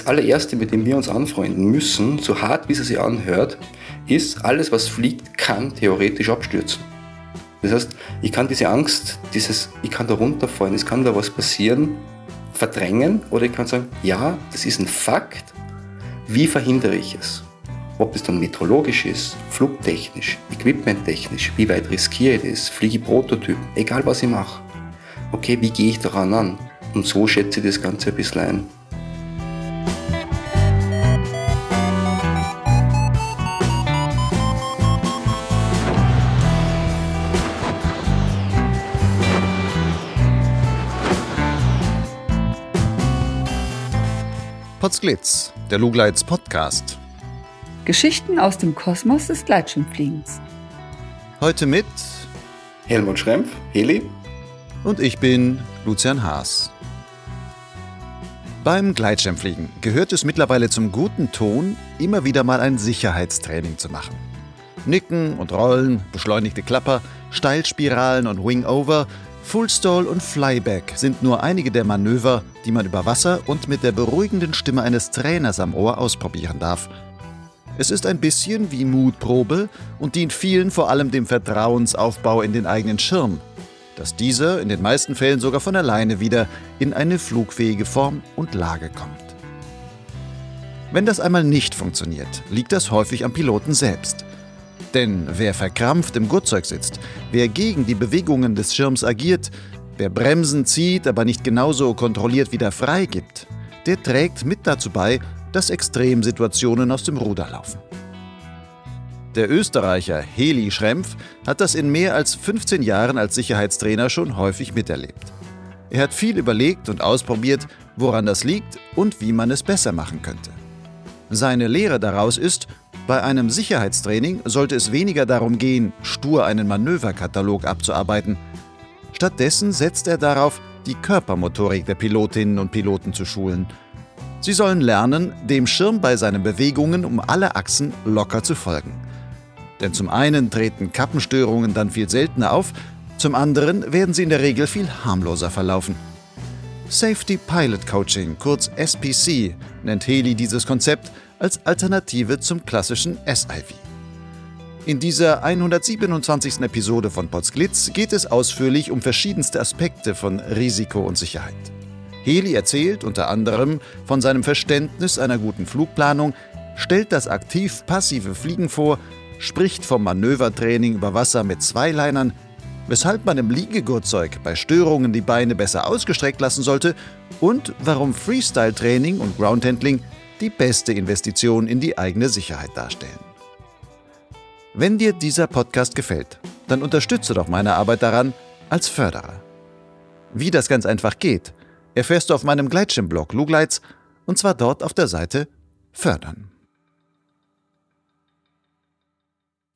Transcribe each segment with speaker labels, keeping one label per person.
Speaker 1: das allererste, mit dem wir uns anfreunden müssen, so hart wie es sich anhört, ist, alles was fliegt, kann theoretisch abstürzen. Das heißt, ich kann diese Angst, dieses, ich kann da runterfallen, es kann da was passieren, verdrängen oder ich kann sagen, ja, das ist ein Fakt, wie verhindere ich es? Ob es dann meteorologisch ist, flugtechnisch, equipmenttechnisch, wie weit riskiere ich das, fliege ich Prototypen, egal was ich mache. Okay, wie gehe ich daran an? Und so schätze ich das Ganze ein bisschen ein.
Speaker 2: Potsglitz, der Lugleits Podcast.
Speaker 3: Geschichten aus dem Kosmos des Gleitschirmfliegens.
Speaker 2: Heute mit
Speaker 1: Helmut Schrempf, Heli.
Speaker 2: Und ich bin Lucian Haas. Beim Gleitschirmfliegen gehört es mittlerweile zum guten Ton, immer wieder mal ein Sicherheitstraining zu machen. Nicken und Rollen, beschleunigte Klapper, Steilspiralen und Wingover Fullstall und Flyback sind nur einige der Manöver, die man über Wasser und mit der beruhigenden Stimme eines Trainers am Ohr ausprobieren darf. Es ist ein bisschen wie Mutprobe und dient vielen vor allem dem Vertrauensaufbau in den eigenen Schirm, dass dieser in den meisten Fällen sogar von alleine wieder in eine flugfähige Form und Lage kommt. Wenn das einmal nicht funktioniert, liegt das häufig am Piloten selbst. Denn wer verkrampft im Gurtzeug sitzt, wer gegen die Bewegungen des Schirms agiert, wer Bremsen zieht, aber nicht genauso kontrolliert wieder freigibt, der trägt mit dazu bei, dass Extremsituationen aus dem Ruder laufen. Der Österreicher Heli Schrempf hat das in mehr als 15 Jahren als Sicherheitstrainer schon häufig miterlebt. Er hat viel überlegt und ausprobiert, woran das liegt und wie man es besser machen könnte. Seine Lehre daraus ist, bei einem Sicherheitstraining sollte es weniger darum gehen, stur einen Manöverkatalog abzuarbeiten. Stattdessen setzt er darauf, die Körpermotorik der Pilotinnen und Piloten zu schulen. Sie sollen lernen, dem Schirm bei seinen Bewegungen um alle Achsen locker zu folgen. Denn zum einen treten Kappenstörungen dann viel seltener auf, zum anderen werden sie in der Regel viel harmloser verlaufen. Safety Pilot Coaching, kurz SPC, nennt Heli dieses Konzept als Alternative zum klassischen SIV. In dieser 127. Episode von Potsglitz geht es ausführlich um verschiedenste Aspekte von Risiko und Sicherheit. Heli erzählt unter anderem von seinem Verständnis einer guten Flugplanung, stellt das aktiv-passive Fliegen vor, spricht vom Manövertraining über Wasser mit Zweileinern, weshalb man im Liegegurtzeug bei Störungen die Beine besser ausgestreckt lassen sollte und warum Freestyle-Training und Groundhandling die beste Investition in die eigene Sicherheit darstellen. Wenn dir dieser Podcast gefällt, dann unterstütze doch meine Arbeit daran als Förderer. Wie das ganz einfach geht, erfährst du auf meinem Gleitschirmblog Lugleits und zwar dort auf der Seite Fördern.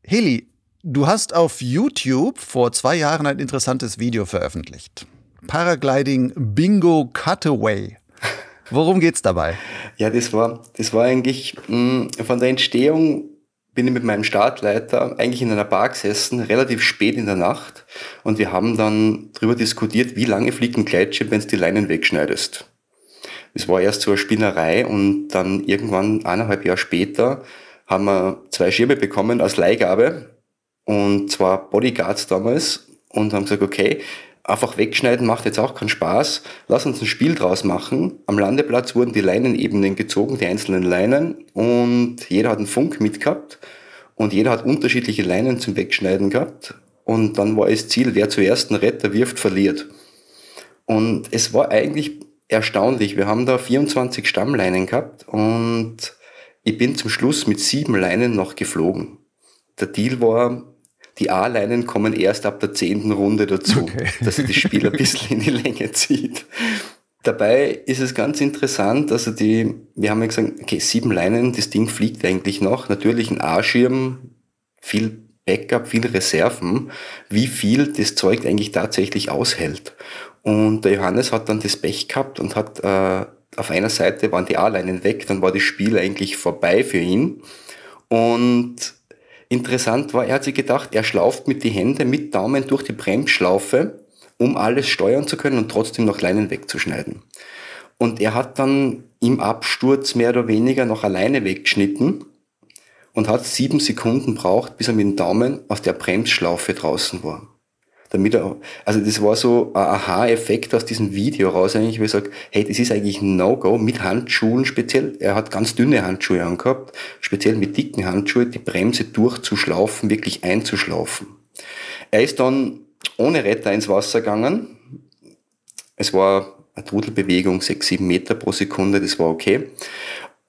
Speaker 2: Heli, du hast auf YouTube vor zwei Jahren ein interessantes Video veröffentlicht. Paragliding Bingo Cutaway. Worum geht's dabei?
Speaker 1: Ja, das war, das war eigentlich mh, hm, von der Entstehung bin ich mit meinem Startleiter eigentlich in einer Bar gesessen, relativ spät in der Nacht. Und wir haben dann darüber diskutiert, wie lange fliegt ein Gleitschirm, wenn du die Leinen wegschneidest. Das war erst so eine Spinnerei und dann irgendwann eineinhalb Jahre später haben wir zwei Schirme bekommen als Leihgabe und zwar Bodyguards damals und haben gesagt, okay, einfach wegschneiden macht jetzt auch keinen Spaß. Lass uns ein Spiel draus machen. Am Landeplatz wurden die Leinenebenen gezogen, die einzelnen Leinen, und jeder hat einen Funk mitgehabt und jeder hat unterschiedliche Leinen zum Wegschneiden gehabt. Und dann war das Ziel, wer zuerst einen Retter wirft, verliert. Und es war eigentlich erstaunlich. Wir haben da 24 Stammleinen gehabt und ich bin zum Schluss mit sieben Leinen noch geflogen. Der Deal war, die A-Leinen kommen erst ab der zehnten Runde dazu, okay. dass sich das Spiel ein bisschen in die Länge zieht. Dabei ist es ganz interessant, also die, wir haben ja gesagt, okay, sieben Leinen, das Ding fliegt eigentlich noch. Natürlich ein A-Schirm, viel Backup, viel Reserven, wie viel das Zeug eigentlich tatsächlich aushält. Und der Johannes hat dann das Pech gehabt und hat äh, auf einer Seite waren die A-Leinen weg, dann war das Spiel eigentlich vorbei für ihn. Und Interessant war, er hat sich gedacht, er schlauft mit die Hände mit Daumen durch die Bremsschlaufe, um alles steuern zu können und trotzdem noch Leinen wegzuschneiden. Und er hat dann im Absturz mehr oder weniger noch alleine weggeschnitten und hat sieben Sekunden braucht, bis er mit dem Daumen aus der Bremsschlaufe draußen war. Damit er, also das war so ein Aha-Effekt aus diesem Video raus eigentlich, wo ich sage, hey, das ist eigentlich ein No-Go mit Handschuhen speziell. Er hat ganz dünne Handschuhe angehabt, speziell mit dicken Handschuhen, die Bremse durchzuschlaufen, wirklich einzuschlaufen. Er ist dann ohne Retter ins Wasser gegangen. Es war eine Trudelbewegung, sechs, sieben Meter pro Sekunde, das war okay.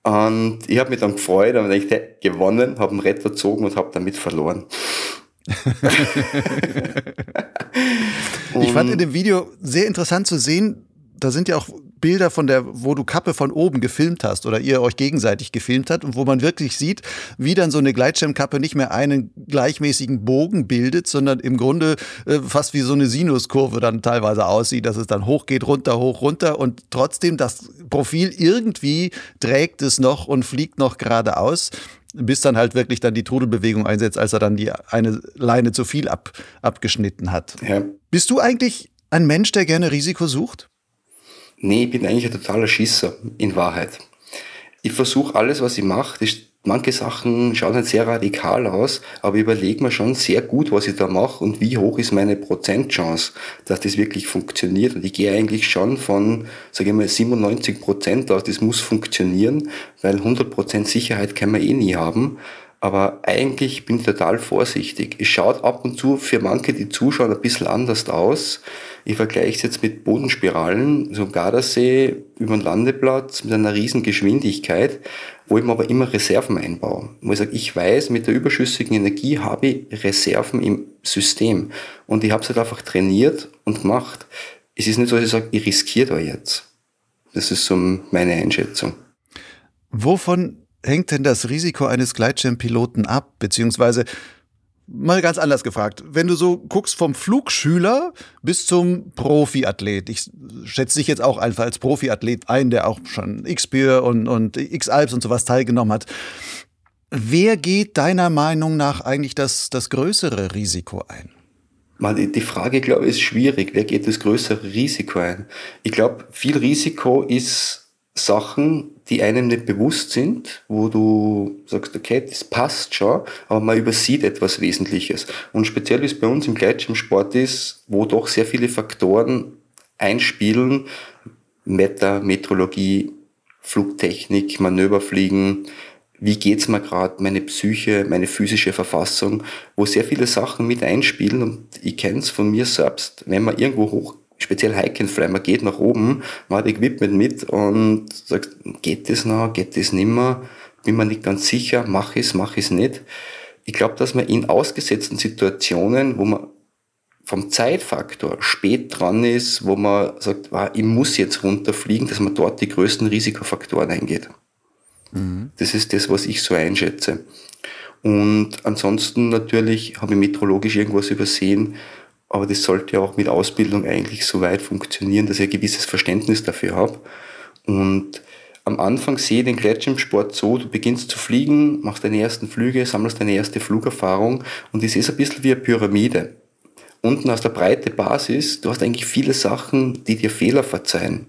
Speaker 1: Und ich habe mich dann gefreut und ich hey, gewonnen, habe einen Retter gezogen und habe damit verloren.
Speaker 2: ich fand in dem Video sehr interessant zu sehen, da sind ja auch Bilder von der, wo du Kappe von oben gefilmt hast oder ihr euch gegenseitig gefilmt habt und wo man wirklich sieht, wie dann so eine Gleitschirmkappe nicht mehr einen gleichmäßigen Bogen bildet, sondern im Grunde äh, fast wie so eine Sinuskurve dann teilweise aussieht, dass es dann hoch geht, runter, hoch, runter und trotzdem das Profil irgendwie trägt es noch und fliegt noch geradeaus bis dann halt wirklich dann die Trudelbewegung einsetzt, als er dann die eine Leine zu viel ab, abgeschnitten hat. Ja. Bist du eigentlich ein Mensch, der gerne Risiko sucht?
Speaker 1: Nee, ich bin eigentlich ein totaler Schisser, in Wahrheit. Ich versuche alles, was ich mache, manche Sachen schauen halt sehr radikal aus, aber ich überlege mir schon sehr gut, was ich da mache und wie hoch ist meine Prozentchance, dass das wirklich funktioniert. Und ich gehe eigentlich schon von, sage ich mal, 97 Prozent aus, das muss funktionieren, weil 100 Prozent Sicherheit kann man eh nie haben. Aber eigentlich bin ich total vorsichtig. Es schaut ab und zu für manche, die zuschauen, ein bisschen anders aus. Ich vergleiche es jetzt mit Bodenspiralen, so Gardasee über den Landeplatz mit einer riesen Geschwindigkeit, wo ich mir aber immer Reserven einbaue. Wo ich sage, ich weiß, mit der überschüssigen Energie habe ich Reserven im System. Und ich habe es halt einfach trainiert und gemacht. Es ist nicht so, dass ich sage, ich riskiere da jetzt. Das ist so meine Einschätzung.
Speaker 2: Wovon hängt denn das Risiko eines Gleitschirmpiloten ab? Beziehungsweise Mal ganz anders gefragt. Wenn du so guckst vom Flugschüler bis zum Profiathlet, ich schätze dich jetzt auch einfach als Profiathlet ein, der auch schon X-Bier und, und X-Alps und sowas teilgenommen hat. Wer geht deiner Meinung nach eigentlich das, das größere Risiko ein?
Speaker 1: Die Frage, glaube ich, ist schwierig. Wer geht das größere Risiko ein? Ich glaube, viel Risiko ist Sachen, die einem nicht bewusst sind, wo du sagst, okay, das passt schon, aber man übersieht etwas Wesentliches. Und speziell wie es bei uns im Gleitschirmsport ist, wo doch sehr viele Faktoren einspielen, Meta, Metrologie, Flugtechnik, Manöverfliegen, wie geht's mir gerade, meine Psyche, meine physische Verfassung, wo sehr viele Sachen mit einspielen und ich kenne es von mir selbst, wenn man irgendwo hoch speziell Fly, man geht nach oben, man hat Equipment mit und sagt, geht das noch, geht das nimmer, bin mir nicht ganz sicher, mach es, mach es nicht. Ich glaube, dass man in ausgesetzten Situationen, wo man vom Zeitfaktor spät dran ist, wo man sagt, ah, ich muss jetzt runterfliegen, dass man dort die größten Risikofaktoren eingeht. Mhm. Das ist das, was ich so einschätze. Und ansonsten natürlich habe ich meteorologisch irgendwas übersehen, aber das sollte ja auch mit Ausbildung eigentlich so weit funktionieren, dass ich ein gewisses Verständnis dafür habe. Und am Anfang sehe ich den Gleitschirmsport so, du beginnst zu fliegen, machst deine ersten Flüge, sammelst deine erste Flugerfahrung und das ist ein bisschen wie eine Pyramide. Unten aus der breite Basis, du hast eigentlich viele Sachen, die dir Fehler verzeihen.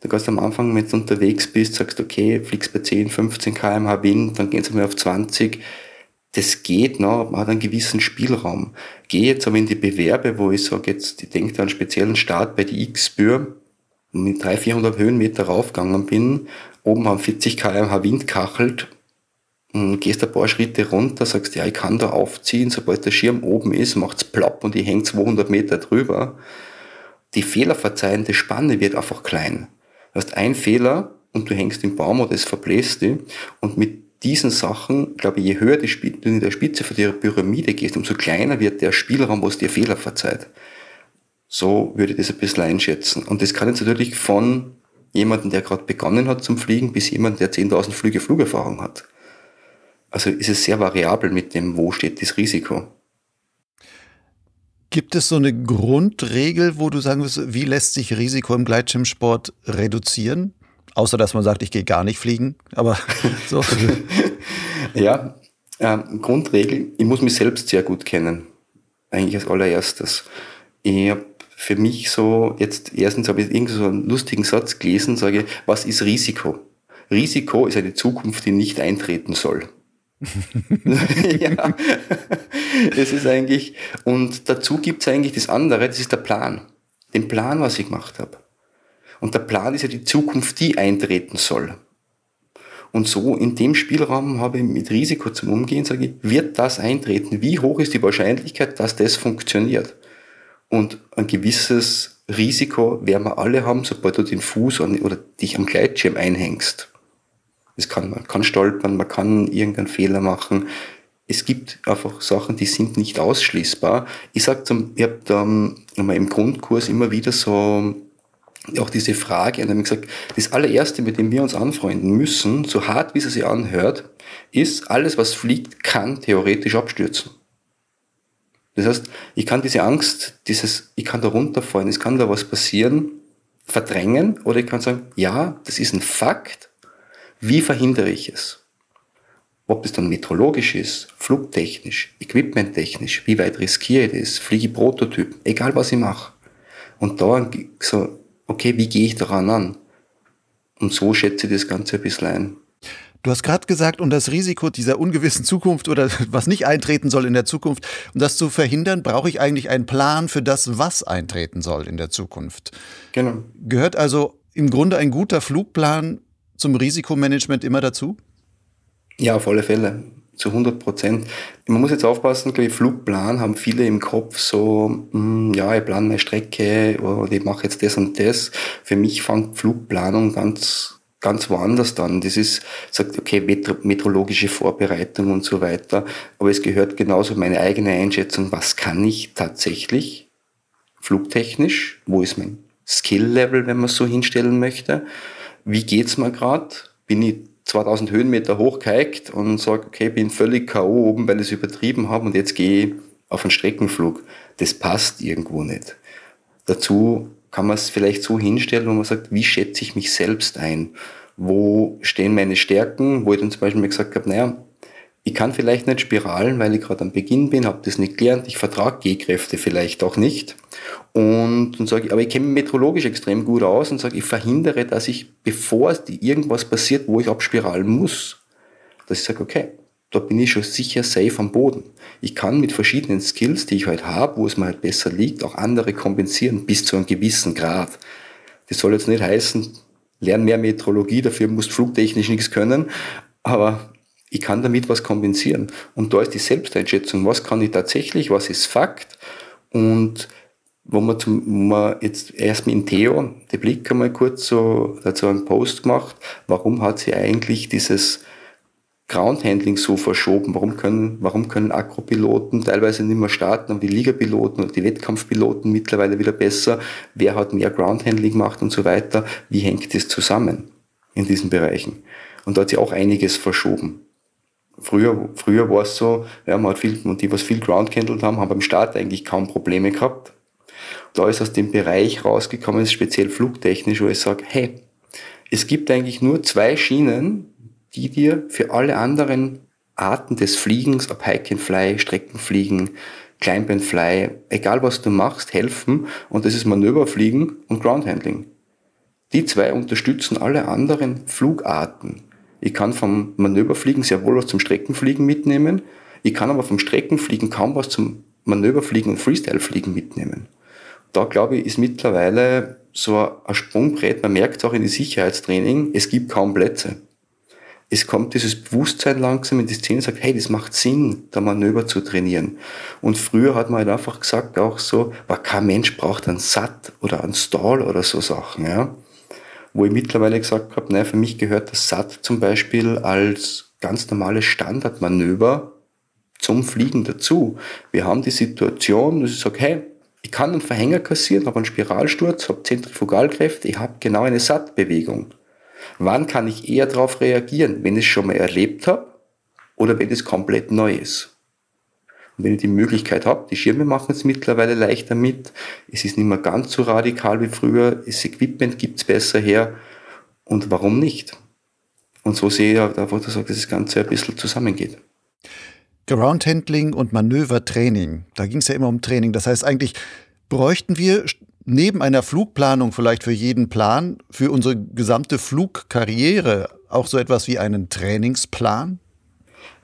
Speaker 1: Du kannst am Anfang, wenn du unterwegs bist, sagst, okay, fliegst bei 10, 15 kmh Wind, dann gehen sie mal auf 20, das geht noch, man hat einen gewissen Spielraum. Gehe jetzt aber in die Bewerbe, wo ich sage, jetzt, ich denke an einen speziellen Start bei die X-Bür, mit 300, 400 Höhenmeter raufgegangen bin, oben haben 40 kmh Wind kachelt, und gehst ein paar Schritte runter, sagst, ja, ich kann da aufziehen, sobald der Schirm oben ist, macht's plopp und ich häng 200 Meter drüber. Die fehlerverzeihende Spanne wird einfach klein. Du hast einen Fehler und du hängst im Baum oder es verbläst dich und mit diesen Sachen, glaube ich, je höher du in der Spitze von der Pyramide gehst, umso kleiner wird der Spielraum, wo es dir Fehler verzeiht. So würde ich das ein bisschen einschätzen. Und das kann jetzt natürlich von jemandem, der gerade begonnen hat zum Fliegen, bis jemand, der 10.000 Flüge Flugerfahrung hat. Also ist es sehr variabel mit dem, wo steht das Risiko.
Speaker 2: Gibt es so eine Grundregel, wo du sagen wirst, wie lässt sich Risiko im Gleitschirmsport reduzieren? Außer dass man sagt, ich gehe gar nicht fliegen. Aber so.
Speaker 1: ja, äh, Grundregel, ich muss mich selbst sehr gut kennen. Eigentlich als allererstes. Ich habe für mich so, jetzt erstens habe ich irgendwie so einen lustigen Satz gelesen, sage, was ist Risiko? Risiko ist eine Zukunft, die nicht eintreten soll. ja, es ist eigentlich, und dazu gibt es eigentlich das andere, das ist der Plan. Den Plan, was ich gemacht habe. Und der Plan ist ja die Zukunft, die eintreten soll. Und so in dem Spielraum habe ich mit Risiko zum Umgehen, sage ich, wird das eintreten? Wie hoch ist die Wahrscheinlichkeit, dass das funktioniert? Und ein gewisses Risiko werden wir alle haben, sobald du den Fuß an, oder dich am Gleitschirm einhängst. Das kann, man kann stolpern, man kann irgendeinen Fehler machen. Es gibt einfach Sachen, die sind nicht ausschließbar. Ich sag zum, ich habe da im Grundkurs immer wieder so auch diese Frage, und dann gesagt, das allererste, mit dem wir uns anfreunden müssen, so hart wie es sich anhört, ist, alles was fliegt, kann theoretisch abstürzen. Das heißt, ich kann diese Angst, dieses, ich kann da runterfallen, es kann da was passieren, verdrängen, oder ich kann sagen, ja, das ist ein Fakt, wie verhindere ich es? Ob es dann meteorologisch ist, flugtechnisch, equipmenttechnisch, wie weit riskiere ich das, fliege ich Prototypen, egal was ich mache. Und da so okay, wie gehe ich daran an? Und so schätze ich das Ganze ein bisschen ein.
Speaker 2: Du hast gerade gesagt, um das Risiko dieser ungewissen Zukunft oder was nicht eintreten soll in der Zukunft, um das zu verhindern, brauche ich eigentlich einen Plan für das, was eintreten soll in der Zukunft. Genau. Gehört also im Grunde ein guter Flugplan zum Risikomanagement immer dazu?
Speaker 1: Ja, auf alle Fälle zu 100 Prozent. Man muss jetzt aufpassen, glaube ich, Flugplan haben viele im Kopf so, mh, hm, ja, ich plane meine Strecke oder ich mache jetzt das und das. Für mich fängt Flugplanung ganz, ganz woanders dann. Das ist, sagt, okay, meteorologische Vorbereitung und so weiter. Aber es gehört genauso meine eigene Einschätzung, was kann ich tatsächlich flugtechnisch? Wo ist mein Skill-Level, wenn man es so hinstellen möchte? Wie geht's mir gerade? Bin ich 2000 Höhenmeter hochgeigt und sage, okay, bin völlig K.O. oben, weil ich es übertrieben habe und jetzt gehe ich auf einen Streckenflug. Das passt irgendwo nicht. Dazu kann man es vielleicht so hinstellen, wo man sagt, wie schätze ich mich selbst ein? Wo stehen meine Stärken? Wo ich dann zum Beispiel mir gesagt habe, naja, ich kann vielleicht nicht spiralen, weil ich gerade am Beginn bin, habe das nicht gelernt, ich vertrage G-Kräfte vielleicht auch nicht. Und dann sage ich, aber ich kenne mich meteorologisch extrem gut aus und sage, ich verhindere, dass ich, bevor irgendwas passiert, wo ich abspiralen muss, dass ich sage, okay, da bin ich schon sicher safe am Boden. Ich kann mit verschiedenen Skills, die ich halt habe, wo es mir halt besser liegt, auch andere kompensieren bis zu einem gewissen Grad. Das soll jetzt nicht heißen, lern mehr Meteorologie, dafür musst flugtechnisch nichts können, aber ich kann damit was kompensieren. Und da ist die Selbsteinschätzung, was kann ich tatsächlich, was ist Fakt. Und wo man, zum, wo man jetzt erst mit Theo, der Blick einmal kurz so dazu einen Post gemacht, warum hat sie eigentlich dieses Groundhandling so verschoben? Warum können, warum können Akropiloten teilweise nicht mehr starten, aber die Ligapiloten oder die Wettkampfpiloten mittlerweile wieder besser? Wer hat mehr Groundhandling gemacht und so weiter? Wie hängt das zusammen in diesen Bereichen? Und da hat sie auch einiges verschoben. Früher, früher war es so, ja, man hat viel, und die, was viel Ground gehandelt haben, haben beim Start eigentlich kaum Probleme gehabt. Da ist aus dem Bereich rausgekommen, speziell flugtechnisch, wo ich sage, hey, es gibt eigentlich nur zwei Schienen, die dir für alle anderen Arten des Fliegens, ob Hike and Fly, Streckenfliegen, Climb and Fly, egal was du machst, helfen. Und das ist Manöverfliegen und Groundhandling. Die zwei unterstützen alle anderen Flugarten. Ich kann vom Manöverfliegen sehr wohl was zum Streckenfliegen mitnehmen. Ich kann aber vom Streckenfliegen kaum was zum Manöverfliegen und Freestylefliegen mitnehmen. Da glaube ich, ist mittlerweile so ein Sprungbrett. Man merkt es auch in die Sicherheitstraining, es gibt kaum Plätze. Es kommt dieses Bewusstsein langsam in die Szene und sagt, hey, das macht Sinn, da Manöver zu trainieren. Und früher hat man halt einfach gesagt, auch so, war kein Mensch braucht einen Sat oder einen Stall oder so Sachen, ja wo ich mittlerweile gesagt habe, naja, für mich gehört das SAT zum Beispiel als ganz normales Standardmanöver zum Fliegen dazu. Wir haben die Situation, dass ich sage, hey, ich kann einen Verhänger kassieren, habe einen Spiralsturz, habe Zentrifugalkräfte, ich habe genau eine SAT-Bewegung. Wann kann ich eher darauf reagieren? Wenn ich es schon mal erlebt habe oder wenn es komplett neu ist? Und wenn ich die Möglichkeit habe, die Schirme machen es mittlerweile leichter mit, es ist nicht mehr ganz so radikal wie früher, das Equipment gibt es besser her und warum nicht? Und so sehe ich auch, dass das Ganze ein bisschen zusammengeht.
Speaker 2: Groundhandling und Manövertraining, da ging es ja immer um Training. Das heißt eigentlich, bräuchten wir neben einer Flugplanung vielleicht für jeden Plan, für unsere gesamte Flugkarriere auch so etwas wie einen Trainingsplan?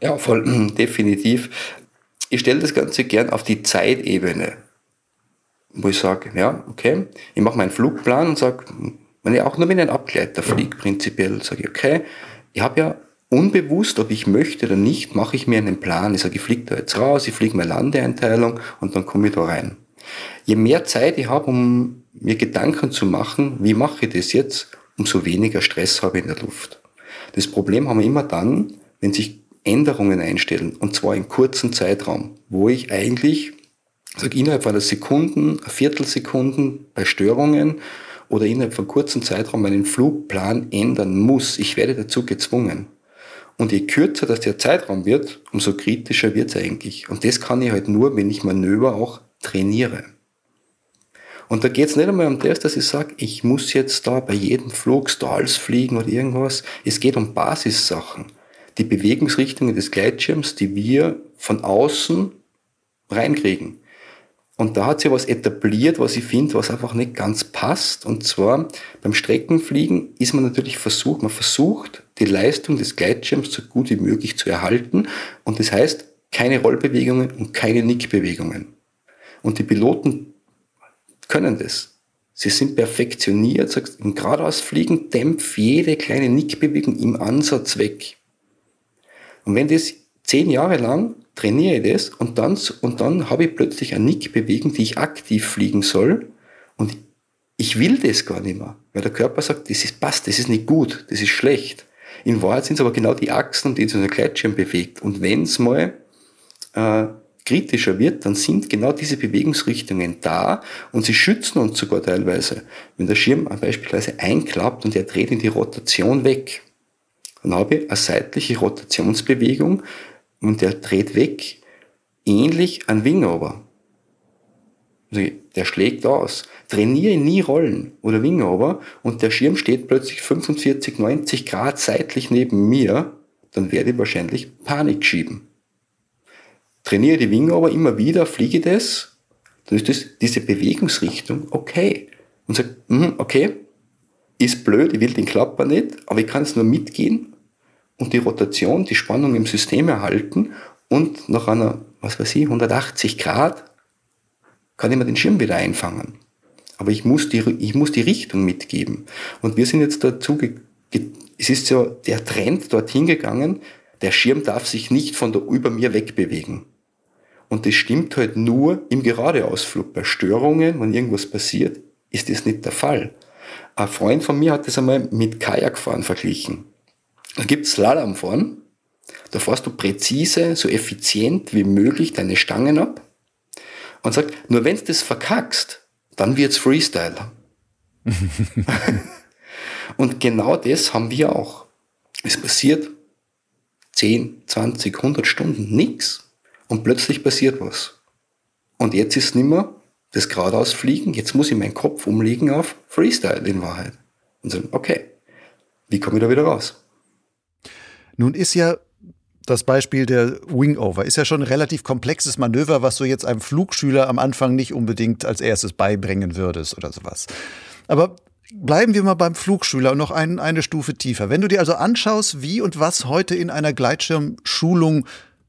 Speaker 1: Ja, voll, definitiv. Ich stelle das Ganze gern auf die Zeitebene, wo ich sage, ja, okay, ich mache meinen Flugplan und sage, wenn ich auch nur mit einem Abgleiter fliege, prinzipiell, sage ich, okay, ich habe ja unbewusst, ob ich möchte oder nicht, mache ich mir einen Plan. Ich sage, ich fliege da jetzt raus, ich fliege meine Landeeinteilung und dann komme ich da rein. Je mehr Zeit ich habe, um mir Gedanken zu machen, wie mache ich das jetzt, umso weniger Stress habe ich in der Luft. Das Problem haben wir immer dann, wenn sich Änderungen einstellen, und zwar in kurzen Zeitraum, wo ich eigentlich, sage innerhalb von einer Sekunden, Viertelsekunden bei Störungen oder innerhalb von kurzen Zeitraum meinen Flugplan ändern muss. Ich werde dazu gezwungen. Und je kürzer das der Zeitraum wird, umso kritischer wird es eigentlich. Und das kann ich halt nur, wenn ich Manöver auch trainiere. Und da geht es nicht einmal um das, dass ich sage, ich muss jetzt da bei jedem Flug Stalls fliegen oder irgendwas. Es geht um Basissachen. Die Bewegungsrichtungen des Gleitschirms, die wir von außen reinkriegen. Und da hat sich was etabliert, was ich finde, was einfach nicht ganz passt. Und zwar beim Streckenfliegen ist man natürlich versucht, man versucht, die Leistung des Gleitschirms so gut wie möglich zu erhalten. Und das heißt, keine Rollbewegungen und keine Nickbewegungen. Und die Piloten können das. Sie sind perfektioniert, sagst, im Geradeausfliegen dämpf jede kleine Nickbewegung im Ansatz weg. Und wenn das zehn Jahre lang trainiere ich das und dann, und dann habe ich plötzlich eine Nickbewegung, die ich aktiv fliegen soll und ich will das gar nicht mehr, weil der Körper sagt, das ist passt, das ist nicht gut, das ist schlecht. In Wahrheit sind es aber genau die Achsen, die so ein Gleitschirm bewegt. Und wenn es mal äh, kritischer wird, dann sind genau diese Bewegungsrichtungen da und sie schützen uns sogar teilweise. Wenn der Schirm beispielsweise einklappt und er dreht in die Rotation weg, dann habe ich eine seitliche Rotationsbewegung und der dreht weg, ähnlich an Wingover. Also der schlägt aus. Trainiere nie Rollen oder Wingover und der Schirm steht plötzlich 45, 90 Grad seitlich neben mir, dann werde ich wahrscheinlich Panik schieben trainiere die Winge aber immer wieder, fliege das, dann ist das, diese Bewegungsrichtung okay. Und sage, mm, okay, ist blöd, ich will den Klapper nicht, aber ich kann es nur mitgehen und die Rotation, die Spannung im System erhalten und nach einer, was weiß ich, 180 Grad kann ich mir den Schirm wieder einfangen. Aber ich muss die, ich muss die Richtung mitgeben. Und wir sind jetzt dazu, es ist ja der Trend dorthin gegangen, der Schirm darf sich nicht von der über mir wegbewegen. Und das stimmt halt nur im Geradeausflug. Bei Störungen, wenn irgendwas passiert, ist das nicht der Fall. Ein Freund von mir hat das einmal mit Kajakfahren verglichen. Da gibt's Slalomfahren. Da fährst du präzise, so effizient wie möglich deine Stangen ab und sagt, nur wenn du das verkackst, dann wird's Freestyle. und genau das haben wir auch. Es passiert 10, 20, 100 Stunden nichts und plötzlich passiert was. Und jetzt ist nicht mehr das geradeaus fliegen, jetzt muss ich meinen Kopf umlegen auf Freestyle in Wahrheit. Und sagen, okay, wie komme ich da wieder raus?
Speaker 2: Nun ist ja das Beispiel der Wingover ist ja schon ein relativ komplexes Manöver, was du jetzt einem Flugschüler am Anfang nicht unbedingt als erstes beibringen würdest oder sowas. Aber bleiben wir mal beim Flugschüler und noch ein, eine Stufe tiefer. Wenn du dir also anschaust, wie und was heute in einer Gleitschirmschulung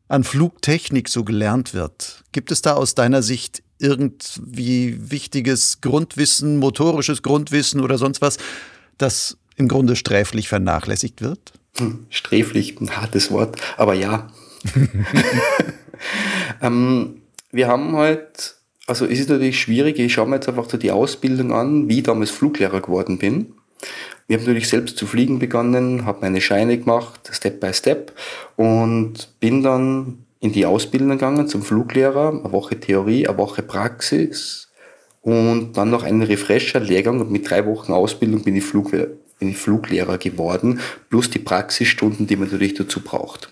Speaker 2: an Flugtechnik so gelernt wird. Gibt es da aus deiner Sicht irgendwie wichtiges Grundwissen, motorisches Grundwissen oder sonst was, das im Grunde sträflich vernachlässigt wird?
Speaker 1: Hm, sträflich, ein hartes Wort, aber ja. ähm, wir haben halt, also es ist natürlich schwierig, ich schaue mir jetzt einfach so die Ausbildung an, wie ich damals Fluglehrer geworden bin. Ich habe natürlich selbst zu fliegen begonnen, habe meine Scheine gemacht, Step by Step und bin dann in die Ausbildung gegangen zum Fluglehrer, eine Woche Theorie, eine Woche Praxis und dann noch einen Refresher-Lehrgang und mit drei Wochen Ausbildung bin ich, Flug, bin ich Fluglehrer geworden, plus die Praxisstunden, die man natürlich dazu braucht.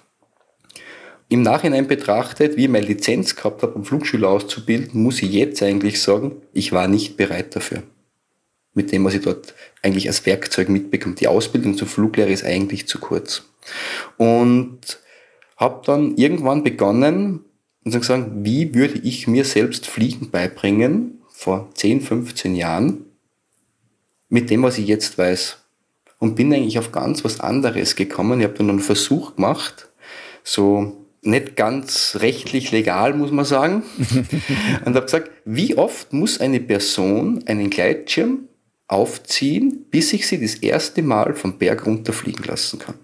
Speaker 1: Im Nachhinein betrachtet, wie ich meine Lizenz gehabt habe, um Flugschüler auszubilden, muss ich jetzt eigentlich sagen, ich war nicht bereit dafür mit dem, was ich dort eigentlich als Werkzeug mitbekomme. Die Ausbildung zum Fluglehrer ist eigentlich zu kurz. Und habe dann irgendwann begonnen und gesagt, wie würde ich mir selbst Fliegen beibringen vor 10, 15 Jahren mit dem, was ich jetzt weiß. Und bin eigentlich auf ganz was anderes gekommen. Ich habe dann einen Versuch gemacht, so nicht ganz rechtlich legal, muss man sagen. und habe gesagt, wie oft muss eine Person einen Gleitschirm aufziehen, bis ich sie das erste Mal vom Berg runterfliegen lassen kann.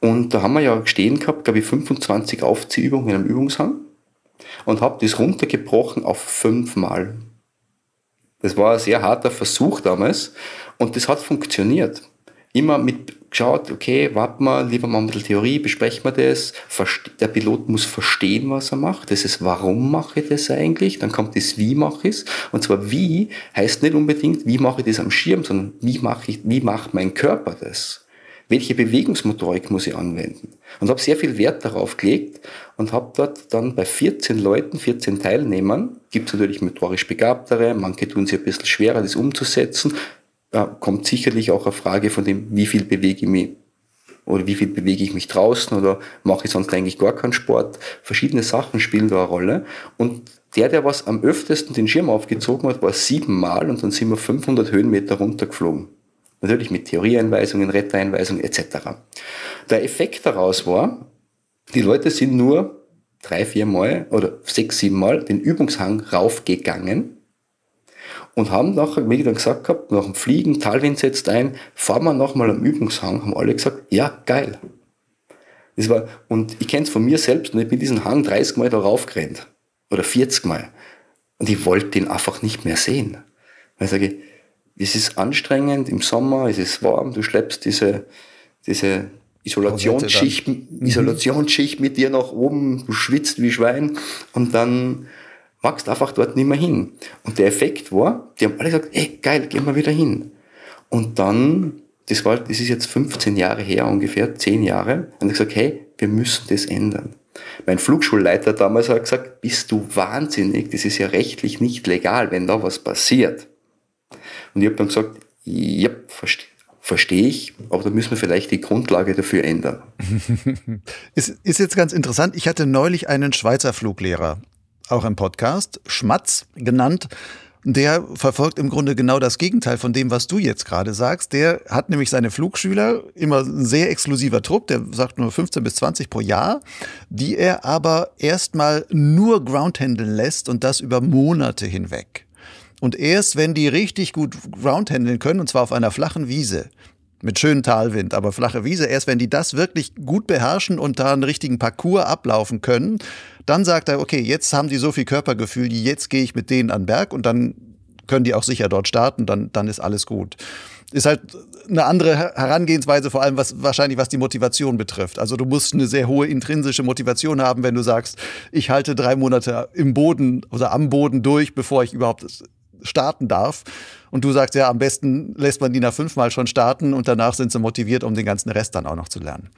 Speaker 1: Und da haben wir ja stehen gehabt, glaube ich, 25 Aufziehübungen in einem Übungshang und habe das runtergebrochen auf fünfmal. Das war ein sehr harter Versuch damals und das hat funktioniert. Immer mit geschaut, okay, warten wir, lieber mal mit der Theorie, besprechen wir das. Der Pilot muss verstehen, was er macht. Das ist, warum mache ich das eigentlich? Dann kommt das, wie mache ich es? Und zwar wie heißt nicht unbedingt, wie mache ich das am Schirm, sondern wie mache ich, wie macht mein Körper das? welche Bewegungsmotorik muss ich anwenden? Und habe sehr viel Wert darauf gelegt und habe dort dann bei 14 Leuten, 14 Teilnehmern, gibt es natürlich motorisch Begabtere, manche tun sich ein bisschen schwerer, das umzusetzen, da kommt sicherlich auch eine Frage von dem, wie viel bewege ich mich oder wie viel bewege ich mich draußen oder mache ich sonst eigentlich gar keinen Sport. Verschiedene Sachen spielen da eine Rolle. Und der, der was am öftesten den Schirm aufgezogen hat, war siebenmal und dann sind wir 500 Höhenmeter runtergeflogen. Natürlich mit Theorieeinweisungen, Retteinweisungen etc. Der Effekt daraus war, die Leute sind nur drei, vier Mal oder sechs, sieben Mal den Übungshang raufgegangen und haben nachher, wie ich dann gesagt habe, nach dem Fliegen, Talwind setzt ein, fahren wir nochmal am Übungshang, haben alle gesagt, ja, geil. Das war, und ich kenne es von mir selbst, und ich bin diesen Hang 30 Mal da raufgerannt. Oder 40 Mal. Und ich wollte ihn einfach nicht mehr sehen. Weil ich sage, es ist anstrengend im Sommer, es ist warm, du schleppst diese, diese Isolationsschicht. Isolationsschicht mit dir nach oben, du schwitzt wie Schwein und dann magst einfach dort nicht mehr hin. Und der Effekt war, die haben alle gesagt, ey, geil, gehen wir wieder hin. Und dann, das war, das ist jetzt 15 Jahre her ungefähr, 10 Jahre, und ich gesagt, hey, wir müssen das ändern. Mein Flugschulleiter damals hat gesagt, bist du wahnsinnig, das ist ja rechtlich nicht legal, wenn da was passiert. Und ich habe dann gesagt, ja, verstehe verstehe ich, aber da müssen wir vielleicht die Grundlage dafür ändern.
Speaker 2: ist, ist jetzt ganz interessant. Ich hatte neulich einen Schweizer Fluglehrer, auch im Podcast, Schmatz genannt. Der verfolgt im Grunde genau das Gegenteil von dem, was du jetzt gerade sagst. Der hat nämlich seine Flugschüler, immer ein sehr exklusiver Trupp, der sagt nur 15 bis 20 pro Jahr, die er aber erstmal nur groundhandeln lässt und das über Monate hinweg. Und erst wenn die richtig gut groundhandeln können, und zwar auf einer flachen Wiese, mit schönem Talwind, aber flache Wiese, erst wenn die das wirklich gut beherrschen und da einen richtigen Parcours ablaufen können, dann sagt er, okay, jetzt haben die so viel Körpergefühl, jetzt gehe ich mit denen an den Berg und dann können die auch sicher dort starten, dann, dann ist alles gut. Ist halt eine andere Herangehensweise, vor allem was wahrscheinlich was die Motivation betrifft. Also du musst eine sehr hohe intrinsische Motivation haben, wenn du sagst, ich halte drei Monate im Boden oder am Boden durch, bevor ich überhaupt starten darf. Und du sagst ja, am besten lässt man die nach fünfmal schon starten und danach sind sie motiviert, um den ganzen Rest dann auch noch zu lernen.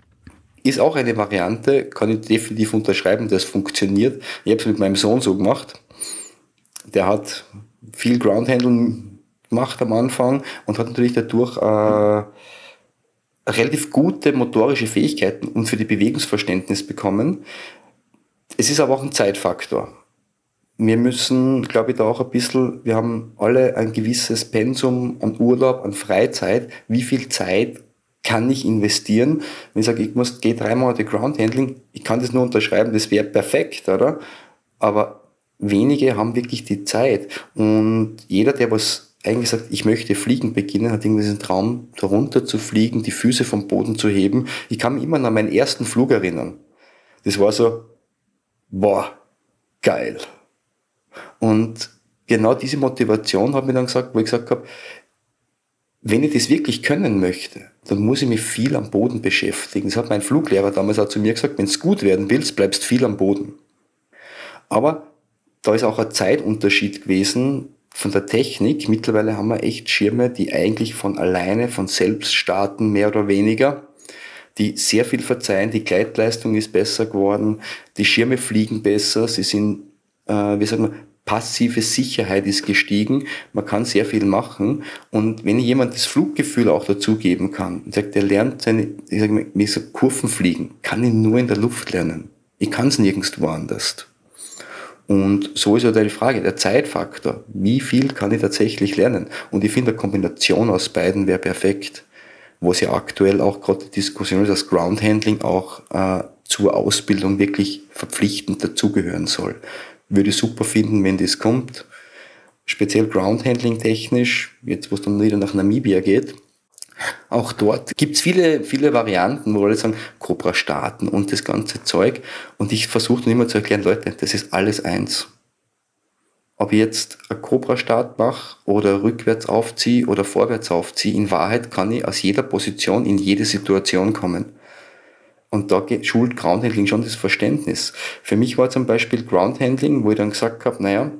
Speaker 1: Ist auch eine Variante, kann ich definitiv unterschreiben, das funktioniert. Ich habe es mit meinem Sohn so gemacht. Der hat viel Groundhandeln gemacht am Anfang und hat natürlich dadurch äh, relativ gute motorische Fähigkeiten und für die Bewegungsverständnis bekommen. Es ist aber auch ein Zeitfaktor wir müssen, glaube ich, da auch ein bisschen, wir haben alle ein gewisses Pensum an Urlaub, an Freizeit. Wie viel Zeit kann ich investieren? Wenn ich sage, ich muss, gehe drei Monate Groundhandling, ich kann das nur unterschreiben, das wäre perfekt, oder? Aber wenige haben wirklich die Zeit. Und jeder, der was eigentlich sagt, ich möchte fliegen beginnen, hat irgendwie diesen Traum, darunter zu fliegen, die Füße vom Boden zu heben. Ich kann mich immer an meinen ersten Flug erinnern. Das war so, boah, geil. Und genau diese Motivation hat mir dann gesagt, wo ich gesagt habe, wenn ich das wirklich können möchte, dann muss ich mich viel am Boden beschäftigen. Das hat mein Fluglehrer damals auch zu mir gesagt, wenn du gut werden willst, bleibst viel am Boden. Aber da ist auch ein Zeitunterschied gewesen von der Technik. Mittlerweile haben wir echt Schirme, die eigentlich von alleine, von selbst starten, mehr oder weniger, die sehr viel verzeihen. Die Gleitleistung ist besser geworden, die Schirme fliegen besser, sie sind, äh, wie sagt man, passive Sicherheit ist gestiegen. Man kann sehr viel machen. Und wenn jemand das Fluggefühl auch dazugeben kann und sagt, er lernt seine, ich sage mal, wie so Kurven fliegen, kann ihn nur in der Luft lernen. Ich kann es nirgendwo anders. Und so ist ja die Frage, der Zeitfaktor. Wie viel kann ich tatsächlich lernen? Und ich finde, eine Kombination aus beiden wäre perfekt. Wo es ja aktuell auch gerade die Diskussion ist, dass Groundhandling auch äh, zur Ausbildung wirklich verpflichtend dazugehören soll. Würde ich super finden, wenn das kommt. Speziell Groundhandling technisch, jetzt wo es dann wieder nach Namibia geht, auch dort gibt's viele, viele Varianten, wo alle sagen, Cobra starten und das ganze Zeug. Und ich versuche dann immer zu erklären, Leute, das ist alles eins. Ob ich jetzt einen Cobra-Start mache oder rückwärts aufziehe oder vorwärts aufziehe, in Wahrheit kann ich aus jeder Position in jede Situation kommen. Und da schult Groundhandling schon das Verständnis. Für mich war zum Beispiel Groundhandling, wo ich dann gesagt habe, naja,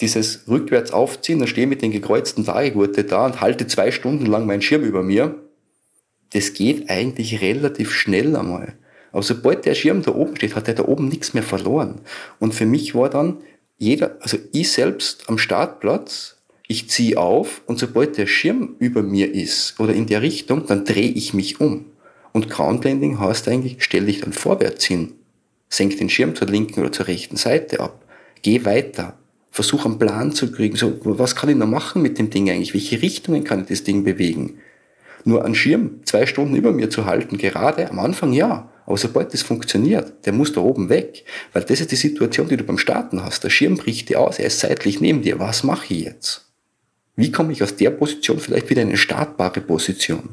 Speaker 1: dieses rückwärts aufziehen, dann stehe ich mit den gekreuzten Tagegurte da und halte zwei Stunden lang meinen Schirm über mir. Das geht eigentlich relativ schnell einmal. Aber sobald der Schirm da oben steht, hat er da oben nichts mehr verloren. Und für mich war dann jeder, also ich selbst am Startplatz, ich ziehe auf und sobald der Schirm über mir ist oder in der Richtung, dann drehe ich mich um. Und Groundlanding heißt eigentlich, stell dich dann vorwärts hin. Senk den Schirm zur linken oder zur rechten Seite ab. Geh weiter versuche einen Plan zu kriegen. So, was kann ich noch machen mit dem Ding eigentlich? Welche Richtungen kann ich das Ding bewegen? Nur einen Schirm zwei Stunden über mir zu halten, gerade am Anfang ja. Aber sobald das funktioniert, der muss da oben weg. Weil das ist die Situation, die du beim Starten hast. Der Schirm bricht dir aus, er ist seitlich neben dir. Was mache ich jetzt? Wie komme ich aus der Position vielleicht wieder in eine startbare Position?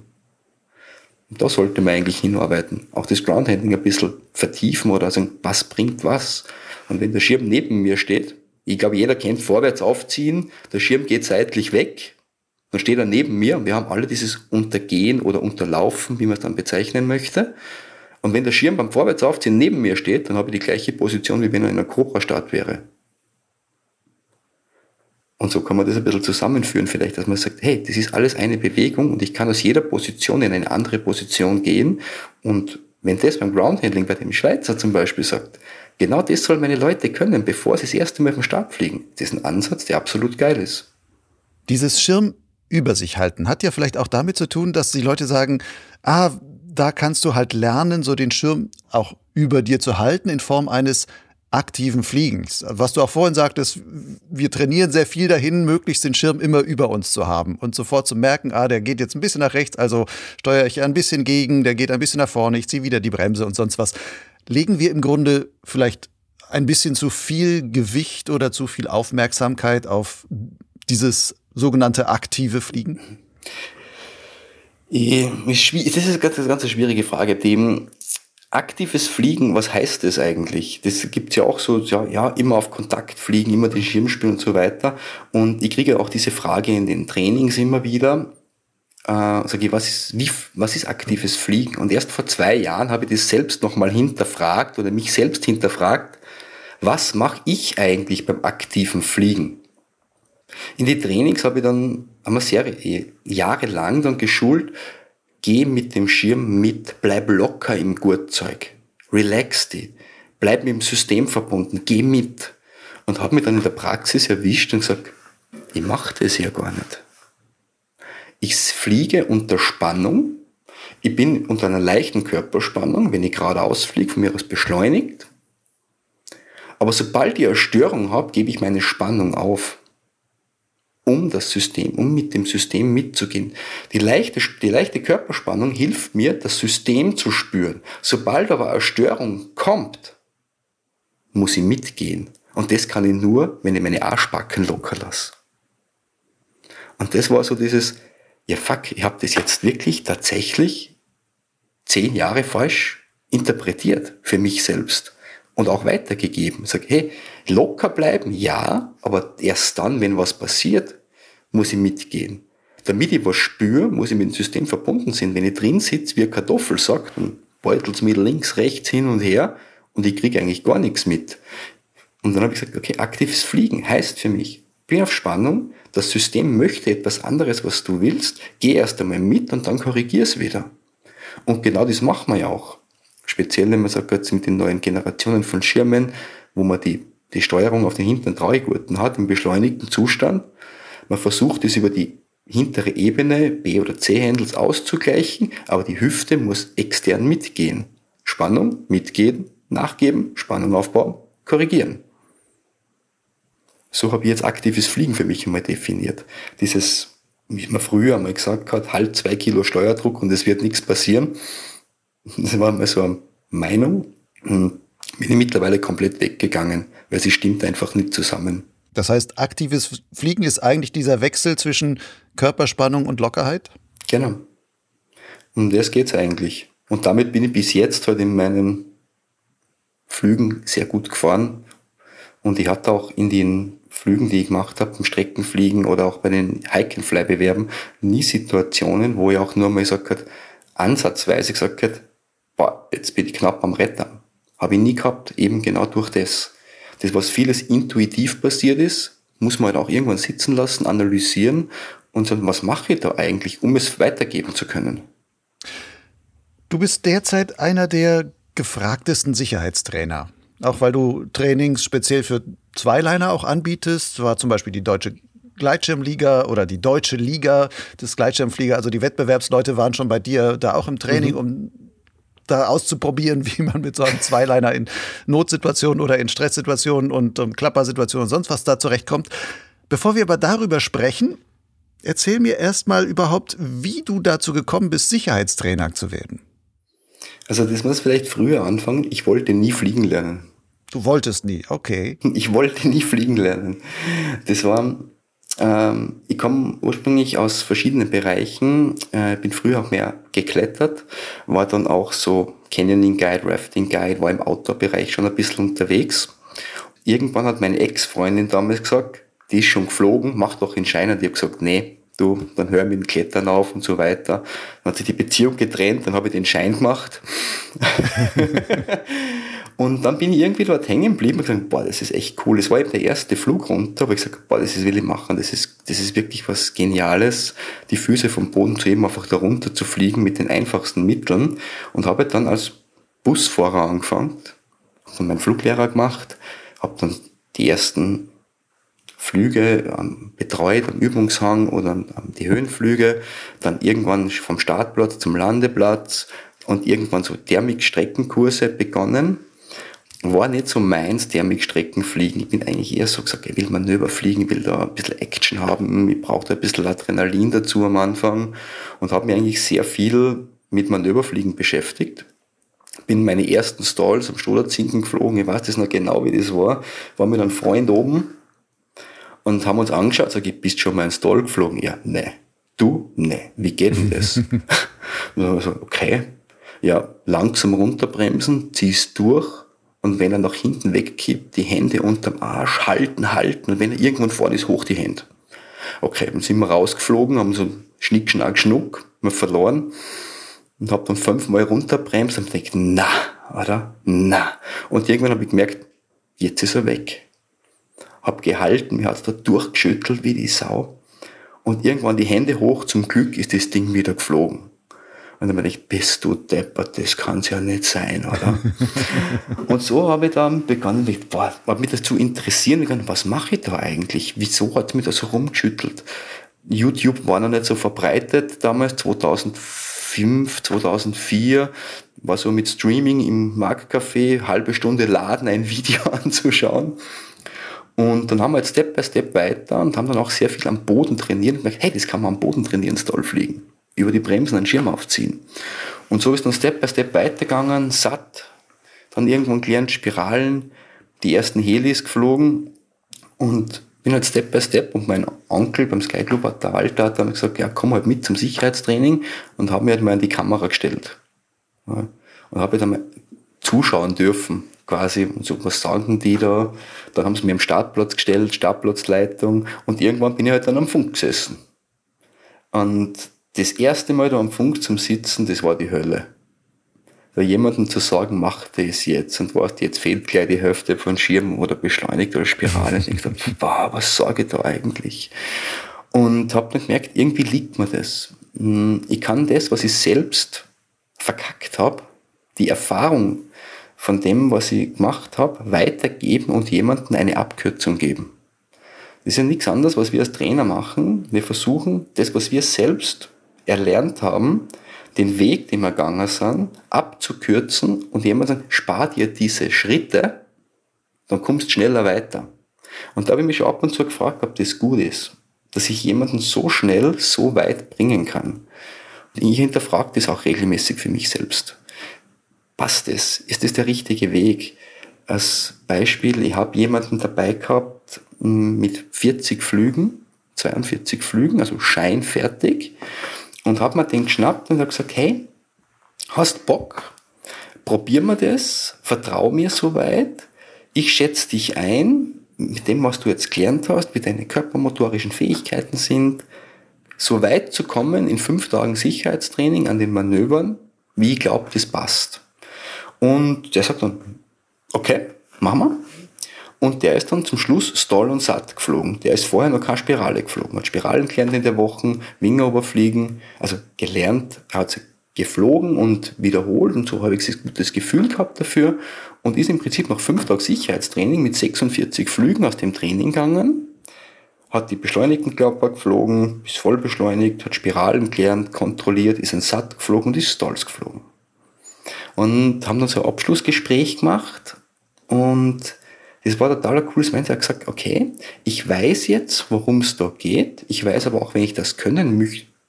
Speaker 1: Und da sollte man eigentlich hinarbeiten. Auch das Groundhandling ein bisschen vertiefen oder sagen, was bringt was? Und wenn der Schirm neben mir steht, ich glaube, jeder kennt vorwärts aufziehen, der Schirm geht seitlich weg, dann steht er neben mir und wir haben alle dieses Untergehen oder Unterlaufen, wie man es dann bezeichnen möchte. Und wenn der Schirm beim Vorwärtsaufziehen neben mir steht, dann habe ich die gleiche Position, wie wenn er in einer Cobra-Start wäre. Und so kann man das ein bisschen zusammenführen, vielleicht, dass man sagt, hey, das ist alles eine Bewegung und ich kann aus jeder Position in eine andere Position gehen. Und wenn das beim Groundhandling bei dem Schweizer zum Beispiel sagt, Genau das sollen meine Leute können, bevor sie das erste Mal vom Start fliegen. Das ist ein Ansatz, der absolut geil ist.
Speaker 2: Dieses Schirm über sich halten hat ja vielleicht auch damit zu tun, dass die Leute sagen, ah, da kannst du halt lernen, so den Schirm auch über dir zu halten in Form eines aktiven Fliegens. Was du auch vorhin sagtest, wir trainieren sehr viel dahin, möglichst den Schirm immer über uns zu haben und sofort zu merken, ah, der geht jetzt ein bisschen nach rechts, also steuere ich ein bisschen gegen, der geht ein bisschen nach vorne, ich ziehe wieder die Bremse und sonst was legen wir im Grunde vielleicht ein bisschen zu viel Gewicht oder zu viel Aufmerksamkeit auf dieses sogenannte aktive Fliegen?
Speaker 1: Das ist eine ganz, ganz schwierige Frage. Dem aktives Fliegen, was heißt das eigentlich? Das gibt's ja auch so, ja, ja, immer auf Kontakt fliegen, immer den Schirm spielen und so weiter. Und ich kriege auch diese Frage in den Trainings immer wieder äh, sage ich, was ist, wie, was ist aktives Fliegen? Und erst vor zwei Jahren habe ich das selbst nochmal hinterfragt oder mich selbst hinterfragt, was mache ich eigentlich beim aktiven Fliegen? In die Trainings habe ich dann, haben wir sehr jahrelang dann geschult, geh mit dem Schirm mit, bleib locker im Gurtzeug, relax dich, bleib mit dem System verbunden, geh mit. Und habe mich dann in der Praxis erwischt und gesagt, ich mache das ja gar nicht. Ich fliege unter Spannung. Ich bin unter einer leichten Körperspannung, wenn ich geradeaus fliege, von mir aus beschleunigt. Aber sobald ich eine Störung habe, gebe ich meine Spannung auf, um das System, um mit dem System mitzugehen. Die leichte, die leichte Körperspannung hilft mir, das System zu spüren. Sobald aber eine Störung kommt, muss ich mitgehen. Und das kann ich nur, wenn ich meine Arschbacken locker lasse. Und das war so dieses, ja fuck, ich habe das jetzt wirklich tatsächlich zehn Jahre falsch interpretiert für mich selbst und auch weitergegeben. Sag, hey, locker bleiben, ja, aber erst dann, wenn was passiert, muss ich mitgehen. Damit ich was spüre, muss ich mit dem System verbunden sein. Wenn ich drin sitze, wie ein Kartoffelsack, dann beutelt mit links, rechts, hin und her und ich kriege eigentlich gar nichts mit. Und dann habe ich gesagt, okay, aktives Fliegen heißt für mich, bin auf Spannung, das System möchte etwas anderes, was du willst, geh erst einmal mit und dann korrigier es wieder. Und genau das machen wir ja auch. Speziell, wenn man sagt, jetzt mit den neuen Generationen von Schirmen, wo man die, die Steuerung auf den hinteren Traugurten hat, im beschleunigten Zustand. Man versucht es über die hintere Ebene B- oder C-Handles auszugleichen, aber die Hüfte muss extern mitgehen. Spannung, mitgehen, nachgeben, Spannung aufbauen, korrigieren. So habe ich jetzt aktives Fliegen für mich einmal definiert. Dieses, wie man früher einmal gesagt hat, halt zwei Kilo Steuerdruck und es wird nichts passieren. Das war mal so eine Meinung. Hm, bin ich mittlerweile komplett weggegangen, weil sie stimmt einfach nicht zusammen.
Speaker 2: Das heißt, aktives Fliegen ist eigentlich dieser Wechsel zwischen Körperspannung und Lockerheit?
Speaker 1: Genau. Um das geht's eigentlich. Und damit bin ich bis jetzt halt in meinen Flügen sehr gut gefahren. Und ich hatte auch in den Flügen, die ich gemacht habe, im Streckenfliegen oder auch bei den Hike-and-Fly-Bewerben, nie Situationen, wo ich auch nur mal gesagt habe, ansatzweise gesagt habe, boah, jetzt bin ich knapp am Retter. Habe ich nie gehabt, eben genau durch das. Das, was vieles intuitiv passiert ist, muss man halt auch irgendwann sitzen lassen, analysieren und sagen, was mache ich da eigentlich, um es weitergeben zu können.
Speaker 2: Du bist derzeit einer der gefragtesten Sicherheitstrainer. Auch weil du Trainings speziell für Zweiliner auch anbietest, war zum Beispiel die deutsche Gleitschirmliga oder die deutsche Liga des Gleitschirmflieger. Also die Wettbewerbsleute waren schon bei dir da auch im Training, mhm. um da auszuprobieren, wie man mit so einem Zweiliner in Notsituationen oder in Stresssituationen und um, Klappersituationen und sonst was da zurechtkommt. Bevor wir aber darüber sprechen, erzähl mir erstmal überhaupt, wie du dazu gekommen bist, Sicherheitstrainer zu werden.
Speaker 1: Also das muss vielleicht früher anfangen. Ich wollte nie fliegen lernen.
Speaker 2: Du wolltest nie, okay.
Speaker 1: Ich wollte nie fliegen lernen. Das war, ähm, ich komme ursprünglich aus verschiedenen Bereichen, äh, bin früher auch mehr geklettert, war dann auch so Canyoning Guide, Rafting Guide, war im Outdoor-Bereich schon ein bisschen unterwegs. Irgendwann hat meine Ex-Freundin damals gesagt, die ist schon geflogen, mach doch den Schein. Und ich habe gesagt, nee, du, dann hör mit dem Klettern auf und so weiter. Dann hat sich die Beziehung getrennt, dann habe ich den Schein gemacht. und dann bin ich irgendwie dort hängen geblieben und gesagt, boah, das ist echt cool. Das war eben der erste Flug runter, aber ich gesagt, boah, das will ich machen. Das ist, das ist wirklich was Geniales, die Füße vom Boden zu heben, einfach da runter zu fliegen mit den einfachsten Mitteln. Und habe dann als Busfahrer angefangen, habe dann meinen Fluglehrer gemacht, habe dann die ersten Flüge betreut am Übungshang oder die Höhenflüge, dann irgendwann vom Startplatz zum Landeplatz und irgendwann so Thermikstreckenkurse begonnen. War nicht so meins, Thermikstreckenfliegen. Ich bin eigentlich eher so gesagt, ich will Manöver fliegen, ich will da ein bisschen Action haben, ich brauche da ein bisschen Adrenalin dazu am Anfang und habe mich eigentlich sehr viel mit Manöverfliegen beschäftigt bin meine ersten Stalls am Stoderzinken geflogen, ich weiß das noch genau, wie das war, war mit einem Freund oben und haben uns angeschaut, sag ich, bist schon mal ins Stall geflogen? Ja, nee. Du? Nee. Wie geht denn das? und so, okay. Ja, langsam runterbremsen, ziehst durch und wenn er nach hinten wegkippt, die Hände unterm Arsch halten, halten und wenn er irgendwann vorne ist, hoch die Hände. Okay, dann sind wir rausgeflogen, haben so Schnick, Schnack, Schnuck, wir verloren und hab dann fünfmal runterbremst und denkt, na, oder? Na. Und irgendwann habe ich gemerkt, jetzt ist er weg hab gehalten, mir hat's da durchgeschüttelt wie die Sau. Und irgendwann die Hände hoch, zum Glück ist das Ding wieder geflogen. Und dann dachte ich, bist du deppert, das kann's ja nicht sein, oder? und so habe ich dann begonnen, mich, boah, mich das zu interessieren, gegangen, was mache ich da eigentlich? Wieso hat mich das so rumgeschüttelt? YouTube war noch nicht so verbreitet damals, 2005, 2004, war so mit Streaming im Marktcafé, halbe Stunde laden, ein Video anzuschauen. Und dann haben wir jetzt Step by Step weiter und haben dann auch sehr viel am Boden trainiert und gedacht, hey, das kann man am Boden trainieren, Stall fliegen. Über die Bremsen einen Schirm aufziehen. Und so ist dann Step by Step weitergegangen, satt, dann irgendwann gelernt Spiralen, die ersten Helis geflogen und bin halt Step by Step und mein Onkel beim Sky Club hat der Walter hat dann gesagt, ja komm halt mit zum Sicherheitstraining und habe mir halt mal an die Kamera gestellt. Ja, und habe dann mal zuschauen dürfen quasi, und so, was sagen die da? Dann haben sie mir am Startplatz gestellt, Startplatzleitung, und irgendwann bin ich halt dann am Funk gesessen. Und das erste Mal da am Funk zum Sitzen, das war die Hölle. Da jemandem zu sagen, mach das jetzt und weißt, jetzt fehlt gleich die Hälfte von Schirm oder beschleunigt oder Spirale. Und ich dachte, wow, was sage ich da eigentlich? Und habe dann gemerkt, irgendwie liegt mir das. Hm, ich kann das, was ich selbst verkackt habe, die Erfahrung, von dem, was ich gemacht habe, weitergeben und jemandem eine Abkürzung geben. Das ist ja nichts anderes, was wir als Trainer machen. Wir versuchen, das, was wir selbst erlernt haben, den Weg, den wir gegangen sind, abzukürzen und jemand sagt, spar dir diese Schritte, dann kommst du schneller weiter. Und da habe ich mich schon ab und zu gefragt, ob das gut ist, dass ich jemanden so schnell so weit bringen kann. Und ich hinterfrage das auch regelmäßig für mich selbst. Passt es? Ist das der richtige Weg? Als Beispiel, ich habe jemanden dabei gehabt mm, mit 40 Flügen, 42 Flügen, also scheinfertig, und habe mir den geschnappt und habe gesagt, hey, hast Bock? Probieren wir das, vertrau mir soweit, ich schätze dich ein, mit dem, was du jetzt gelernt hast, wie deine körpermotorischen Fähigkeiten sind, so weit zu kommen in fünf Tagen Sicherheitstraining an den Manövern, wie ich glaube, das passt. Und der sagt dann, okay, machen wir. Und der ist dann zum Schluss Stall und Satt geflogen. Der ist vorher noch keine Spirale geflogen. Hat Spiralen gelernt in der Woche, Wingeroberfliegen, also gelernt, er hat sie geflogen und wiederholt und so habe ich ein gutes Gefühl gehabt dafür und ist im Prinzip nach fünf Tagen Sicherheitstraining mit 46 Flügen aus dem Training gegangen, hat die beschleunigten Körper geflogen, ist voll beschleunigt, hat Spiralen gelernt, kontrolliert, ist ein Satt geflogen und ist Stalls geflogen. Und haben dann so ein Abschlussgespräch gemacht und das war total ein cooles Moment. Er hat gesagt, okay, ich weiß jetzt, worum es da geht. Ich weiß aber auch, wenn ich das können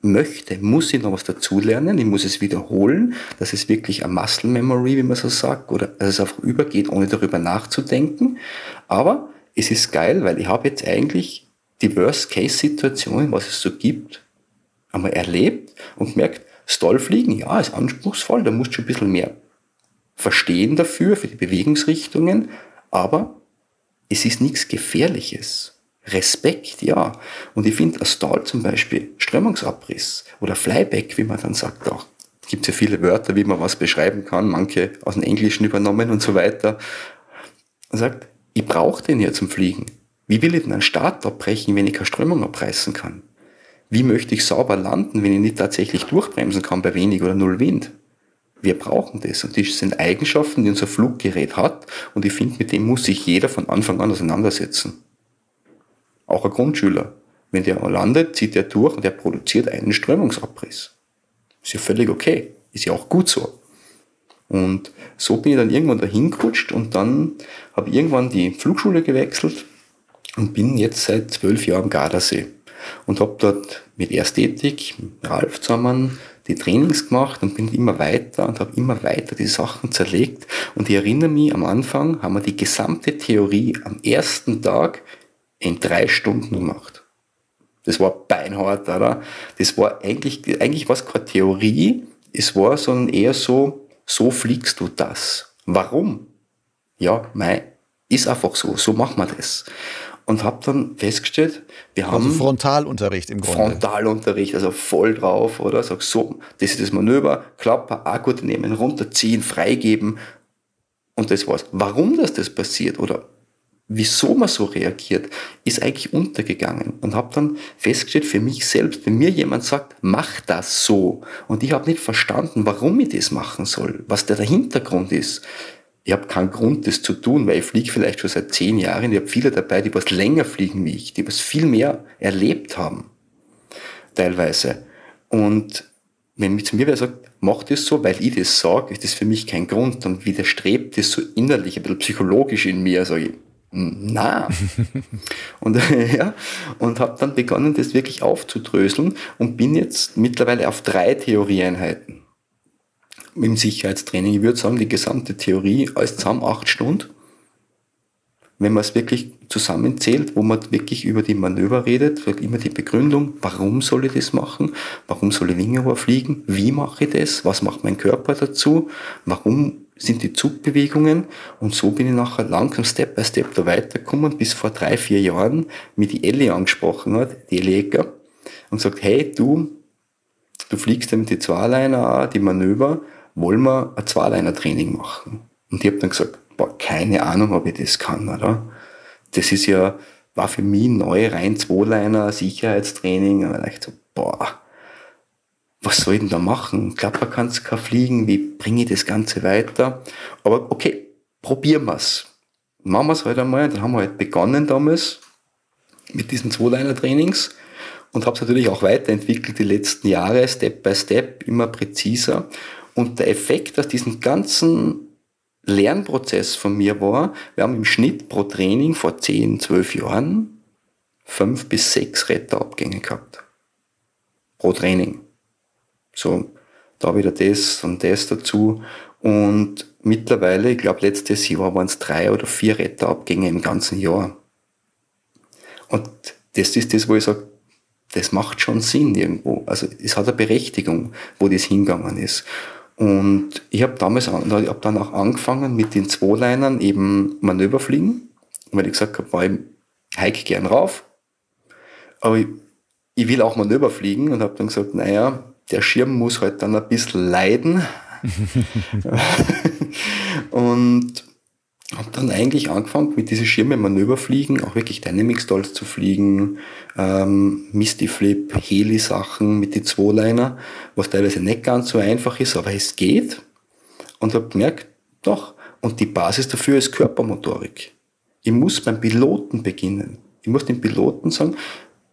Speaker 1: möchte, muss ich noch was dazulernen. Ich muss es wiederholen. Das ist wirklich ein Muscle Memory, wie man so sagt, oder dass es einfach übergeht, ohne darüber nachzudenken. Aber es ist geil, weil ich habe jetzt eigentlich die Worst-Case-Situation, was es so gibt, einmal erlebt und merkt, Stallfliegen, ja, ist anspruchsvoll, da musst du schon ein bisschen mehr verstehen dafür, für die Bewegungsrichtungen, aber es ist nichts Gefährliches. Respekt, ja. Und ich finde, als Stall zum Beispiel, Strömungsabriss oder Flyback, wie man dann sagt, auch gibt ja viele Wörter, wie man was beschreiben kann, manche aus dem Englischen übernommen und so weiter. Und sagt, ich brauche den ja zum Fliegen. Wie will ich denn einen Start abbrechen, wenn ich keine Strömung abreißen kann? Wie möchte ich sauber landen, wenn ich nicht tatsächlich durchbremsen kann bei wenig oder null Wind? Wir brauchen das und das sind Eigenschaften, die unser Fluggerät hat und ich finde, mit dem muss sich jeder von Anfang an auseinandersetzen. Auch ein Grundschüler. Wenn der landet, zieht er durch und er produziert einen Strömungsabriss. Ist ja völlig okay. Ist ja auch gut so. Und so bin ich dann irgendwann dahin gerutscht und dann habe ich irgendwann die Flugschule gewechselt und bin jetzt seit zwölf Jahren am Gardasee und habe dort mit Ästhetik, mit Ralf zusammen die Trainings gemacht und bin immer weiter und habe immer weiter die Sachen zerlegt. Und ich erinnere mich, am Anfang haben wir die gesamte Theorie am ersten Tag in drei Stunden gemacht. Das war beinhart, oder? Das war eigentlich, eigentlich war es keine Theorie, es war sondern eher so, so fliegst du das. Warum? Ja, mei, ist einfach so, so machen wir das. Und habe dann festgestellt, wir also haben...
Speaker 2: Also Frontalunterricht im Grunde.
Speaker 1: Frontalunterricht, also voll drauf, oder? Sag so, das ist das Manöver, Klapper, Akku nehmen, runterziehen, freigeben. Und das war's. Warum das das passiert oder wieso man so reagiert, ist eigentlich untergegangen und habe dann festgestellt für mich selbst, wenn mir jemand sagt, mach das so und ich habe nicht verstanden, warum ich das machen soll, was der, der Hintergrund ist. Ich habe keinen Grund, das zu tun, weil ich fliege vielleicht schon seit zehn Jahren. Ich habe viele dabei, die was länger fliegen wie ich, die was viel mehr erlebt haben, teilweise. Und wenn mir zu mir wer sagt, mach das so, weil ich das sage, ist das für mich kein Grund, dann widerstrebt das so innerlich, ein bisschen psychologisch in mir, sage ich, na. und ja, und habe dann begonnen, das wirklich aufzudröseln und bin jetzt mittlerweile auf drei Theorieeinheiten im Sicherheitstraining. Ich würde sagen, die gesamte Theorie als zusammen acht Stunden. Wenn man es wirklich zusammenzählt, wo man wirklich über die Manöver redet, wird immer die Begründung, warum soll ich das machen? Warum soll ich Wingerohr fliegen? Wie mache ich das? Was macht mein Körper dazu? Warum sind die Zugbewegungen und so bin ich nachher langsam Step by Step da weitergekommen, bis vor drei, vier Jahren mir die Ellie angesprochen hat, die Ellie Ecker, und sagt, hey, du, du fliegst ja mit die Zweiliner die Manöver, wollen wir ein Zweiliner-Training machen? Und ich habe dann gesagt, boah, keine Ahnung, ob ich das kann, oder? Das ist ja, war für mich neu, rein Zweiliner, Sicherheitstraining, und ich so, boah, was soll ich denn da machen? Klapper kannst kein fliegen, wie bringe ich das Ganze weiter? Aber okay, probieren wir's. Machen wir es halt einmal. Dann haben wir halt begonnen damals mit diesen Zwei-Liner-Trainings und habe es natürlich auch weiterentwickelt die letzten Jahre, Step by Step, immer präziser. Und der Effekt aus diesen ganzen Lernprozess von mir war, wir haben im Schnitt pro Training vor 10, 12 Jahren fünf bis sechs Retterabgänge gehabt. Pro Training. So, da wieder das und das dazu. Und mittlerweile, ich glaube letztes Jahr waren es drei oder vier Retterabgänge im ganzen Jahr. Und das ist das, wo ich sage, das macht schon Sinn irgendwo. Also es hat eine Berechtigung, wo das hingegangen ist. Und ich habe damals ich hab dann auch angefangen mit den Zweilinern eben Manöverfliegen, weil ich gesagt habe, ich hike gern rauf, aber ich, ich will auch Manöver fliegen und habe dann gesagt, naja, der Schirm muss halt dann ein bisschen leiden. und habe dann eigentlich angefangen mit diesen Schirme Manöverfliegen, auch wirklich Dynamic Stalls zu fliegen, ähm, Misty Flip, Heli-Sachen mit die Zweiliner, was teilweise nicht ganz so einfach ist, aber es geht. Und habe gemerkt, doch. Und die Basis dafür ist Körpermotorik. Ich muss beim Piloten beginnen. Ich muss dem Piloten sagen,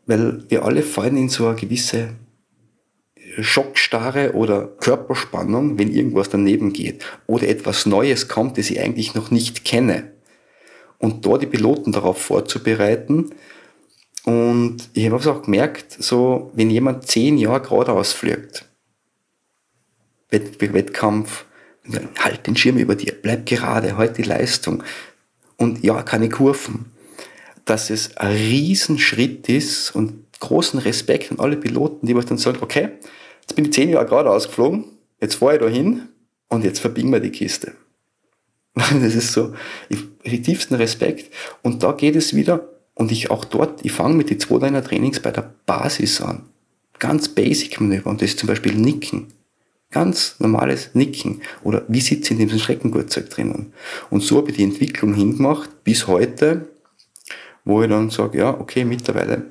Speaker 1: weil wir alle fallen in so eine gewisse Schockstarre oder Körperspannung, wenn irgendwas daneben geht oder etwas Neues kommt, das ich eigentlich noch nicht kenne. Und da die Piloten darauf vorzubereiten. Und ich habe auch gemerkt, so, wenn jemand zehn Jahre geradeaus fliegt, Wett Wettkampf, halt den Schirm über dir, bleib gerade, halt die Leistung. Und ja, keine Kurven. Dass es ein Riesenschritt ist und großen Respekt an alle Piloten, die was dann sagen, okay, Jetzt bin ich zehn Jahre gerade ausgeflogen, jetzt fahre ich da hin und jetzt verbiegen wir die Kiste. Das ist so, ich, tiefsten Respekt. Und da geht es wieder, und ich auch dort, ich fange mit den zwei deiner Trainings bei der Basis an. Ganz basic Manöver. Und das ist zum Beispiel Nicken. Ganz normales Nicken. Oder wie sitze ich in diesem Schreckengurtzeug drinnen? Und so habe ich die Entwicklung hingemacht bis heute, wo ich dann sage, ja, okay, mittlerweile,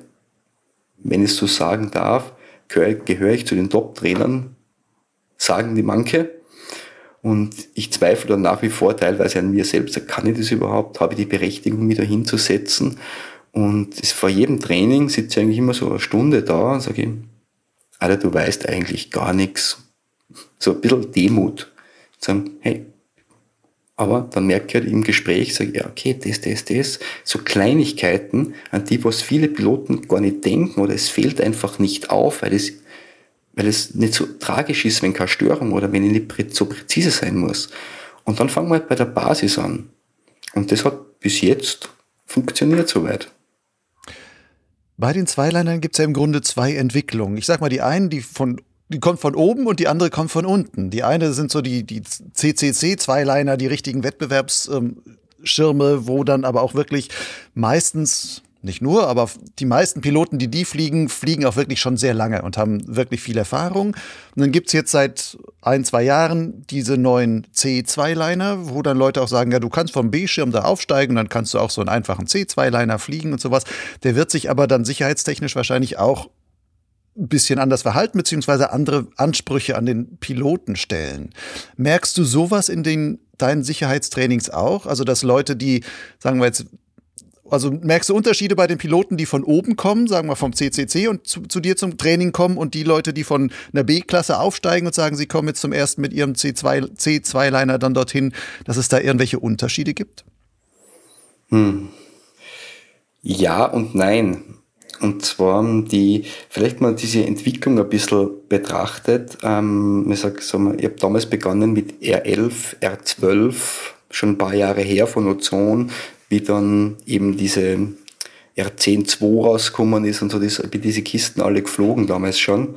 Speaker 1: wenn ich es so sagen darf, gehöre, gehöre ich zu den Top-Trainern, sagen die manche. Und ich zweifle dann nach wie vor teilweise an mir selbst, kann ich das überhaupt? Habe ich die Berechtigung, mich da hinzusetzen? Und vor jedem Training sitze ich eigentlich immer so eine Stunde da und sage ihm, Alter, du weißt eigentlich gar nichts. So ein bisschen Demut. Sagen, hey, aber dann merke ich halt im Gespräch, sage ich, ja, okay, das, das, das. So Kleinigkeiten, an die was viele Piloten gar nicht denken oder es fehlt einfach nicht auf, weil es, weil es nicht so tragisch ist, wenn keine Störung oder wenn ich nicht so präzise sein muss. Und dann fangen wir halt bei der Basis an. Und das hat bis jetzt funktioniert soweit.
Speaker 2: Bei den Zweilinern gibt es ja im Grunde zwei Entwicklungen. Ich sag mal, die einen, die von die kommt von oben und die andere kommt von unten. Die eine sind so die, die CCC-Zweiliner, die richtigen Wettbewerbsschirme, wo dann aber auch wirklich meistens, nicht nur, aber die meisten Piloten, die die fliegen, fliegen auch wirklich schon sehr lange und haben wirklich viel Erfahrung. Und dann gibt's jetzt seit ein, zwei Jahren diese neuen C2-Liner, wo dann Leute auch sagen, ja, du kannst vom B-Schirm da aufsteigen, dann kannst du auch so einen einfachen C2-Liner fliegen und sowas. Der wird sich aber dann sicherheitstechnisch wahrscheinlich auch ein bisschen anders verhalten, beziehungsweise andere Ansprüche an den Piloten stellen. Merkst du sowas in den, deinen Sicherheitstrainings auch? Also, dass Leute, die, sagen wir jetzt, also merkst du Unterschiede bei den Piloten, die von oben kommen, sagen wir vom CCC und zu, zu dir zum Training kommen und die Leute, die von einer B-Klasse aufsteigen und sagen, sie kommen jetzt zum ersten mit ihrem C2, C2-Liner dann dorthin, dass es da irgendwelche Unterschiede gibt?
Speaker 1: Hm. Ja und nein. Und zwar die, vielleicht mal diese Entwicklung ein bisschen betrachtet. Ähm, ich sag, so, ich habe damals begonnen mit R11, R12, schon ein paar Jahre her von Ozon, wie dann eben diese R10-2 rausgekommen ist und so, das, wie diese Kisten alle geflogen damals schon.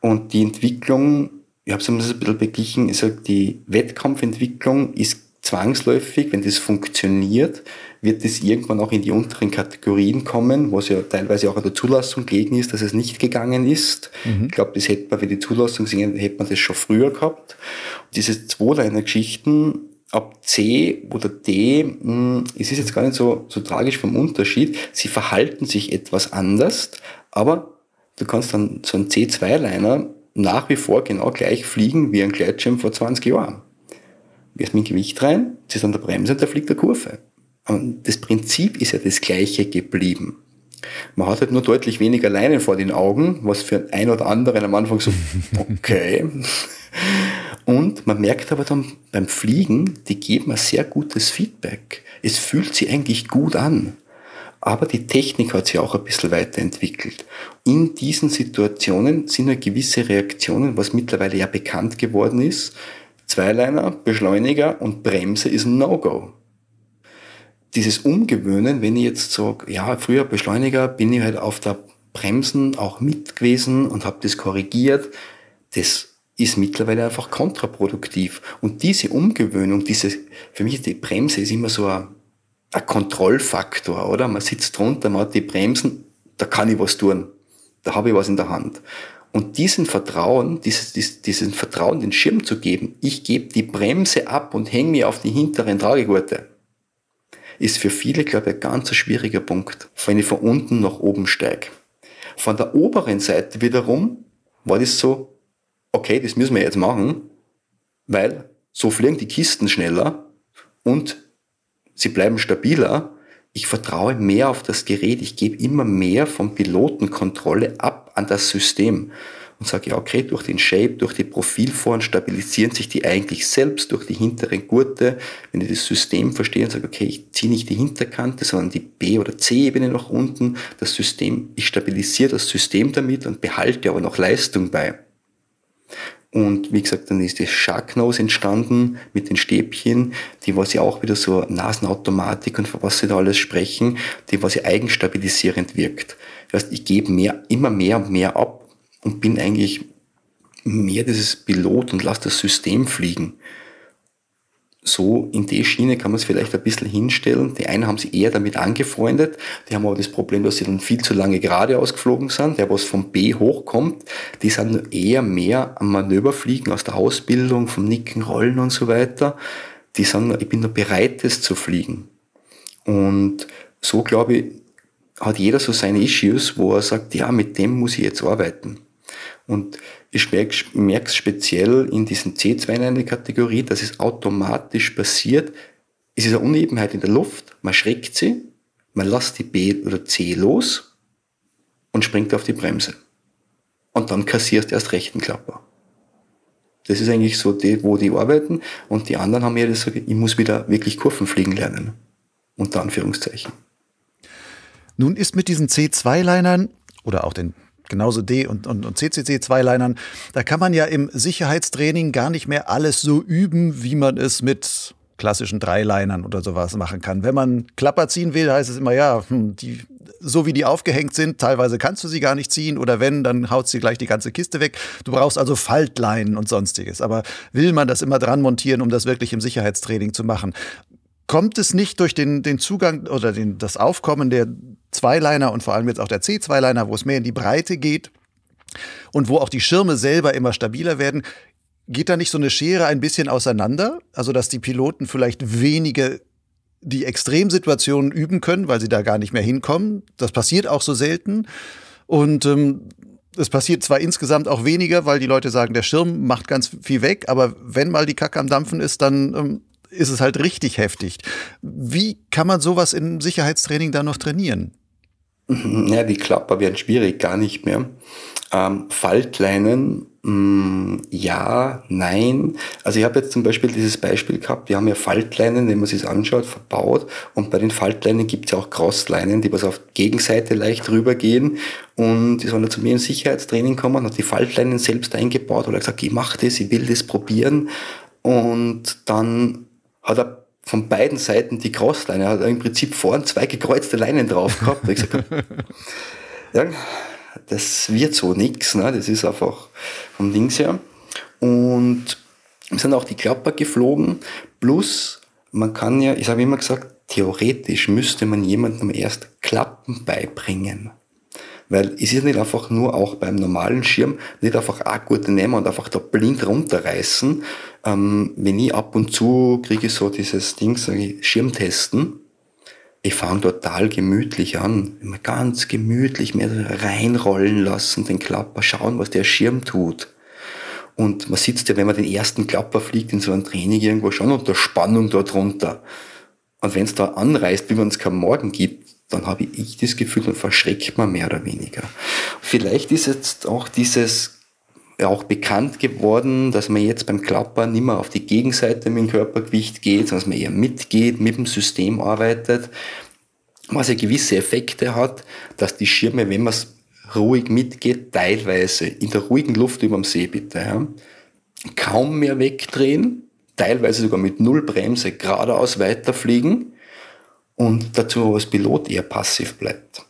Speaker 1: Und die Entwicklung, ich habe es ein bisschen beglichen, ich sag, die Wettkampfentwicklung ist zwangsläufig, wenn das funktioniert, wird es irgendwann auch in die unteren Kategorien kommen, was ja teilweise auch an der Zulassung gelegen ist, dass es nicht gegangen ist. Mhm. Ich glaube, das hätte man, wenn die Zulassung singen, hätte man das schon früher gehabt. Und diese Zweiliner-Geschichten ab C oder D, hm, es ist jetzt gar nicht so, so tragisch vom Unterschied. Sie verhalten sich etwas anders, aber du kannst dann so ein C2-Liner nach wie vor genau gleich fliegen wie ein Gleitschirm vor 20 Jahren wirst mit Gewicht rein, ziehst an der Bremse und da fliegt der Kurve. Und das Prinzip ist ja das gleiche geblieben. Man hat halt nur deutlich weniger Leinen vor den Augen, was für ein oder anderen am Anfang so, okay. Und man merkt aber dann beim Fliegen, die geben ein sehr gutes Feedback. Es fühlt sich eigentlich gut an. Aber die Technik hat sich auch ein bisschen weiterentwickelt. In diesen Situationen sind ja gewisse Reaktionen, was mittlerweile ja bekannt geworden ist. Zweiliner, Beschleuniger und Bremse ist ein No-Go. Dieses Umgewöhnen, wenn ich jetzt sage, ja, früher Beschleuniger, bin ich halt auf der Bremsen auch mit gewesen und habe das korrigiert, das ist mittlerweile einfach kontraproduktiv. Und diese Umgewöhnung, diese, für mich die Bremse ist immer so ein, ein Kontrollfaktor, oder? Man sitzt drunter, man hat die Bremsen, da kann ich was tun. Da habe ich was in der Hand. Und diesen Vertrauen, dieses, diesen Vertrauen, den Schirm zu geben, ich gebe die Bremse ab und hänge mir auf die hinteren Tragegurte, ist für viele, glaube ich, ein ganz schwieriger Punkt, wenn ich von unten nach oben steige. Von der oberen Seite wiederum war das so, okay, das müssen wir jetzt machen, weil so fliegen die Kisten schneller und sie bleiben stabiler. Ich vertraue mehr auf das Gerät. Ich gebe immer mehr von Pilotenkontrolle ab an das System und sage, ja, okay, durch den Shape, durch die Profilforen stabilisieren sich die eigentlich selbst durch die hinteren Gurte. Wenn ich das System verstehe und sage, okay, ich ziehe nicht die Hinterkante, sondern die B- oder C-Ebene nach unten, das System, ich stabilisiere das System damit und behalte aber noch Leistung bei. Und wie gesagt, dann ist das Sharknose entstanden mit den Stäbchen, die was ja auch wieder so Nasenautomatik und was sie da alles sprechen, die was ja eigenstabilisierend wirkt. Das heißt, ich gebe mehr, immer mehr und mehr ab und bin eigentlich mehr dieses Pilot und lasse das System fliegen. So in die Schiene kann man es vielleicht ein bisschen hinstellen. Die einen haben sich eher damit angefreundet, die haben aber das Problem, dass sie dann viel zu lange geradeaus geflogen sind. Der, was vom B hochkommt, die sind eher mehr am Manöverfliegen aus der Ausbildung, vom Nicken, Rollen und so weiter. Die sind, ich bin nur bereit, das zu fliegen. Und so glaube ich, hat jeder so seine Issues, wo er sagt, ja, mit dem muss ich jetzt arbeiten. Und ich merke es speziell in diesen C2-Kategorie, dass es automatisch passiert. Es ist eine Unebenheit in der Luft, man schreckt sie, man lässt die B oder C los und springt auf die Bremse. Und dann kassierst du erst rechten Klapper. Das ist eigentlich so die, wo die arbeiten. Und die anderen haben ja das, ich muss wieder wirklich Kurven fliegen lernen. Unter Anführungszeichen.
Speaker 2: Nun ist mit diesen C2-Linern oder auch den genauso D- und, und, und CCC-Zweilinern, da kann man ja im Sicherheitstraining gar nicht mehr alles so üben, wie man es mit klassischen Dreilinern oder sowas machen kann. Wenn man Klapper ziehen will, heißt es immer, ja, hm, die, so wie die aufgehängt sind, teilweise kannst du sie gar nicht ziehen oder wenn, dann haut sie gleich die ganze Kiste weg. Du brauchst also Faltleinen und sonstiges. Aber will man das immer dran montieren, um das wirklich im Sicherheitstraining zu machen? Kommt es nicht durch den, den Zugang oder den, das Aufkommen der Zweiliner und vor allem jetzt auch der C-Zweiliner, wo es mehr in die Breite geht und wo auch die Schirme selber immer stabiler werden, geht da nicht so eine Schere ein bisschen auseinander? Also, dass die Piloten vielleicht weniger die Extremsituationen üben können, weil sie da gar nicht mehr hinkommen. Das passiert auch so selten. Und ähm, es passiert zwar insgesamt auch weniger, weil die Leute sagen, der Schirm macht ganz viel weg, aber wenn mal die Kacke am Dampfen ist, dann ähm, ist es halt richtig heftig. Wie kann man sowas im Sicherheitstraining da noch trainieren?
Speaker 1: Ja, die Klapper werden schwierig, gar nicht mehr. Ähm, Faltleinen, mh, mm, ja, nein. Also ich habe jetzt zum Beispiel dieses Beispiel gehabt, wir haben ja Faltleinen, wenn man sich anschaut, verbaut und bei den Faltleinen gibt es ja auch Crossleinen, die was auf Gegenseite leicht rübergehen und die sollen zu mir im Sicherheitstraining kommen, hat die Faltleinen selbst eingebaut, oder gesagt, ich mache das, ich will das probieren und dann hat er von beiden Seiten die Crossleine. Er hat im Prinzip vorn zwei gekreuzte Leinen drauf gehabt. ich gesagt, ja, das wird so nix, ne? das ist einfach vom Dings her. Und wir sind auch die Klapper geflogen, plus man kann ja, ich habe immer gesagt, theoretisch müsste man jemandem erst Klappen beibringen. Weil es ist nicht einfach nur auch beim normalen Schirm, nicht einfach gute nehmen und einfach da blind runterreißen. Ähm, wenn ich ab und zu kriege so dieses Ding, sage ich, Schirm testen. Ich fange total gemütlich an. Immer ganz gemütlich mehr reinrollen lassen, den Klapper, schauen, was der Schirm tut. Und man sitzt ja, wenn man den ersten Klapper fliegt, in so einem Training irgendwo schon unter Spannung dort runter. Und wenn es da anreißt, wie man es keinen Morgen gibt, dann habe ich das Gefühl, dann verschreckt man mehr oder weniger. Vielleicht ist jetzt auch dieses auch bekannt geworden, dass man jetzt beim Klappern nicht mehr auf die Gegenseite mit dem Körpergewicht geht, sondern dass man eher mitgeht, mit dem System arbeitet, was ja gewisse Effekte hat, dass die Schirme, wenn man es ruhig mitgeht, teilweise in der ruhigen Luft über dem See bitte, ja, kaum mehr wegdrehen, teilweise sogar mit null Bremse geradeaus weiterfliegen und dazu als Pilot eher passiv bleibt.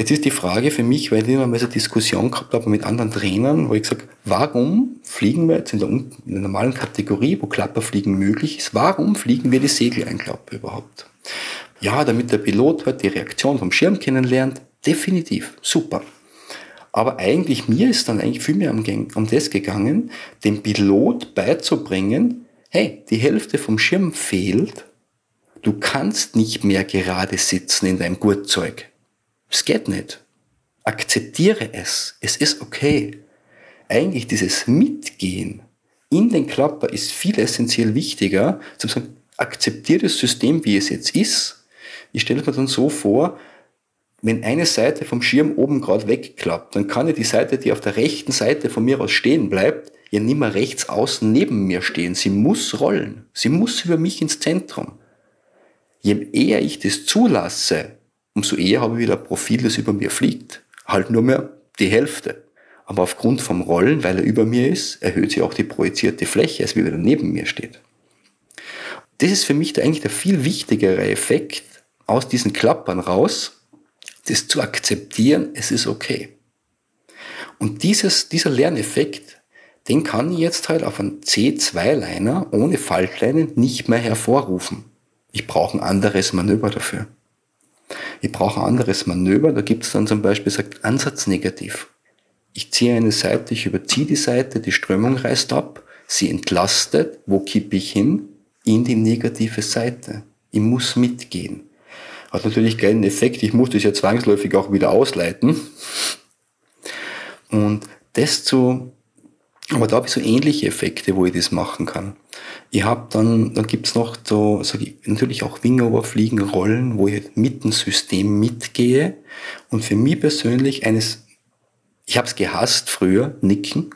Speaker 1: Jetzt ist die Frage für mich, weil ich immer mal so Diskussion gehabt habe mit anderen Trainern, wo ich gesagt warum fliegen wir jetzt in der, in der normalen Kategorie, wo Klapperfliegen möglich ist, warum fliegen wir die Segel einklappe überhaupt? Ja, damit der Pilot halt die Reaktion vom Schirm kennenlernt, definitiv, super. Aber eigentlich, mir ist dann eigentlich viel mehr um, um das gegangen, dem Pilot beizubringen, hey, die Hälfte vom Schirm fehlt, du kannst nicht mehr gerade sitzen in deinem Gurtzeug. Es geht nicht. Akzeptiere es. Es ist okay. Eigentlich dieses Mitgehen in den Klapper ist viel essentiell wichtiger, zu sagen, akzeptiere das System, wie es jetzt ist. Ich stelle mir dann so vor, wenn eine Seite vom Schirm oben gerade wegklappt, dann kann ja die Seite, die auf der rechten Seite von mir aus stehen bleibt, ja nicht mehr rechts außen neben mir stehen. Sie muss rollen. Sie muss über mich ins Zentrum. Je eher ich das zulasse, umso eher habe ich wieder ein Profil, das über mir fliegt. Halt nur mehr die Hälfte. Aber aufgrund vom Rollen, weil er über mir ist, erhöht sich auch die projizierte Fläche, als wie er neben mir steht. Das ist für mich da eigentlich der viel wichtigere Effekt aus diesen Klappern raus, das zu akzeptieren, es ist okay. Und dieses, dieser Lerneffekt, den kann ich jetzt halt auf einen C2-Liner ohne Faltleinen nicht mehr hervorrufen. Ich brauche ein anderes Manöver dafür. Ich brauche ein anderes Manöver, da gibt es dann zum Beispiel, sagt Ansatz negativ. Ich ziehe eine Seite, ich überziehe die Seite, die Strömung reißt ab, sie entlastet, wo kippe ich hin? In die negative Seite. Ich muss mitgehen. Hat natürlich keinen Effekt. Ich muss das ja zwangsläufig auch wieder ausleiten. Und das zu, aber da habe ich so ähnliche Effekte, wo ich das machen kann. Ich habe dann, dann gibt's noch so, sag ich, natürlich auch Wingover-Fliegen, Rollen, wo ich mit dem System mitgehe. Und für mich persönlich eines, ich habe es gehasst früher, Nicken.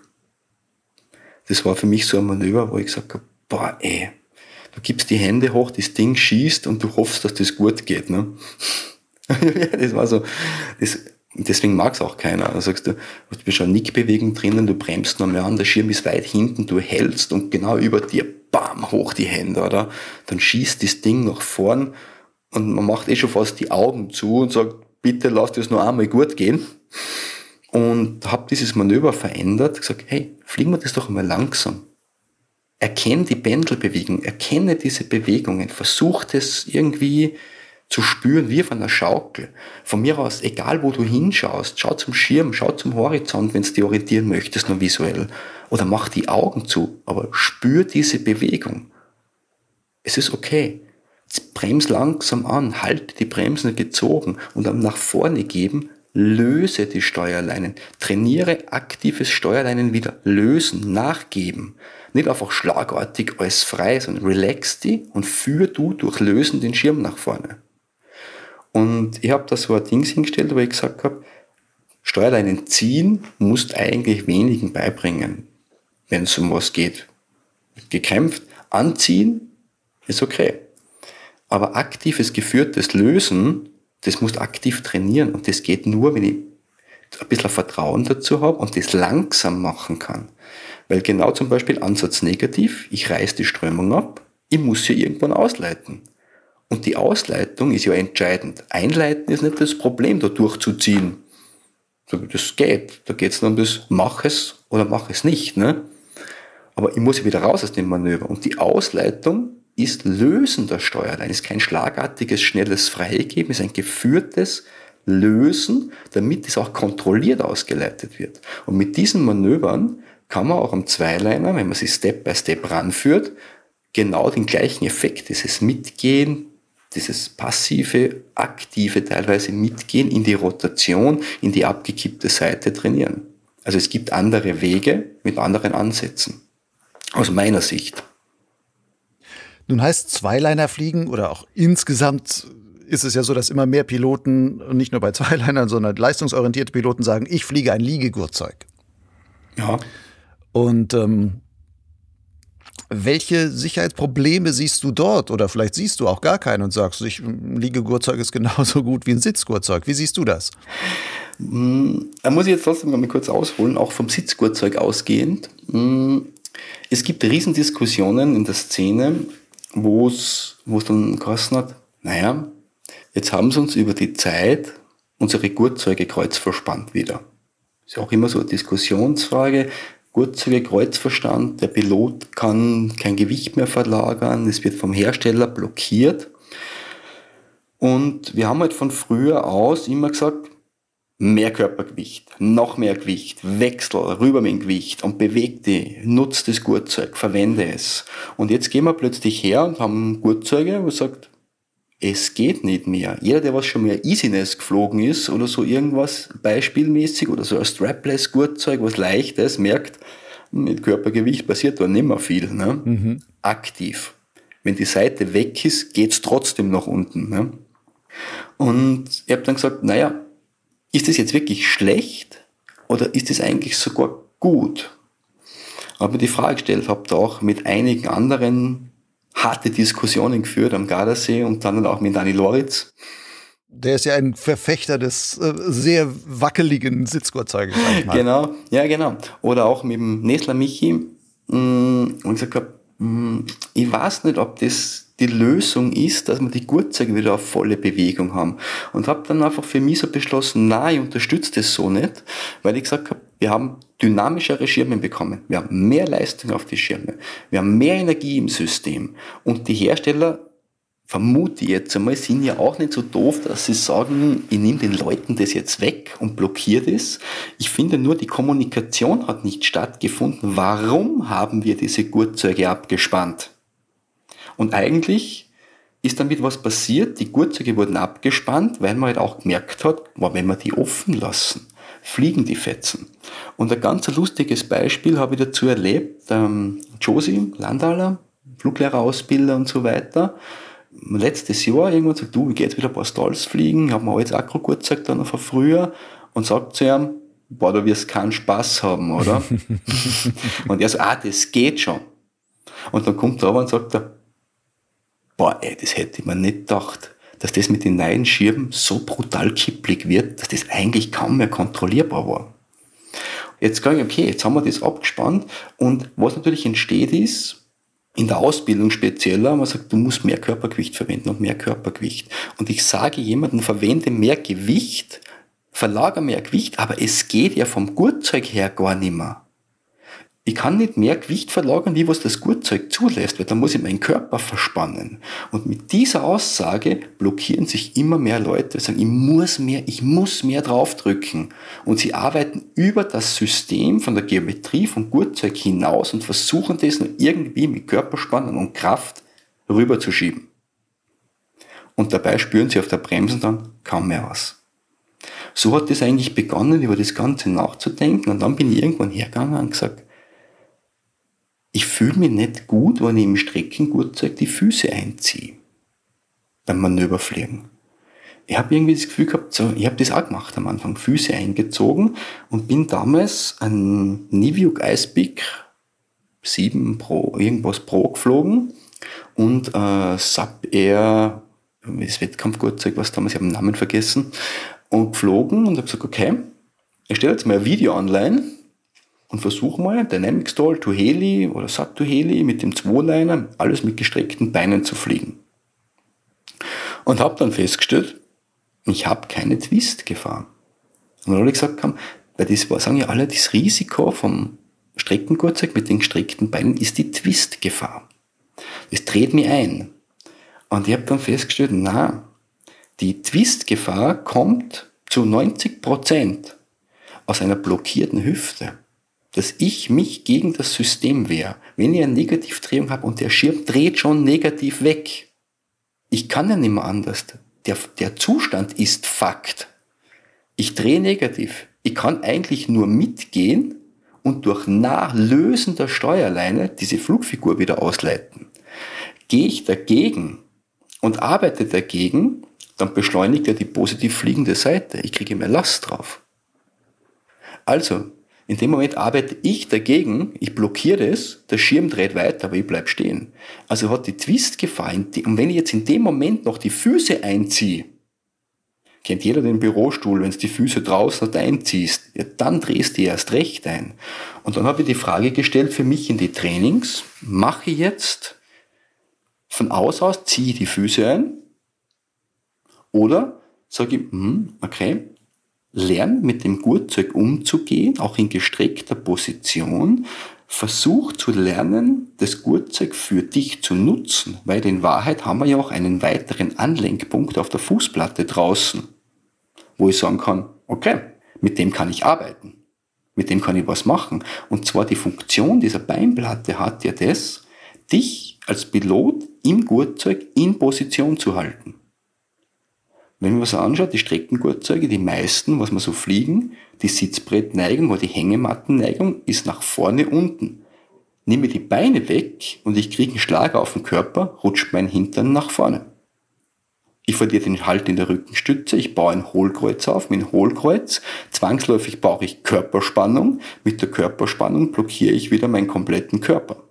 Speaker 1: Das war für mich so ein Manöver, wo ich gesagt habe, boah, ey, du gibst die Hände hoch, das Ding schießt und du hoffst, dass das gut geht. Ne? das war so, das, deswegen mag es auch keiner. Da sagst du, du bist schon Nickbewegung drinnen, du bremst noch mehr an, der Schirm ist weit hinten, du hältst und genau über dir, bam, hoch die Hände, oder? Dann schießt das Ding nach vorn und man macht eh schon fast die Augen zu und sagt, bitte lass das nur einmal gut gehen. Und habe dieses Manöver verändert, gesagt, hey, fliegen wir das doch mal langsam. Erkenne die Pendelbewegung, erkenne diese Bewegungen, versuch das irgendwie zu spüren, wie von einer Schaukel. Von mir aus, egal wo du hinschaust, schau zum Schirm, schau zum Horizont, wenn du dich orientieren möchtest, nur visuell. Oder mach die Augen zu, aber spür diese Bewegung. Es ist okay. Brems langsam an, halte die Bremsen gezogen und am nach vorne geben, löse die Steuerleinen. Trainiere aktives Steuerleinen wieder lösen, nachgeben. Nicht einfach schlagartig alles frei, sondern relax die und führ du durch Lösen den Schirm nach vorne. Und ich habe da so ein Ding hingestellt, wo ich gesagt habe, Steuerleinen ziehen musst eigentlich wenigen beibringen, wenn es um was geht. Gekämpft, anziehen ist okay. Aber aktives, geführtes Lösen, das musst aktiv trainieren. Und das geht nur, wenn ich ein bisschen Vertrauen dazu habe und das langsam machen kann. Weil genau zum Beispiel Ansatz negativ, ich reiß die Strömung ab, ich muss sie irgendwann ausleiten. Und die Ausleitung ist ja entscheidend. Einleiten ist nicht das Problem, da durchzuziehen. Das geht. Da geht es nur um das, mach es oder mach es nicht. Ne? Aber ich muss ja wieder raus aus dem Manöver. Und die Ausleitung ist Lösen der Steuerlein, ist kein schlagartiges, schnelles Freigeben, ist ein geführtes Lösen, damit es auch kontrolliert ausgeleitet wird. Und mit diesen Manövern kann man auch am Zweiliner, wenn man sie Step by Step ranführt, genau den gleichen Effekt, dieses Mitgehen, dieses passive, aktive teilweise Mitgehen in die Rotation, in die abgekippte Seite trainieren. Also es gibt andere Wege mit anderen Ansätzen. Aus meiner Sicht.
Speaker 2: Nun heißt Zweiliner fliegen oder auch insgesamt ist es ja so, dass immer mehr Piloten, nicht nur bei Zweilinern, sondern leistungsorientierte Piloten sagen, ich fliege ein Liegegurtzeug.
Speaker 1: Ja.
Speaker 2: Und ähm, welche Sicherheitsprobleme siehst du dort? Oder vielleicht siehst du auch gar keinen und sagst, ich, ein Liegegurtzeug ist genauso gut wie ein Sitzgurtzeug. Wie siehst du das?
Speaker 1: Hm, da muss ich jetzt trotzdem mal kurz ausholen, auch vom Sitzgurtzeug ausgehend. Hm, es gibt Riesendiskussionen in der Szene, wo es dann geheißen hat, naja, jetzt haben sie uns über die Zeit unsere Gurtzeuge kreuzverspannt wieder. Ist ja auch immer so eine Diskussionsfrage. Gurtzeuge Kreuzverstand, der Pilot kann kein Gewicht mehr verlagern, es wird vom Hersteller blockiert. Und wir haben halt von früher aus immer gesagt, mehr Körpergewicht, noch mehr Gewicht, Wechsel, rüber mit dem Gewicht und beweg dich, nutzt das Gurtzeug, verwende es. Und jetzt gehen wir plötzlich her und haben Gurtzeuge, wo sagt, es geht nicht mehr. Jeder, der was schon mehr Easiness geflogen ist oder so irgendwas beispielmäßig oder so ein strapless Gurtzeug, was leichtes, merkt, mit Körpergewicht passiert da nicht mehr viel. Ne? Mhm. Aktiv. Wenn die Seite weg ist, geht's trotzdem nach unten. Ne? Und ich habe dann gesagt, naja, ist das jetzt wirklich schlecht oder ist es eigentlich sogar gut? Aber die Frage gestellt, habe da auch mit einigen anderen harte Diskussionen geführt am Gardasee und dann auch mit Dani Loritz.
Speaker 2: Der ist ja ein Verfechter des äh, sehr wackeligen Sitzgurtzeuges.
Speaker 1: Genau, ja genau. Oder auch mit dem Nesler Michi, mh, mm, und ich gesagt habe, mm, ich weiß nicht, ob das die Lösung ist, dass wir die Gurtzeuge wieder auf volle Bewegung haben. Und habe dann einfach für mich so beschlossen, nein, ich unterstütze das so nicht, weil ich gesagt habe, wir haben dynamischere Schirme bekommen. Wir haben mehr Leistung auf die Schirme. Wir haben mehr Energie im System. Und die Hersteller, vermute ich jetzt einmal, sind ja auch nicht so doof, dass sie sagen, ich nehme den Leuten das jetzt weg und blockiere das. Ich finde nur, die Kommunikation hat nicht stattgefunden. Warum haben wir diese Gurtzeuge abgespannt? Und eigentlich ist damit was passiert, die Gurtzeuge wurden abgespannt, weil man halt auch gemerkt hat, wenn wir die offen lassen, fliegen die Fetzen. Und ein ganz lustiges Beispiel habe ich dazu erlebt, ähm, Josie Landaler, Fluglehrerausbilder und so weiter, letztes Jahr irgendwann sagt, du, ich gehe jetzt wieder ein paar Stalls fliegen, habe mir alles Akku gut gesagt dann von früher und sagt zu ihm, boah, da wirst keinen Spaß haben, oder? und er sagt, ah, das geht schon. Und dann kommt er aber und sagt er, boah, ey, das hätte ich mir nicht gedacht, dass das mit den neuen Schirmen so brutal kipplig wird, dass das eigentlich kaum mehr kontrollierbar war. Jetzt kann ich, okay, jetzt haben wir das abgespannt und was natürlich entsteht ist, in der Ausbildung spezieller, man sagt, du musst mehr Körpergewicht verwenden und mehr Körpergewicht. Und ich sage jemandem, verwende mehr Gewicht, verlagere mehr Gewicht, aber es geht ja vom Gurtzeug her gar nicht mehr. Ich kann nicht mehr Gewicht verlagern, wie was das Gurtzeug zulässt, weil dann muss ich meinen Körper verspannen. Und mit dieser Aussage blockieren sich immer mehr Leute, sagen, ich muss mehr, ich muss mehr draufdrücken. Und sie arbeiten über das System von der Geometrie vom Gurtzeug hinaus und versuchen das nur irgendwie mit Körperspannung und Kraft rüberzuschieben. Und dabei spüren sie auf der Bremsen dann kaum mehr was. So hat es eigentlich begonnen, über das Ganze nachzudenken. Und dann bin ich irgendwann hergegangen und gesagt, ich fühle mich nicht gut, wenn ich im Streckengurtzeug die Füße einziehe. Beim Manöverfliegen. Ich habe irgendwie das Gefühl gehabt, so, ich habe das auch gemacht am Anfang, Füße eingezogen und bin damals ein Niviuk Icepeak 7 Pro, irgendwas Pro geflogen und äh, Sub Air, das Wettkampfgurtzeug, was damals, ich habe den Namen vergessen, und geflogen und habe gesagt, okay, ich stelle jetzt mal ein Video online und versuche mal Dynamic Stall to Heli oder Sat to Heli mit dem Zweiliner, alles mit gestreckten Beinen zu fliegen. Und habe dann festgestellt, ich habe keine Twist-Gefahr. Und dann habe ich gesagt, weil das war, sagen ja alle, das Risiko vom Streckengurtzeug mit den gestreckten Beinen ist die Twist-Gefahr. Das dreht mich ein. Und ich habe dann festgestellt, na, die Twist-Gefahr kommt zu 90% aus einer blockierten Hüfte dass ich mich gegen das System wehre. Wenn ich eine Negativdrehung habe und der Schirm dreht schon negativ weg, ich kann ja nicht mehr anders. Der, der Zustand ist Fakt. Ich drehe negativ. Ich kann eigentlich nur mitgehen und durch Nachlösen der Steuerleine diese Flugfigur wieder ausleiten. Gehe ich dagegen und arbeite dagegen, dann beschleunigt er die positiv fliegende Seite. Ich kriege mehr Last drauf. Also, In dem Moment arbeite ich dagegen, ich blockiere das, der Schirm dreht weiter, aber ich bleib stehen. Also hat die Twist-Gefahr. Und wenn ich jetzt in dem Moment noch die Füße einziehe, kennt jeder den Bürostuhl, wenn du die Füße draußen einziehst, ja, dann drehst du erst recht ein. Und dann habe ich die Frage gestellt für mich in die Trainings, mache ich jetzt von aus aus, ziehe ich die Füße ein oder sage ich, hm, okay, lern mit dem Gurtzeug umzugehen, auch in gestreckter Position. Versuch zu lernen, das Gurtzeug für dich zu nutzen, weil in Wahrheit haben wir ja auch einen weiteren Anlenkpunkt auf der Fußplatte draußen, wo ich sagen kann, okay, mit dem kann ich arbeiten, mit dem kann ich was machen. Und zwar die Funktion dieser Beinplatte hat ja das, dich als Pilot im Gurtzeug in Position zu halten. Wenn man was anschaut, die Streckengurtzeuge, die meisten, was man so fliegen, die Sitzbrettneigung oder die Hängemattenneigung ist nach vorne unten. Nehme die Beine weg und ich kriege einen Schlag auf den Körper, rutscht mein Hintern nach vorne. Ich verliere den Halt in der Rückenstütze, ich baue ein Hohlkreuz auf. Mit Hohlkreuz zwangsläufig brauche ich Körperspannung. Mit der Körperspannung blockiere ich wieder meinen kompletten Körper.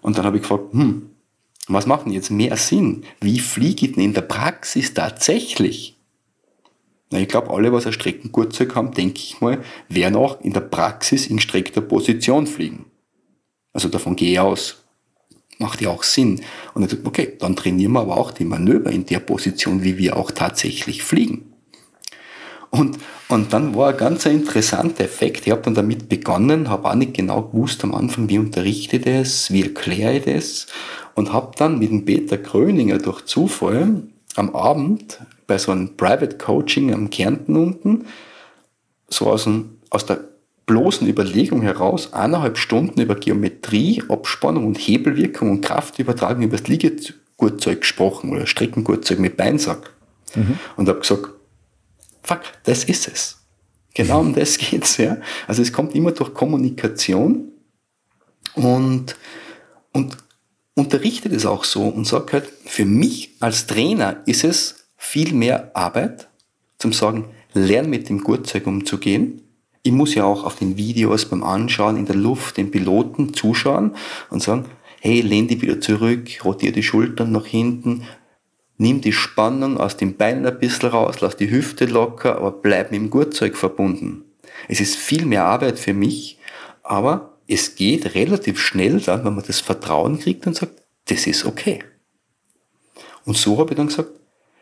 Speaker 1: Und dann habe ich gefragt, hm, was macht denn jetzt mehr Sinn? Wie fliege ich denn in der Praxis tatsächlich? Na, ich glaube, alle, was ein Streckengurtzeug haben, denke ich mal, werden auch in der Praxis in gestreckter Position fliegen. Also davon gehe ich aus. Macht ja auch Sinn. Und ich dachte, okay, dann trainieren wir aber auch die Manöver in der Position, wie wir auch tatsächlich fliegen. Und, und dann war ein ganz interessanter Effekt. Ich habe dann damit begonnen, habe auch nicht genau gewusst am Anfang, wie unterrichte ich das, wie erkläre ich das und habe dann mit dem Peter Kröninger durch Zufall am Abend bei so einem Private Coaching am Kärnten unten so aus, dem, aus der bloßen Überlegung heraus eineinhalb Stunden über Geometrie, Abspannung und Hebelwirkung und Kraftübertragung über das Liegegurtzeug gesprochen oder Streckengurtzeug mit Beinsack. Mhm. Und habe gesagt, fuck, das ist es. Genau um das geht's, ja. Also es kommt immer durch Kommunikation und, und unterrichte das auch so und sage halt, für mich als Trainer ist es viel mehr Arbeit, zum sagen, lern mit dem Gurtzeug umzugehen. Ich muss ja auch auf den Videos beim Anschauen in der Luft den Piloten zuschauen und sagen, hey, lehn dich wieder zurück, rotier die Schultern nach hinten, nimm die Spannung aus den Beinen ein bisschen raus, lass die Hüfte locker, aber bleib mit dem Gurtzeug verbunden. Es ist viel mehr Arbeit für mich, aber es geht relativ schnell dann, wenn man das Vertrauen kriegt und sagt, das ist okay. Und so habe ich dann gesagt,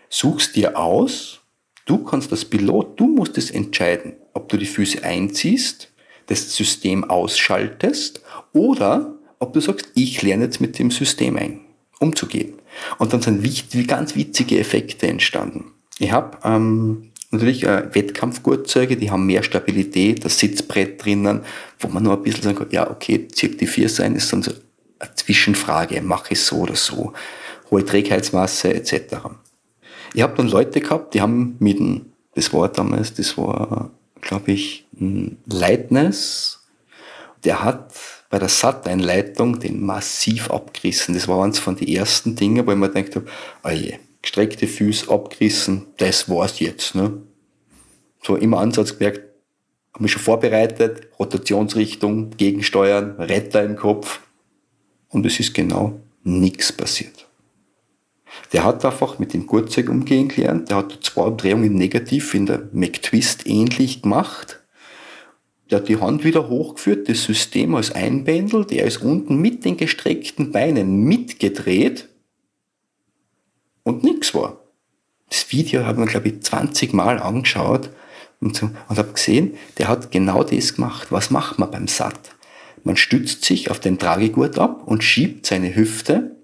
Speaker 1: suchst dir aus, du kannst das Pilot, du musst es entscheiden, ob du die Füße einziehst, das System ausschaltest oder ob du sagst, ich lerne jetzt mit dem System ein, umzugehen. Und dann sind ganz witzige Effekte entstanden. Ich habe ähm, Natürlich äh, Wettkampfgurtzeuge, die haben mehr Stabilität, das Sitzbrett drinnen, wo man nur ein bisschen sagen kann, ja, okay, zirkt die vier sein, ist dann so eine Zwischenfrage, mache ich so oder so, hohe Trägheitsmasse etc. Ich habe dann Leute gehabt, die haben mit dem, das war damals, das war, glaube ich, ein Leitness, der hat bei der SAT-Einleitung den massiv abgerissen. Das war eins von den ersten Dingen, wo ich mir gedacht habe, oh je, gestreckte Füße abgerissen, das war's jetzt. Ne? So im Ansatz gemerkt, habe mich schon vorbereitet, Rotationsrichtung, Gegensteuern, Retter im Kopf und es ist genau nichts passiert. Der hat einfach mit dem Gurtzeug umgehen gelernt, der hat zwei Drehungen negativ in der McTwist ähnlich gemacht. Der hat die Hand wieder hochgeführt, das System als Einbändel, der ist unten mit den gestreckten Beinen mitgedreht und nichts war. Das Video hat man, glaube ich, 20 Mal angeschaut und, so, und habe gesehen, der hat genau das gemacht. Was macht man beim Sat? Man stützt sich auf den Tragegurt ab und schiebt seine Hüfte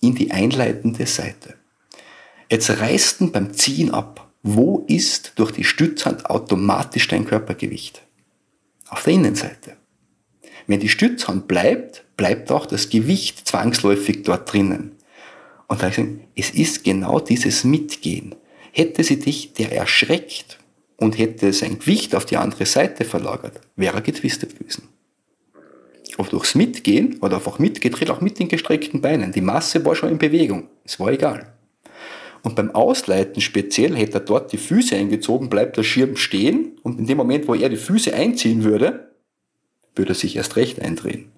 Speaker 1: in die einleitende Seite. Jetzt reißt ihn beim Ziehen ab. Wo ist durch die Stützhand automatisch dein Körpergewicht? Auf der Innenseite. Wenn die Stützhand bleibt, bleibt auch das Gewicht zwangsläufig dort drinnen. Und da habe ich gesagt, es ist genau dieses Mitgehen. Hätte sie dich der erschreckt und hätte sein Gewicht auf die andere Seite verlagert, wäre er getwistet gewesen. Ob durchs Mitgehen oder einfach mitgedreht, auch mit den gestreckten Beinen. Die Masse war schon in Bewegung. Es war egal. Und beim Ausleiten speziell hätte er dort die Füße eingezogen, bleibt der Schirm stehen und in dem Moment, wo er die Füße einziehen würde, würde er sich erst recht eindrehen.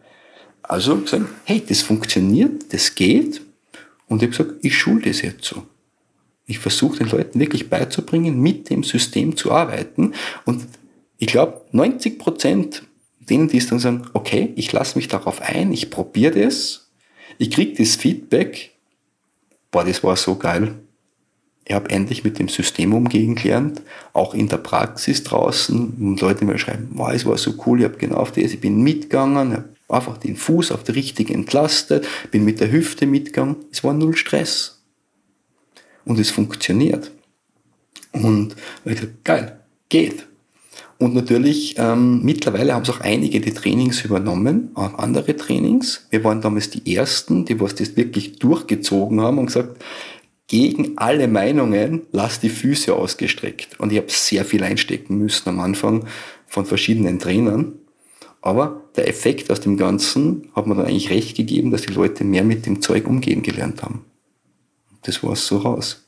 Speaker 1: Also gesagt, hey, das funktioniert, das geht. Und ich habe gesagt, ich schule das jetzt so. Ich versuche den Leuten wirklich beizubringen, mit dem System zu arbeiten. Und ich glaube, 90 Prozent denen, die es dann sagen, okay, ich lasse mich darauf ein, ich probiere das, ich kriege das Feedback, boah, das war so geil. Ich habe endlich mit dem System umgehen gelernt, auch in der Praxis draußen, und Leute mir schreiben, boah, es war so cool, ich habe genau auf das, ich bin mitgegangen, habe einfach den Fuß auf der richtigen entlastet, bin mit der Hüfte mitgegangen, es war null Stress. Und es funktioniert. Und ich gesagt, geil, geht. Und natürlich, ähm, mittlerweile haben es auch einige die Trainings übernommen, auch andere Trainings. Wir waren damals die Ersten, die was das wirklich durchgezogen haben und gesagt, gegen alle Meinungen, lass die Füße ausgestreckt. Und ich habe sehr viel einstecken müssen am Anfang von verschiedenen Trainern. Aber der Effekt aus dem Ganzen hat mir dann eigentlich recht gegeben, dass die Leute mehr mit dem Zeug umgehen gelernt haben. Das war es so raus.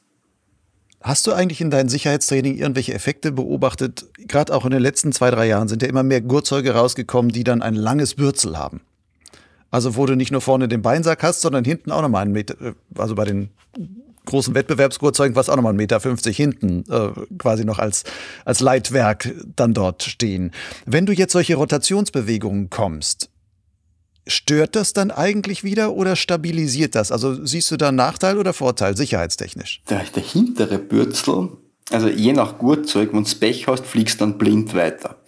Speaker 2: Hast du eigentlich in deinem Sicherheitstraining irgendwelche Effekte beobachtet? Gerade auch in den letzten zwei, drei Jahren sind ja immer mehr Gurtzeuge rausgekommen, die dann ein langes Bürzel haben. Also wo du nicht nur vorne den Beinsack hast, sondern hinten auch nochmal einen Meter, äh, also bei den großen Wettbewerbsgurtzeugen was auch nochmal einen Meter 50 hinten äh, quasi noch als, als Leitwerk dann dort stehen. Wenn du jetzt solche Rotationsbewegungen kommst, Stört das dann eigentlich wieder oder stabilisiert das? Also siehst du da Nachteil oder Vorteil sicherheitstechnisch?
Speaker 1: Der, der hintere Bürzel, also je nach Gurtzeug, wenn du Pech hast, fliegst dann blind weiter.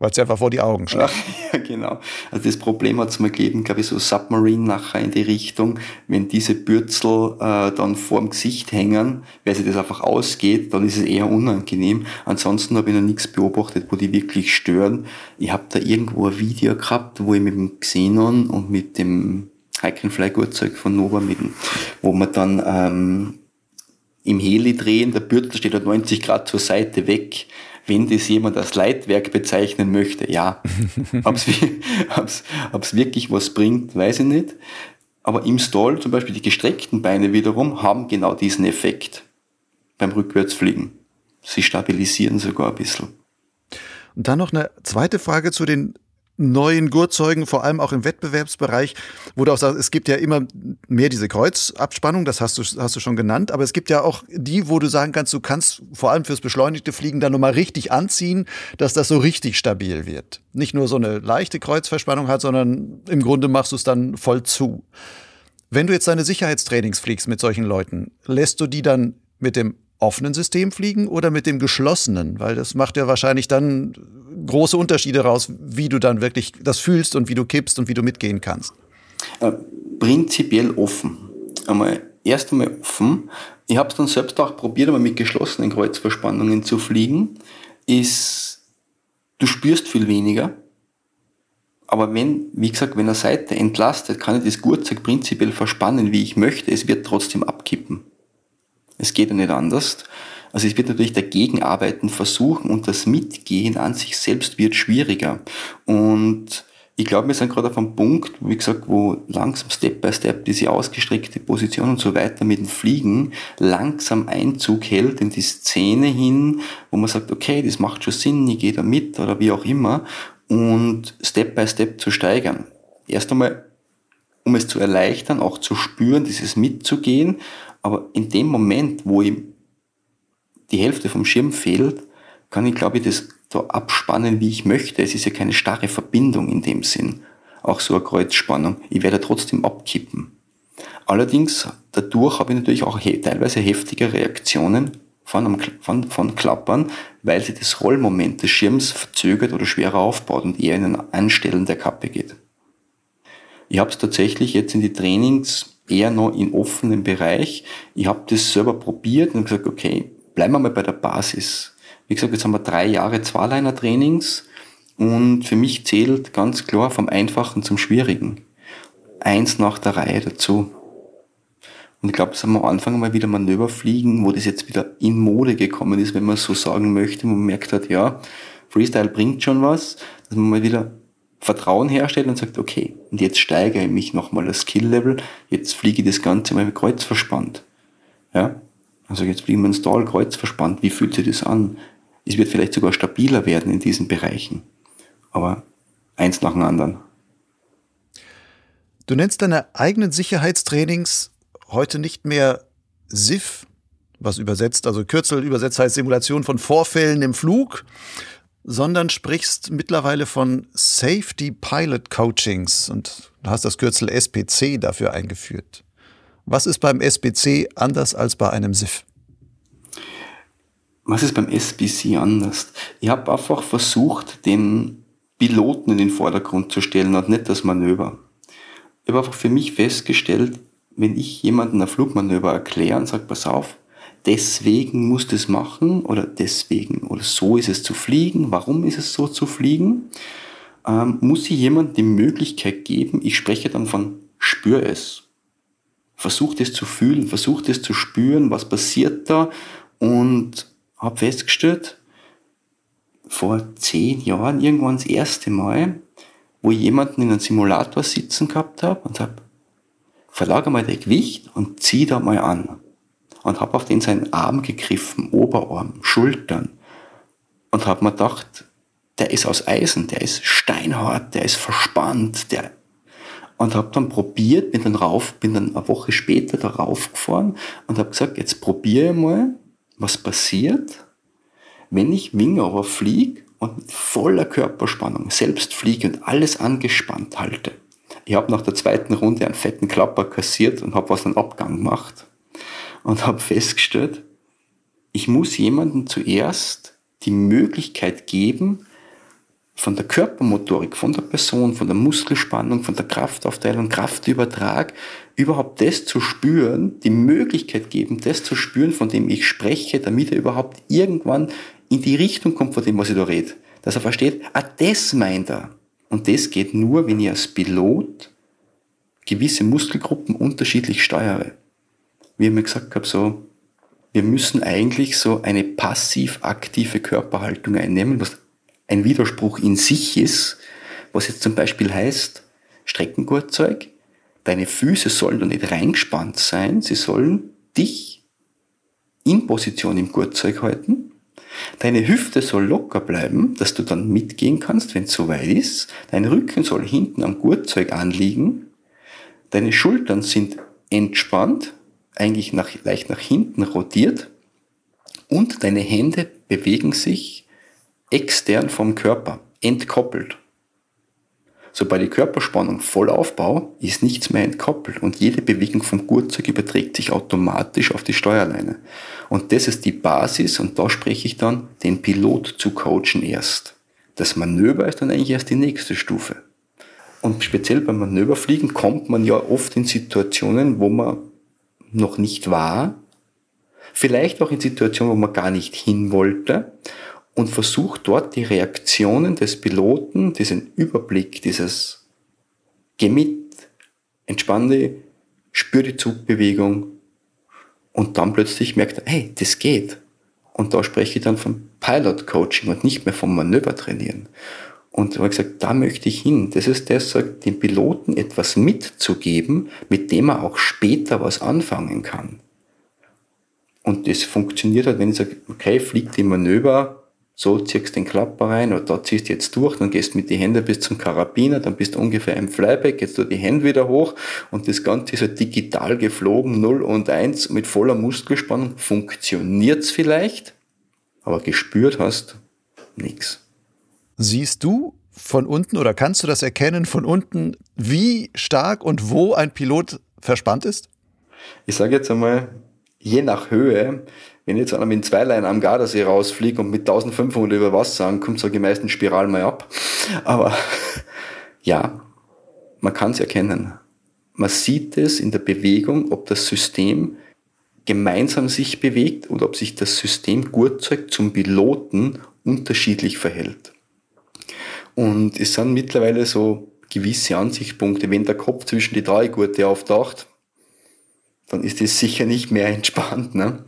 Speaker 2: Weil es einfach vor die Augen schlägt.
Speaker 1: Ja, genau. Also das Problem hat es mal gegeben, glaube ich, so Submarine nachher in die Richtung, wenn diese Bürzel äh, dann vorm Gesicht hängen, weil sich das einfach ausgeht, dann ist es eher unangenehm. Ansonsten habe ich noch nichts beobachtet, wo die wirklich stören. Ich habe da irgendwo ein Video gehabt, wo ich mit dem Xenon und mit dem Hike and Fly Gurtzeug von Nova, mit wo man dann ähm, im Heli drehen, der Bürzel steht halt 90 Grad zur Seite weg wenn das jemand als Leitwerk bezeichnen möchte, ja. Ob es wirklich was bringt, weiß ich nicht. Aber im Stall zum Beispiel die gestreckten Beine wiederum haben genau diesen Effekt beim Rückwärtsfliegen. Sie stabilisieren sogar ein bisschen.
Speaker 2: Und dann noch eine zweite Frage zu den neuen Gurtzeugen, vor allem auch im Wettbewerbsbereich, wo du auch sagst, es gibt ja immer mehr diese Kreuzabspannung, das hast du, hast du schon genannt, aber es gibt ja auch die, wo du sagen kannst, du kannst vor allem fürs beschleunigte Fliegen dann nochmal richtig anziehen, dass das so richtig stabil wird. Nicht nur so eine leichte Kreuzverspannung hat, sondern im Grunde machst du es dann voll zu. Wenn du jetzt deine Sicherheitstrainings fliegst mit solchen Leuten, lässt du die dann mit dem offenen System fliegen oder mit dem geschlossenen? Weil das macht ja wahrscheinlich dann große Unterschiede raus, wie du dann wirklich das fühlst und wie du kippst und wie du mitgehen kannst.
Speaker 1: Äh, prinzipiell offen. Einmal, erst einmal offen. Ich habe es dann selbst auch probiert, aber mit geschlossenen Kreuzverspannungen zu fliegen. Ist, du spürst viel weniger. Aber wenn, wie gesagt, wenn eine Seite entlastet, kann ich das Gurtzeug prinzipiell verspannen, wie ich möchte. Es wird trotzdem abkippen. Es geht ja nicht anders. Also es wird natürlich dagegen arbeiten versuchen und das Mitgehen an sich selbst wird schwieriger. Und ich glaube, wir sind gerade auf einem Punkt, wie gesagt, wo langsam Step by Step diese ausgestreckte Position und so weiter mit dem Fliegen langsam Einzug hält in die Szene hin, wo man sagt, okay, das macht schon Sinn, ich gehe da mit oder wie auch immer und Step by Step zu steigern. Erst einmal, um es zu erleichtern, auch zu spüren, dieses mitzugehen aber in dem Moment, wo ihm die Hälfte vom Schirm fehlt, kann ich, glaube ich, das so abspannen, wie ich möchte. Es ist ja keine starre Verbindung in dem Sinn. Auch so eine Kreuzspannung. Ich werde trotzdem abkippen. Allerdings, dadurch habe ich natürlich auch teilweise heftige Reaktionen von, von, von Klappern, weil sich das Rollmoment des Schirms verzögert oder schwerer aufbaut und eher in ein Anstellen der Kappe geht. Ich habe es tatsächlich jetzt in die Trainings eher noch im offenen Bereich. Ich habe das selber probiert und gesagt, okay, bleiben wir mal bei der Basis. Wie gesagt, jetzt haben wir drei Jahre Zweiliner-Trainings und für mich zählt ganz klar vom Einfachen zum Schwierigen. Eins nach der Reihe dazu. Und ich glaube, wir am Anfang mal wieder Manöver fliegen, wo das jetzt wieder in Mode gekommen ist, wenn man so sagen möchte, wo man merkt hat, ja, Freestyle bringt schon was, dass man mal wieder Vertrauen herstellt und sagt, okay, und jetzt steigere ich mich nochmal das Skill-Level, jetzt fliege ich das Ganze mal mit Kreuz verspannt. Ja, Also jetzt fliegen wir ins Tal, Kreuz verspannt. Wie fühlt sich das an? Es wird vielleicht sogar stabiler werden in diesen Bereichen. Aber eins nach dem anderen.
Speaker 2: Du nennst deine eigenen Sicherheitstrainings heute nicht mehr SIF, was übersetzt, also Kürzel übersetzt heißt Simulation von Vorfällen im Flug, sondern sprichst mittlerweile von Safety Pilot Coachings und hast das Kürzel SPC dafür eingeführt. Was ist beim SPC anders als bei einem SIF?
Speaker 1: Was ist beim SPC anders? Ich habe einfach versucht, den Piloten in den Vordergrund zu stellen und nicht das Manöver. Ich habe einfach für mich festgestellt, wenn ich jemanden ein Flugmanöver erkläre und sage, pass auf, deswegen musst du es machen oder deswegen oder so ist es zu fliegen, warum ist es so zu fliegen, ähm, muss ich jemandem die Möglichkeit geben, ich spreche dann von spür es. Versuch es zu fühlen, versuch es zu spüren, was passiert da und habe festgestellt, vor zehn Jahren irgendwann das erste Mal, wo ich jemanden in einem Simulator sitzen gehabt habe und habe, verlagere mal dein Gewicht und zieh da mal an. Und habe auf den seinen Arm gegriffen, Oberarm, Schultern. Und habe mir gedacht, der ist aus Eisen, der ist steinhart, der ist verspannt, der und habe dann probiert, bin dann rauf, bin dann eine Woche später da raufgefahren und habe gesagt, jetzt probiere mal, was passiert, wenn ich Wingover fliege und mit voller Körperspannung selbst fliege und alles angespannt halte. Ich habe nach der zweiten Runde einen fetten Klapper kassiert und habe was einen Abgang gemacht und habe festgestellt, ich muss jemandem zuerst die Möglichkeit geben, von der Körpermotorik, von der Person, von der Muskelspannung, von der Kraftaufteilung, Kraftübertrag, überhaupt das zu spüren, die Möglichkeit geben, das zu spüren, von dem ich spreche, damit er überhaupt irgendwann in die Richtung kommt, von dem, was ich da rede. Dass er versteht, ah, das meint er. Und das geht nur, wenn ich als Pilot gewisse Muskelgruppen unterschiedlich steuere. Wie ich mir gesagt habe, so, wir müssen eigentlich so eine passiv-aktive Körperhaltung einnehmen, was ein Widerspruch in sich ist, was jetzt zum Beispiel heißt, Streckengurtzeug, deine Füße sollen da nicht reingespannt sein, sie sollen dich in Position im Gurtzeug halten. Deine Hüfte soll locker bleiben, dass du dann mitgehen kannst, wenn es soweit ist. Dein Rücken soll hinten am Gurtzeug anliegen. Deine Schultern sind entspannt, eigentlich nach, leicht nach hinten rotiert. Und deine Hände bewegen sich extern vom Körper, entkoppelt. Sobald die Körperspannung voll aufbau, ist nichts mehr entkoppelt und jede Bewegung vom Gurtzeug überträgt sich automatisch auf die Steuerleine. Und das ist die Basis und da spreche ich dann, den Pilot zu coachen erst. Das Manöver ist dann eigentlich erst die nächste Stufe. Und speziell beim Manöverfliegen kommt man ja oft in Situationen, wo man noch nicht war, vielleicht auch in Situationen, wo man gar nicht hin wollte und versucht dort die Reaktionen des Piloten, diesen Überblick, dieses Geh mit, entspanne, spür die Zugbewegung und dann plötzlich merkt er, hey, das geht. Und da spreche ich dann vom Pilot Coaching und nicht mehr vom Manöver trainieren. Und da habe ich gesagt, da möchte ich hin. Das ist das, dem Piloten etwas mitzugeben, mit dem er auch später was anfangen kann. Und das funktioniert halt, wenn ich sage, okay, fliegt die Manöver so ziehst den Klapper rein oder da ziehst du jetzt durch, dann gehst mit die Hände bis zum Karabiner, dann bist du ungefähr im Flyback, jetzt du die Hände wieder hoch und das Ganze ist halt digital geflogen, 0 und 1 mit voller Muskelspannung. Funktioniert's vielleicht, aber gespürt hast nix.
Speaker 2: Siehst du von unten oder kannst du das erkennen von unten, wie stark und wo ein Pilot verspannt ist?
Speaker 1: Ich sage jetzt einmal, je nach Höhe wenn jetzt einer mit zwei Leinen am Gardasee rausfliegt und mit 1500 über Wasser ankommt, sage ich meistens Spiral mal ab. Aber ja, man kann es erkennen. Man sieht es in der Bewegung, ob das System gemeinsam sich bewegt oder ob sich das System Gurtzeug zum Piloten unterschiedlich verhält. Und es sind mittlerweile so gewisse Ansichtspunkte. Wenn der Kopf zwischen die drei Gurte auftaucht, dann ist es sicher nicht mehr entspannt. Ne?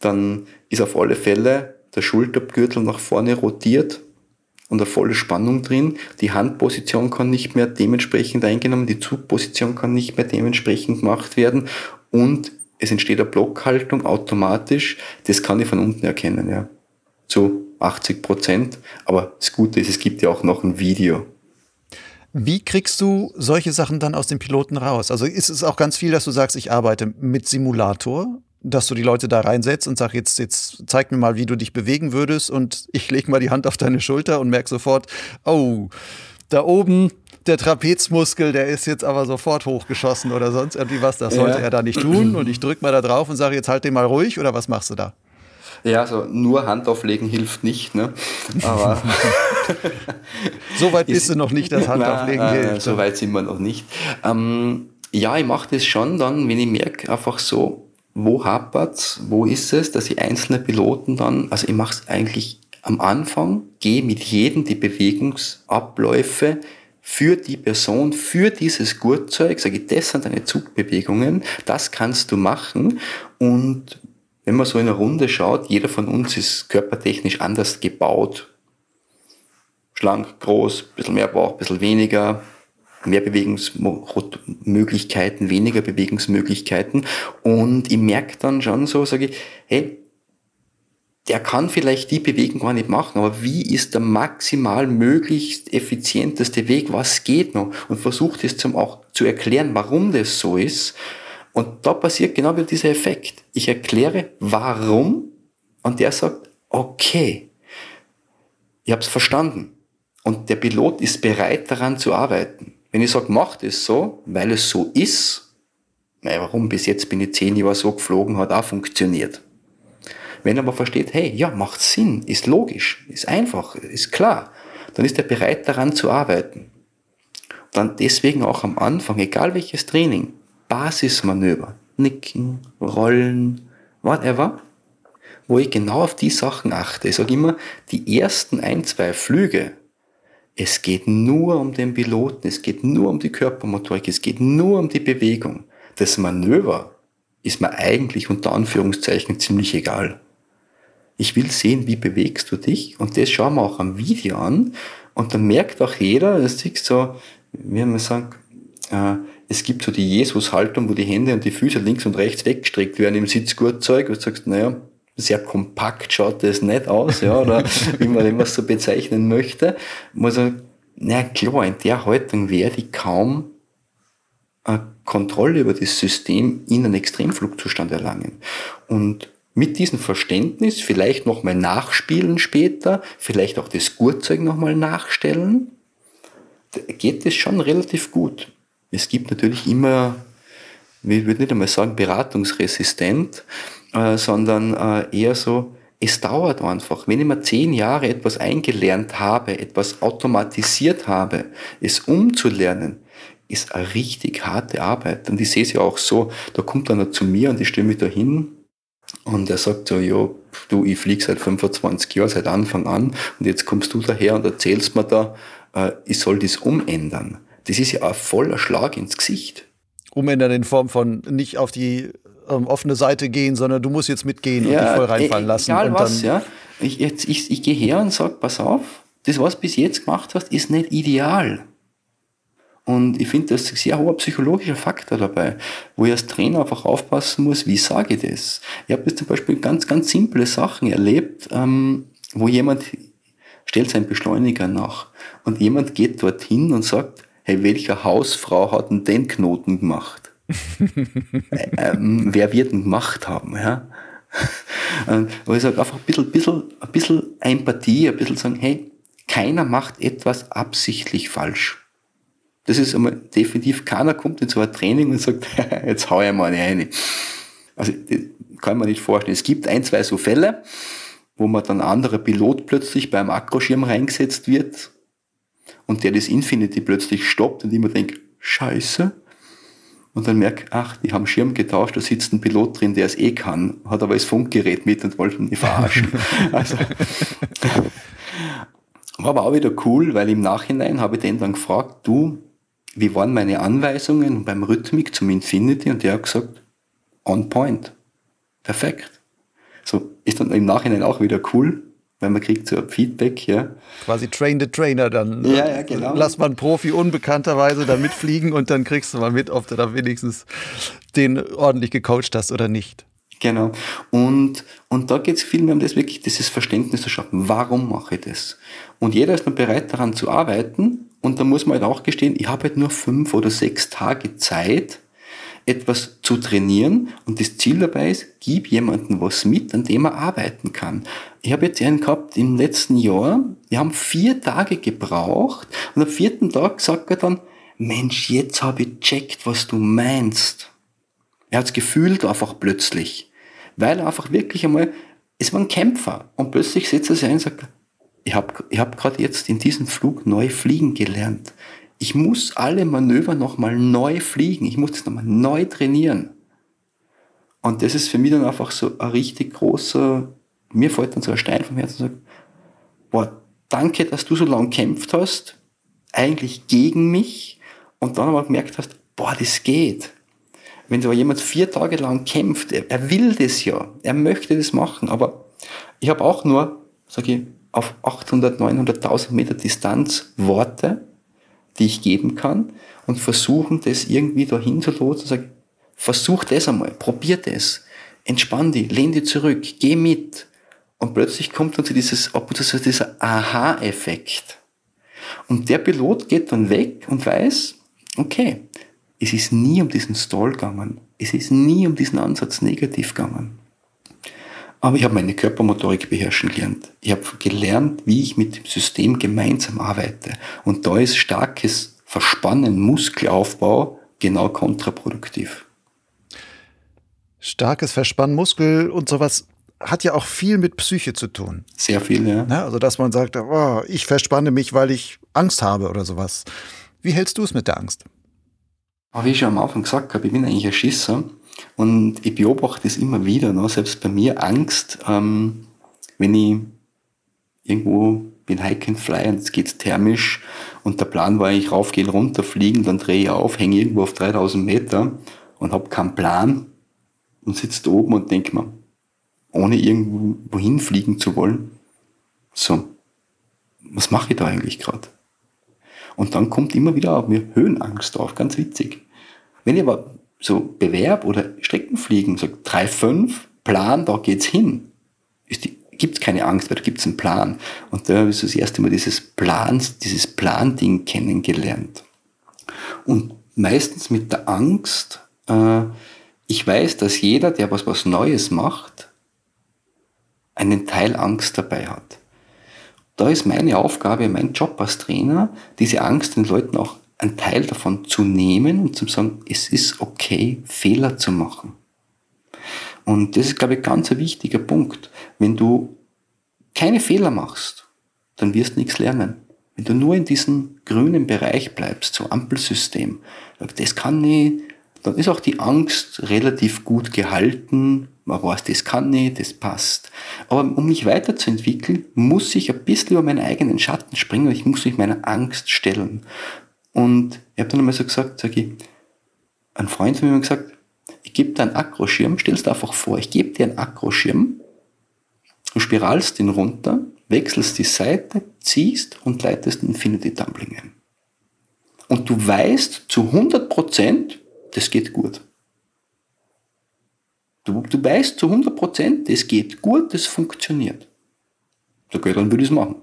Speaker 1: dann ist auf alle Fälle der Schultergürtel nach vorne rotiert und eine volle Spannung drin. Die Handposition kann nicht mehr dementsprechend eingenommen, die Zugposition kann nicht mehr dementsprechend gemacht werden und es entsteht eine Blockhaltung automatisch, das kann ich von unten erkennen, ja. Zu 80 Prozent. Aber das Gute ist, es gibt ja auch noch ein Video.
Speaker 2: Wie kriegst du solche Sachen dann aus den Piloten raus? Also ist es auch ganz viel, dass du sagst, ich arbeite mit Simulator, dass du die Leute da reinsetzt und sagst, jetzt, jetzt zeig mir mal, wie du dich bewegen würdest und ich lege mal die Hand auf deine Schulter und merke sofort, oh, da oben der Trapezmuskel, der ist jetzt aber sofort hochgeschossen oder sonst irgendwie was. Das sollte ja. er da nicht tun. Und ich drücke mal da drauf und sage, jetzt halt den mal ruhig oder was machst du da?
Speaker 1: Ja, also nur Hand auflegen hilft nicht, ne? Aber
Speaker 2: so weit bist du noch nicht, dass Hand
Speaker 1: na,
Speaker 2: auflegen hilft.
Speaker 1: So weit sind wir noch nicht. Ähm, ja, ich mache das schon dann, wenn ich merke, einfach so, wo hapert's, wo ist es, dass ich einzelne Piloten dann, also ich mache es eigentlich am Anfang, gehe mit jedem die Bewegungsabläufe für die Person, für dieses Gurtzeug, sage ich, das sind deine Zugbewegungen, das kannst du machen und wenn man so in einer Runde schaut, jeder von uns ist körpertechnisch anders gebaut. Schlank, groß, bisschen mehr Bauch, bisschen weniger, mehr Bewegungsmöglichkeiten, weniger Bewegungsmöglichkeiten. Und ich merke dann schon so, sage ich, hey, der kann vielleicht die Bewegung gar nicht machen, aber wie ist der maximal möglichst effizienteste Weg? Was geht noch? Und versucht es zum auch zu erklären, warum das so ist. Und da passiert genau wieder dieser Effekt. Ich erkläre, warum, und der sagt, okay, ich habe es verstanden. Und der Pilot ist bereit, daran zu arbeiten. Wenn ich sage, mach das so, weil es so ist, naja, warum bis jetzt bin ich zehn Jahre so geflogen, hat auch funktioniert. Wenn er aber versteht, hey, ja, macht Sinn, ist logisch, ist einfach, ist klar, dann ist er bereit, daran zu arbeiten. Dann deswegen auch am Anfang, egal welches Training, Basismanöver, Nicken, Rollen, whatever, wo ich genau auf die Sachen achte. Ich sage immer, die ersten ein, zwei Flüge, es geht nur um den Piloten, es geht nur um die Körpermotorik, es geht nur um die Bewegung. Das Manöver ist mir eigentlich unter Anführungszeichen ziemlich egal. Ich will sehen, wie bewegst du dich und das schauen wir auch am Video an und dann merkt auch jeder, das ist so, wie man sagt, äh, es gibt so die Jesus-Haltung, wo die Hände und die Füße links und rechts weggestreckt werden im Sitzgurtzeug und du sagst, naja, sehr kompakt schaut das nicht aus, ja, oder wie man es so bezeichnen möchte. Sagt, na klar, in der Haltung werde ich kaum eine Kontrolle über das System in einen Extremflugzustand erlangen. Und mit diesem Verständnis vielleicht nochmal nachspielen später, vielleicht auch das Gurtzeug nochmal nachstellen, geht es schon relativ gut es gibt natürlich immer, ich würde nicht einmal sagen beratungsresistent, äh, sondern äh, eher so, es dauert einfach. Wenn ich mal zehn Jahre etwas eingelernt habe, etwas automatisiert habe, es umzulernen, ist eine richtig harte Arbeit. Und ich sehe es ja auch so, da kommt einer zu mir und ich stelle mich da hin und er sagt so, ja, du, ich fliege seit 25 Jahren, seit Anfang an und jetzt kommst du daher und erzählst mir da, äh, ich soll das umändern das ist ja ein voller Schlag ins Gesicht.
Speaker 2: Umändern in Form von nicht auf die ähm, offene Seite gehen, sondern du musst jetzt mitgehen ja, und dich voll reinfallen e lassen.
Speaker 1: Egal was, ja. Ich, jetzt, ich, ich gehe her und sage, pass auf, das, was du bis jetzt gemacht hast, ist nicht ideal. Und ich finde, das ist ein sehr hoher psychologischer Faktor dabei, wo ich als Trainer einfach aufpassen muss, wie sage ich das. Ich habe jetzt zum Beispiel ganz, ganz simple Sachen erlebt, ähm, wo jemand stellt seinen Beschleuniger nach und jemand geht dorthin und sagt, hey, welche Hausfrau hat denn den Knoten gemacht? Äh, ähm, wer wird ihn gemacht haben? Ja? Wo ich sage, einfach ein bisschen, bisschen, ein bisschen Empathie, ein bisschen sagen, hey, keiner macht etwas absichtlich falsch. Das ist einmal definitiv, keiner kommt in so ein Training und sagt, jetzt hau ich mal eine rein. Also, das kann man nicht vorstellen. Es gibt ein, zwei so Fälle, wo man dann anderer Pilot plötzlich beim Akroschirm reingesetzt wird und der das Infinity plötzlich stoppt und immer denkt, scheiße. Und dann merkt, ach, die haben Schirm getauscht, da sitzt ein Pilot drin, der es eh kann, hat aber das Funkgerät mit und wollte ihn verarschen. also, war aber auch wieder cool, weil im Nachhinein habe ich den dann gefragt, du, wie waren meine Anweisungen beim Rhythmik zum Infinity? Und der hat gesagt, on point. Perfekt. So, ist dann im Nachhinein auch wieder cool, weil man kriegt so ein Feedback, ja.
Speaker 2: Quasi train the trainer dann.
Speaker 1: Ja, ja, genau.
Speaker 2: Lass mal einen Profi unbekannterweise da mitfliegen und dann kriegst du mal mit, ob du da wenigstens den ordentlich gecoacht hast oder nicht.
Speaker 1: Genau. Und, und da geht es viel mehr um das wirklich, dieses Verständnis zu schaffen. Warum mache ich das? Und jeder ist dann bereit, daran zu arbeiten. Und da muss man halt auch gestehen, ich habe halt nur fünf oder sechs Tage Zeit, etwas zu trainieren und das Ziel dabei ist, gib jemandem was mit, an dem er arbeiten kann. Ich habe jetzt einen gehabt im letzten Jahr, wir haben vier Tage gebraucht und am vierten Tag sagt er dann, Mensch, jetzt habe ich checkt, was du meinst. Er hat es gefühlt einfach plötzlich, weil er einfach wirklich einmal, es war ein Kämpfer und plötzlich setzt er sich ein und sagt, ich habe ich hab gerade jetzt in diesem Flug neu fliegen gelernt ich muss alle Manöver nochmal neu fliegen. Ich muss das nochmal neu trainieren. Und das ist für mich dann einfach so ein richtig großer, mir fällt dann so ein Stein vom Herzen und sagt, boah, danke, dass du so lange kämpft hast, eigentlich gegen mich und dann aber gemerkt hast, boah, das geht. Wenn so jemand vier Tage lang kämpft, er, er will das ja, er möchte das machen, aber ich habe auch nur, sage ich, auf 800, 900.000 Meter Distanz Worte, die ich geben kann und versuchen, das irgendwie dahin zu lotsen und sagen, versuch das einmal, probier das, entspann dich, lehn dich zurück, geh mit. Und plötzlich kommt dann so dieses, zu dieser Aha-Effekt. Und der Pilot geht dann weg und weiß, okay, es ist nie um diesen Stall gegangen. Es ist nie um diesen Ansatz negativ gegangen. Aber ich habe meine Körpermotorik beherrschen gelernt. Ich habe gelernt, wie ich mit dem System gemeinsam arbeite. Und da ist starkes Verspannen, Muskelaufbau genau kontraproduktiv.
Speaker 2: Starkes Verspannen, Muskel und sowas hat ja auch viel mit Psyche zu tun.
Speaker 1: Sehr viel, ja.
Speaker 2: Ne? Also, dass man sagt, oh, ich verspanne mich, weil ich Angst habe oder sowas. Wie hältst du es mit der Angst?
Speaker 1: wie ich schon am Anfang gesagt habe, ich bin eigentlich ein Schisser. Und ich beobachte es immer wieder, ne? selbst bei mir Angst, ähm, wenn ich irgendwo bin Hike and Fly und es geht thermisch und der Plan war ich raufgehen, runterfliegen, dann drehe ich auf, hänge irgendwo auf 3000 Meter und habe keinen Plan und sitze da oben und denke mir, ohne irgendwo hinfliegen zu wollen, so, was mache ich da eigentlich gerade? Und dann kommt immer wieder auf mir Höhenangst auf, ganz witzig. Wenn ich aber so Bewerb oder Streckenfliegen, so 3-5, Plan, da geht's hin. Gibt es keine Angst, weil da gibt es einen Plan. Und da habe ich so das erste Mal dieses Plans, dieses Plan-Ding kennengelernt. Und meistens mit der Angst, äh, ich weiß, dass jeder, der was, was Neues macht, einen Teil Angst dabei hat. Da ist meine Aufgabe, mein Job als Trainer, diese Angst den Leuten auch einen Teil davon zu nehmen und zu sagen, es ist okay, Fehler zu machen. Und das ist, glaube ich, ganz ein wichtiger Punkt. Wenn du keine Fehler machst, dann wirst du nichts lernen. Wenn du nur in diesem grünen Bereich bleibst, so Ampelsystem, das kann nicht, dann ist auch die Angst relativ gut gehalten. Man weiß, das kann nicht, das passt. Aber um mich weiterzuentwickeln, muss ich ein bisschen über meinen eigenen Schatten springen und ich muss mich meiner Angst stellen. Und ich habe dann einmal so gesagt, sag ich, ein Freund von mir hat gesagt, ich gebe dir einen Akroschirm, stell dir einfach vor, ich gebe dir einen Akroschirm, du spiralst ihn runter, wechselst die Seite, ziehst und leitest Infinity Dumpling ein. Und du weißt zu 100 Prozent, das geht gut. Du, du weißt zu 100 Prozent, das geht gut, das funktioniert. So, okay, dann würde ich es machen.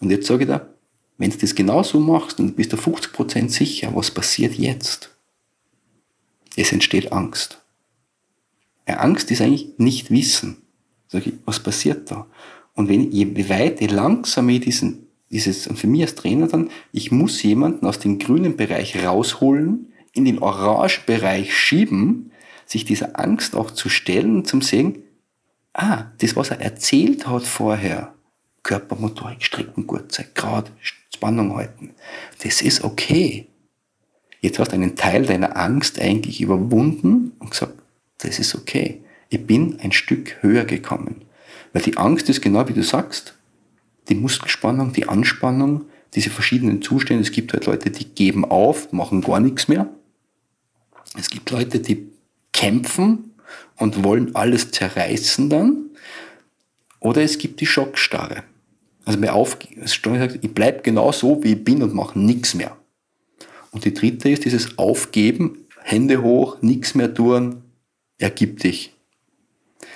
Speaker 1: Und jetzt sage ich da, wenn du das genauso machst und bist du 50% sicher, was passiert jetzt? Es entsteht Angst. Ja, Angst ist eigentlich nicht Wissen. Sag ich, was passiert da? Und wenn, je weiter, je langsamer ich diesen, dieses, und für mich als Trainer dann, ich muss jemanden aus dem grünen Bereich rausholen, in den orangen Bereich schieben, sich dieser Angst auch zu stellen und zum sehen, ah, das, was er erzählt hat vorher, Körpermotorik, Streckengurtzeit, Grad, Spannung halten. Das ist okay. Jetzt hast du einen Teil deiner Angst eigentlich überwunden und gesagt, das ist okay. Ich bin ein Stück höher gekommen. Weil die Angst ist genau wie du sagst, die Muskelspannung, die Anspannung, diese verschiedenen Zustände. Es gibt halt Leute, die geben auf, machen gar nichts mehr. Es gibt Leute, die kämpfen und wollen alles zerreißen dann. Oder es gibt die Schockstarre. Also mir auf, ich bleibe genau so, wie ich bin und mache nichts mehr. Und die dritte ist dieses Aufgeben, Hände hoch, nichts mehr tun, ergib dich.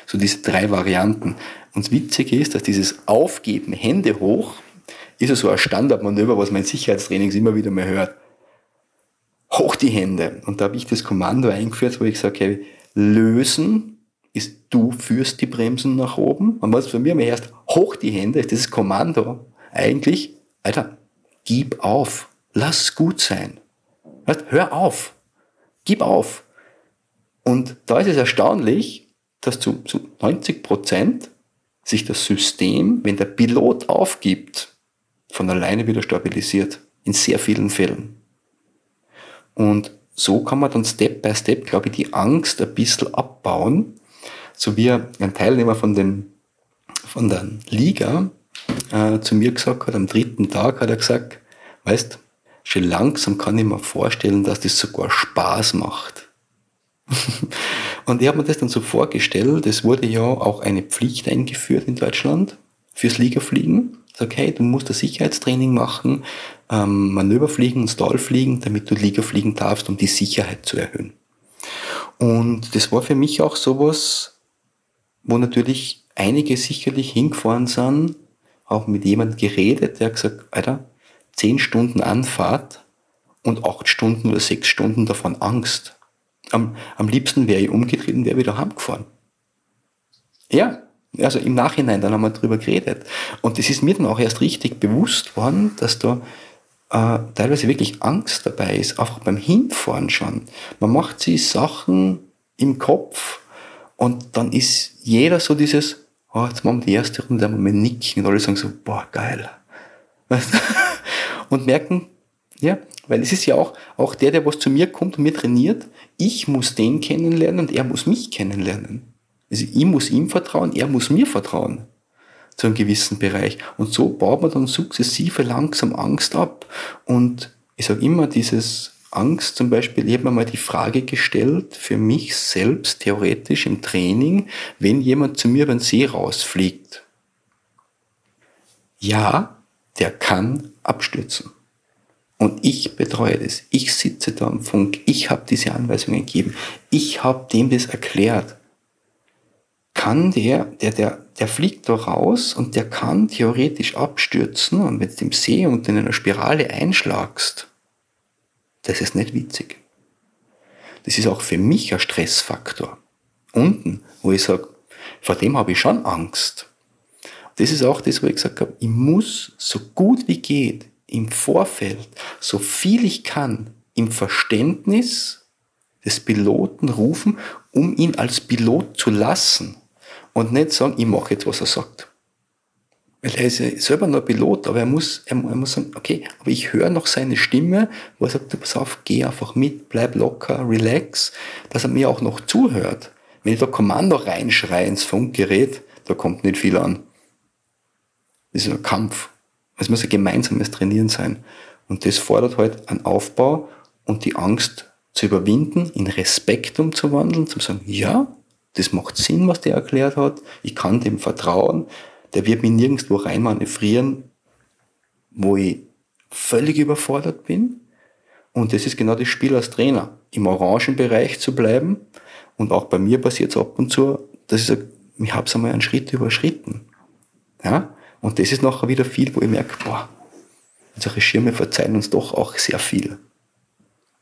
Speaker 1: So diese drei Varianten. Und das Witzige ist, dass dieses Aufgeben, Hände hoch, ist ja so ein Standardmanöver, was man in Sicherheitstrainings immer wieder mal hört. Hoch die Hände. Und da habe ich das Kommando eingeführt, wo ich sage, okay, lösen ist, du führst die Bremsen nach oben. Und was für mir mir erst hoch die Hände ist dieses Kommando eigentlich, Alter, gib auf. Lass gut sein. Hör auf. Gib auf. Und da ist es erstaunlich, dass zu, zu 90 Prozent sich das System, wenn der Pilot aufgibt, von alleine wieder stabilisiert. In sehr vielen Fällen. Und so kann man dann Step by Step, glaube ich, die Angst ein bisschen abbauen. So wie ein Teilnehmer von, dem, von der Liga äh, zu mir gesagt hat, am dritten Tag hat er gesagt, weißt, schon langsam kann ich mir vorstellen, dass das sogar Spaß macht. und ich habe mir das dann so vorgestellt, es wurde ja auch eine Pflicht eingeführt in Deutschland fürs Ligafliegen. Hey, du musst ein Sicherheitstraining machen, ähm, Manöverfliegen und Stallfliegen, damit du Liga fliegen darfst, um die Sicherheit zu erhöhen. Und das war für mich auch sowas, wo natürlich einige sicherlich hingefahren sind, auch mit jemandem geredet, der gesagt, Alter, zehn Stunden Anfahrt und acht Stunden oder sechs Stunden davon Angst. Am, am liebsten wäre ich umgedreht und wäre wieder heimgefahren. Ja, also im Nachhinein, dann haben wir drüber geredet. Und es ist mir dann auch erst richtig bewusst worden, dass da äh, teilweise wirklich Angst dabei ist, einfach beim Hinfahren schon. Man macht sich Sachen im Kopf und dann ist jeder so dieses, oh, jetzt machen wir die erste Runde, dann wir nicken und alle sagen so, boah, geil. und merken, ja, weil es ist ja auch, auch der, der was zu mir kommt und mir trainiert, ich muss den kennenlernen und er muss mich kennenlernen. Also ich muss ihm vertrauen, er muss mir vertrauen zu einem gewissen Bereich. Und so baut man dann sukzessive langsam Angst ab. Und ich sage immer, dieses Angst zum Beispiel, ich habe mir mal die Frage gestellt, für mich selbst theoretisch im Training, wenn jemand zu mir über den See rausfliegt. Ja, der kann abstürzen. Und ich betreue das. Ich sitze da am Funk. Ich habe diese Anweisungen gegeben. Ich habe dem das erklärt. Kann der, der, der, der fliegt da raus und der kann theoretisch abstürzen und wenn du im See und in einer Spirale einschlagst, das ist nicht witzig. Das ist auch für mich ein Stressfaktor. Unten, wo ich sage, vor dem habe ich schon Angst. Das ist auch das, wo ich gesagt habe, ich muss so gut wie geht im Vorfeld, so viel ich kann, im Verständnis des Piloten rufen, um ihn als Pilot zu lassen und nicht sagen, ich mache jetzt, was er sagt. Weil er ist ja selber nur Pilot, aber er muss, er, er muss sagen, okay, aber ich höre noch seine Stimme, wo er sagt, pass auf, geh einfach mit, bleib locker, relax, dass er mir auch noch zuhört. Wenn ich da Kommando reinschreie ins Funkgerät, da kommt nicht viel an. Das ist ein Kampf. Es muss ein gemeinsames Trainieren sein. Und das fordert halt einen Aufbau und die Angst zu überwinden, in Respekt umzuwandeln, zu sagen, ja, das macht Sinn, was der erklärt hat, ich kann dem vertrauen, der wird mich nirgendwo reinmanövrieren, wo ich völlig überfordert bin. Und das ist genau das Spiel als Trainer, im orangen Bereich zu bleiben. Und auch bei mir passiert es ab und zu, dass ich sage, ich habe es einmal einen Schritt überschritten. Ja? Und das ist nachher wieder viel, wo ich merke, boah, unsere Schirme verzeihen uns doch auch sehr viel.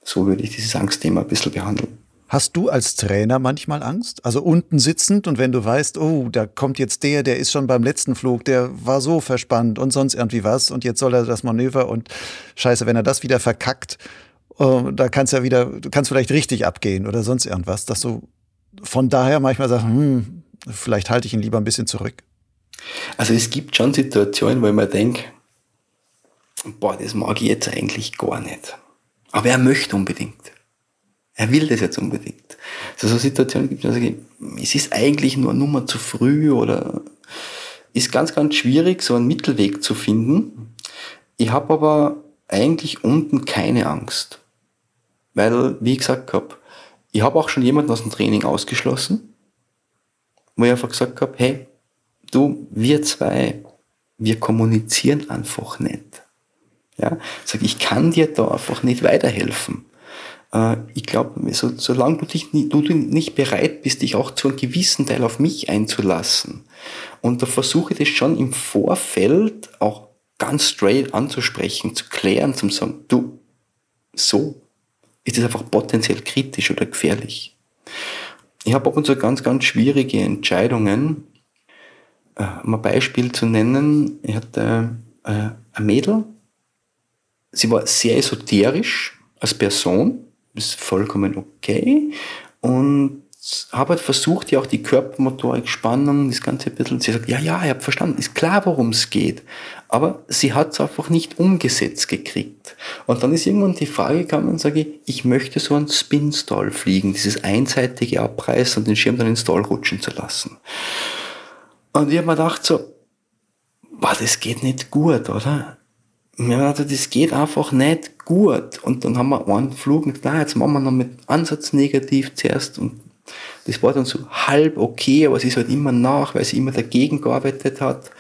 Speaker 1: So würde ich dieses Angstthema ein bisschen behandeln.
Speaker 2: Hast du als Trainer manchmal Angst? Also unten sitzend und wenn du weißt, oh, da kommt jetzt der, der ist schon beim letzten Flug, der war so verspannt und sonst irgendwie was und jetzt soll er das Manöver und scheiße, wenn er das wieder verkackt, uh, da kannst ja wieder, du kannst vielleicht richtig abgehen oder sonst irgendwas, dass du von daher manchmal sagst, hm, vielleicht halte ich ihn lieber ein bisschen zurück.
Speaker 1: Also es gibt schon Situationen, wo ich mir denke, boah, das mag ich jetzt eigentlich gar nicht. Aber er möchte unbedingt. Er will das jetzt unbedingt. Also so Situationen gibt es, also es ist eigentlich nur eine Nummer zu früh oder ist ganz, ganz schwierig, so einen Mittelweg zu finden. Ich habe aber eigentlich unten keine Angst. Weil, wie ich gesagt habe, ich habe auch schon jemanden aus dem Training ausgeschlossen, wo ich einfach gesagt habe, hey, du, wir zwei, wir kommunizieren einfach nicht. Ja, sag, ich kann dir da einfach nicht weiterhelfen. Äh, ich glaube, so, solange du dich nicht, du nicht bereit bist, dich auch zu einem gewissen Teil auf mich einzulassen, und da versuche ich das schon im Vorfeld auch ganz straight anzusprechen, zu klären, zu sagen, du, so ist es einfach potenziell kritisch oder gefährlich. Ich habe ab und zu ganz, ganz schwierige Entscheidungen. Äh, um ein Beispiel zu nennen, ich hatte äh, ein Mädel, sie war sehr esoterisch als Person, ist vollkommen okay. Und habe halt versucht, ja auch die Körpermotorik, Spannung, das ganze bisschen, sie sagt, ja, ja, ich habe verstanden, ist klar, worum es geht. Aber sie hat es einfach nicht umgesetzt gekriegt. Und dann ist irgendwann die Frage gekommen und sage ich, ich möchte so einen Spin-Stall fliegen, dieses einseitige Abreißen und den Schirm dann ins Stall rutschen zu lassen. Und ich habe mir gedacht so, boah, das geht nicht gut, oder? Ja, das geht einfach nicht gut. Und dann haben wir einen Flug mit, na, jetzt machen wir noch mit Ansatz negativ zuerst und das war dann so halb okay, aber sie ist halt immer nach, weil sie immer dagegen gearbeitet hat.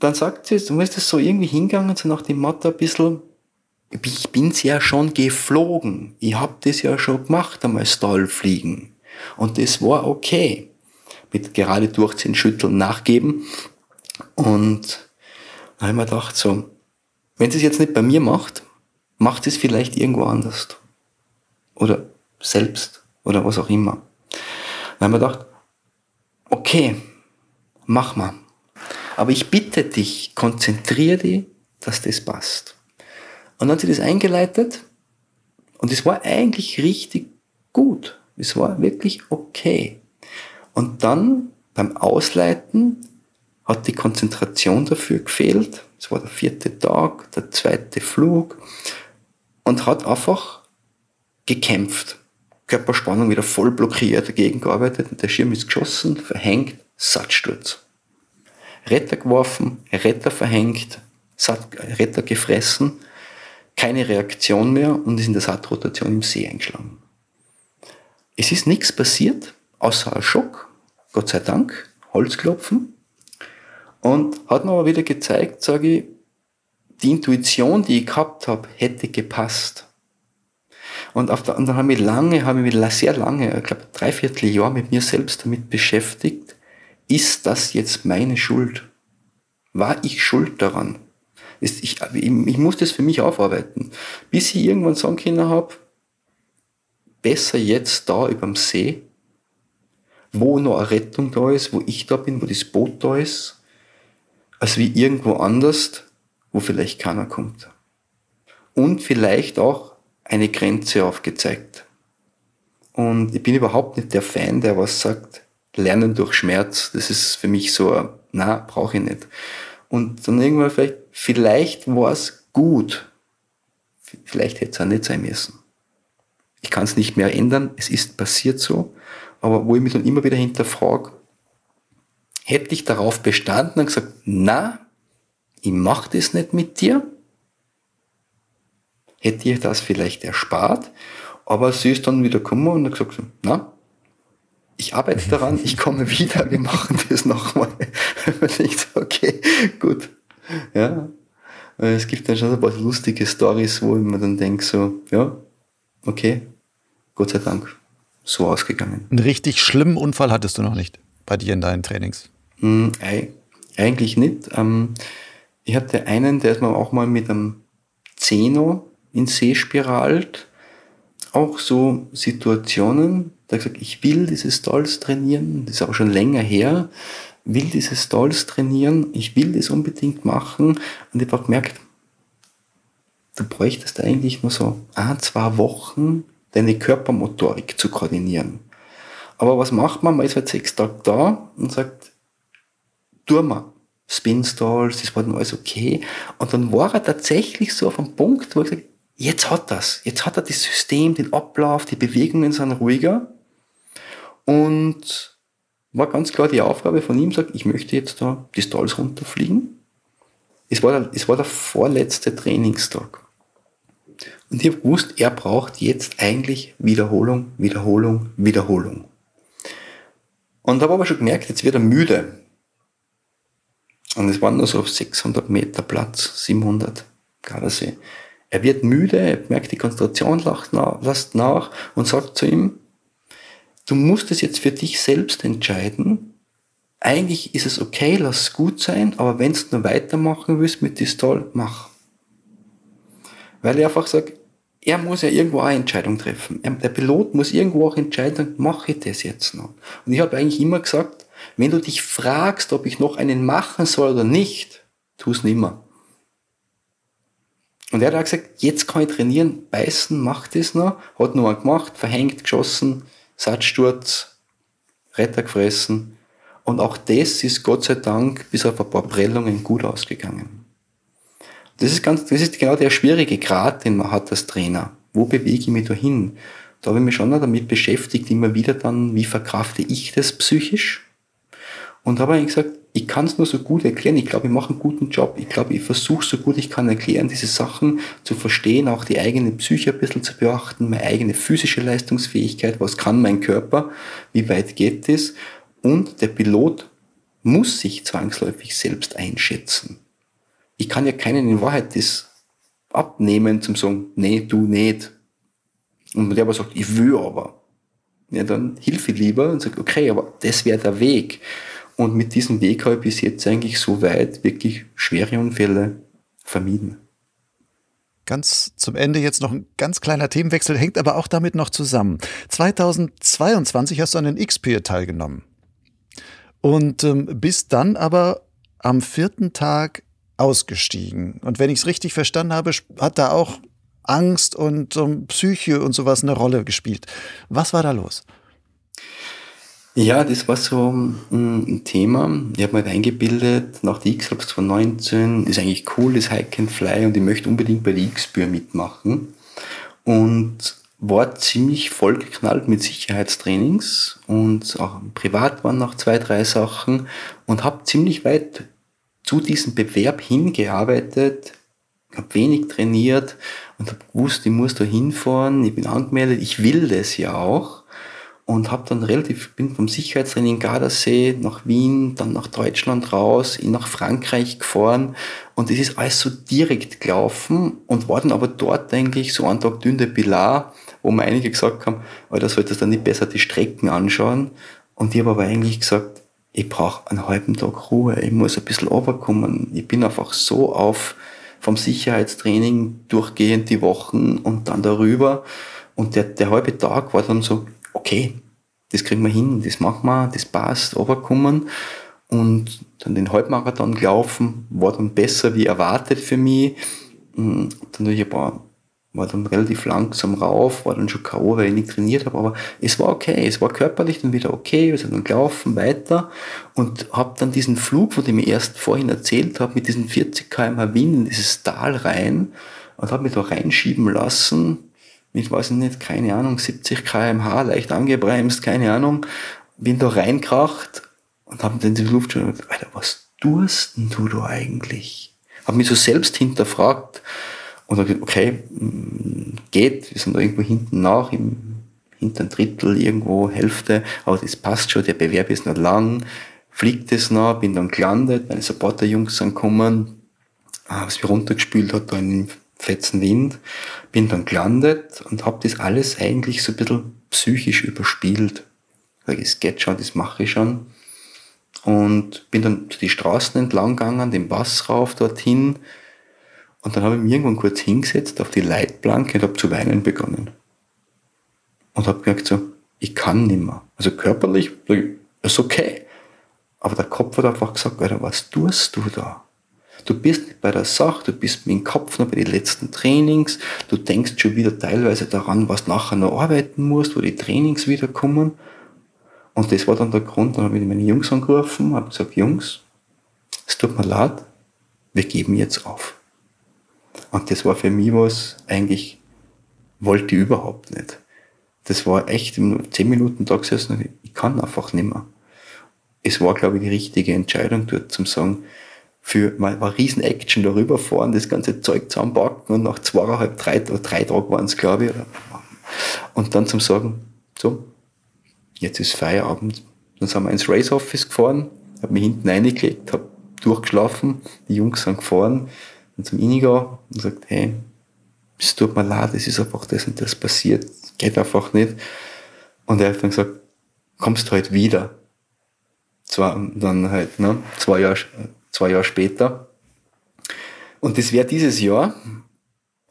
Speaker 1: Dann sagt sie, du musst das so irgendwie hingegangen, so nach dem Motto ein bisschen, ich bin's ja schon geflogen. Ich hab das ja schon gemacht, einmal Stallfliegen. Und das war okay. Mit gerade durchziehen, schütteln, nachgeben. Und da habe ich mir gedacht, so, wenn sie es jetzt nicht bei mir macht, macht es vielleicht irgendwo anders. Oder selbst. Oder was auch immer. Dann haben wir gedacht, okay, mach mal. Aber ich bitte dich, konzentriere dich, dass das passt. Und dann hat sie das eingeleitet und es war eigentlich richtig gut. Es war wirklich okay. Und dann beim Ausleiten hat die Konzentration dafür gefehlt. Es war der vierte Tag, der zweite Flug und hat einfach gekämpft. Körperspannung wieder voll blockiert, dagegen gearbeitet und der Schirm ist geschossen, verhängt, Satzsturz. Retter geworfen, Retter verhängt, Sat Retter gefressen, keine Reaktion mehr und ist in der Sattrotation im See eingeschlagen. Es ist nichts passiert, außer ein Schock, Gott sei Dank, Holzklopfen. Und hat mir aber wieder gezeigt, sage ich, die Intuition, die ich gehabt habe, hätte gepasst. Und, auf der, und dann habe ich lange, habe ich mich sehr lange, ich glaube dreiviertel Jahr mit mir selbst damit beschäftigt, ist das jetzt meine Schuld? War ich schuld daran? Ich, ich, ich muss das für mich aufarbeiten. Bis ich irgendwann sagen können habe, besser jetzt da überm See, wo noch eine Rettung da ist, wo ich da bin, wo das Boot da ist, als wie irgendwo anders, wo vielleicht keiner kommt. Und vielleicht auch eine Grenze aufgezeigt. Und ich bin überhaupt nicht der Fan, der was sagt, Lernen durch Schmerz, das ist für mich so, na, brauche ich nicht. Und dann irgendwann vielleicht, vielleicht war es gut. Vielleicht hätte es auch nicht sein müssen. Ich kann es nicht mehr ändern, es ist passiert so. Aber wo ich mich dann immer wieder hinterfrage, hätte ich darauf bestanden und gesagt, na, ich mache das nicht mit dir, hätte ich das vielleicht erspart. Aber sie ist dann wieder gekommen und hat gesagt, na, ich arbeite daran, ich komme wieder, wir machen das nochmal. Und ich so, okay, gut. Ja. Es gibt dann schon ein paar lustige Stories, wo mir dann denke, so, ja, okay, Gott sei Dank, so ausgegangen.
Speaker 2: Einen richtig schlimmen Unfall hattest du noch nicht bei dir in deinen Trainings?
Speaker 1: Hm, eigentlich nicht. Ähm, ich hatte einen, der ist mir auch mal mit einem Zeno in See spiralt. Auch so Situationen, da gesagt, ich will diese Stalls trainieren, das ist aber schon länger her, will diese Stalls trainieren, ich will das unbedingt machen und ich habe gemerkt, du bräuchtest eigentlich nur so ein, zwei Wochen deine Körpermotorik zu koordinieren. Aber was macht man? Man ist halt sechs Tage da und sagt, tu mal. Spin Stalls, das war dann alles okay. Und dann war er tatsächlich so auf einem Punkt, wo er gesagt jetzt hat das. Jetzt hat er das System, den Ablauf, die Bewegungen sind ruhiger. Und war ganz klar die Aufgabe von ihm, sagt, ich möchte jetzt da die Stalls runterfliegen. Es war, der, es war der vorletzte Trainingstag. Und ich habe gewusst, er braucht jetzt eigentlich Wiederholung, Wiederholung, Wiederholung. Und habe aber schon gemerkt, jetzt wird er müde. Und es waren nur so 600 Meter Platz, 700 Gardasee. Er wird müde, er merkt, die Konzentration lässt nach und sagt zu ihm, du musst es jetzt für dich selbst entscheiden. Eigentlich ist es okay, lass es gut sein, aber wenn du nur weitermachen willst mit Distol, mach. Weil er einfach sagt, er muss ja irgendwo eine Entscheidung treffen. Der Pilot muss irgendwo auch entscheiden, mache ich das jetzt noch. Und ich habe eigentlich immer gesagt, wenn du dich fragst, ob ich noch einen machen soll oder nicht, tu es nimmer. Und er hat auch gesagt, jetzt kann ich trainieren, beißen, macht es noch, hat noch einen gemacht, verhängt, geschossen, Satzsturz, Retter gefressen. Und auch das ist Gott sei Dank bis auf ein paar Prellungen gut ausgegangen. Das ist ganz, das ist genau der schwierige Grad, den man hat als Trainer. Wo bewege ich mich da hin? Da habe ich mich schon damit beschäftigt, immer wieder dann, wie verkrafte ich das psychisch? Und habe eigentlich gesagt, ich kann es nur so gut erklären. Ich glaube, ich mache einen guten Job. Ich glaube, ich versuche so gut ich kann erklären, diese Sachen zu verstehen, auch die eigene Psyche ein bisschen zu beachten, meine eigene physische Leistungsfähigkeit, was kann mein Körper, wie weit geht es. Und der Pilot muss sich zwangsläufig selbst einschätzen. Ich kann ja keinen in Wahrheit das abnehmen zum sagen, nee, du nicht. Und der aber sagt, ich will aber. Ja, dann hilf ich lieber und sage, okay, aber das wäre der Weg. Und mit diesem Weg habe ich bis jetzt eigentlich so weit wirklich schwere Unfälle vermieden.
Speaker 2: Ganz zum Ende jetzt noch ein ganz kleiner Themenwechsel, hängt aber auch damit noch zusammen. 2022 hast du an den X-Peer teilgenommen. Und ähm, bist dann aber am vierten Tag ausgestiegen. Und wenn ich es richtig verstanden habe, hat da auch Angst und um, Psyche und sowas eine Rolle gespielt. Was war da los?
Speaker 1: Ja, das war so ein Thema. Ich habe mir halt eingebildet, nach der X-Labs 2019 ist eigentlich cool, das Hike and Fly und ich möchte unbedingt bei der X-Bür mitmachen. Und war ziemlich vollgeknallt mit Sicherheitstrainings und auch privat waren noch zwei, drei Sachen und habe ziemlich weit zu diesem Bewerb hingearbeitet, habe wenig trainiert und habe gewusst, ich muss da hinfahren, ich bin angemeldet, ich will das ja auch und habe dann relativ, bin vom Sicherheitstraining Gardasee nach Wien, dann nach Deutschland raus, nach Frankreich gefahren und es ist alles so direkt gelaufen und war dann aber dort eigentlich so ein Tag dünne Pilar, wo mir einige gesagt haben, da solltest du dann nicht besser die Strecken anschauen? Und ich habe aber eigentlich gesagt, ich brauche einen halben Tag Ruhe, ich muss ein bisschen runterkommen, ich bin einfach so auf vom Sicherheitstraining durchgehend die Wochen und dann darüber. Und der, der halbe Tag war dann so, okay, das kriegen wir hin, das machen wir, das passt, runterkommen. Und dann den Halbmarathon gelaufen, war dann besser wie erwartet für mich. Und dann ich ein paar, war dann relativ langsam rauf, war dann schon K.O., weil ich nicht trainiert habe, aber es war okay, es war körperlich dann wieder okay, wir sind dann gelaufen weiter und habe dann diesen Flug, von dem ich erst vorhin erzählt habe, mit diesen 40 km Wind in dieses Tal rein und habe mich da reinschieben lassen mit, weiß ich nicht, keine Ahnung, 70 kmh, leicht angebremst, keine Ahnung, bin da reinkracht und hab dann die Luft schon Alter, was tust denn du da eigentlich? Hab mich so selbst hinterfragt und hab gesagt, okay, mm, geht, wir sind da irgendwo hinten nach, im hinteren Drittel, irgendwo Hälfte, aber das passt schon, der Bewerb ist nicht lang, fliegt es noch, bin dann gelandet, meine Supporter-Jungs sind gekommen, hab's mich runtergespült hat da in fetzen Wind, bin dann gelandet und habe das alles eigentlich so ein bisschen psychisch überspielt. Es geht schon, das mache ich schon. Und bin dann die Straßen entlang gegangen, den Bass rauf dorthin. Und dann habe ich mich irgendwann kurz hingesetzt auf die Leitplanke und habe zu weinen begonnen. Und habe gemerkt so, ich kann nimmer. Also körperlich ist okay. Aber der Kopf hat einfach gesagt, Alter, was tust du da? Du bist nicht bei der Sache, du bist mit dem Kopf noch bei den letzten Trainings, du denkst schon wieder teilweise daran, was nachher noch arbeiten musst, wo die Trainings wieder kommen. Und das war dann der Grund, dann habe ich meine Jungs angerufen, habe gesagt, Jungs, es tut mir leid, wir geben jetzt auf. Und das war für mich was, eigentlich wollte ich überhaupt nicht. Das war echt in zehn Minuten da gesessen, ich kann einfach nicht mehr. Es war, glaube ich, die richtige Entscheidung dort zum sagen, für mal war riesen Action darüber fahren, das ganze Zeug zusammenpacken und nach zweieinhalb, drei, drei Tagen waren es, glaube ich. Und dann zum Sagen, so, jetzt ist Feierabend. Dann sind wir ins Race Office gefahren, habe mich hinten reingelegt, habe durchgeschlafen. Die Jungs sind gefahren und zum Inigo und sagt, hey, es tut mir leid, es ist einfach das und das passiert, geht einfach nicht. Und er hat dann gesagt, kommst du halt wieder. Zwei, dann halt, ne, zwei Jahre, zwei Jahre später. Und das wäre dieses Jahr.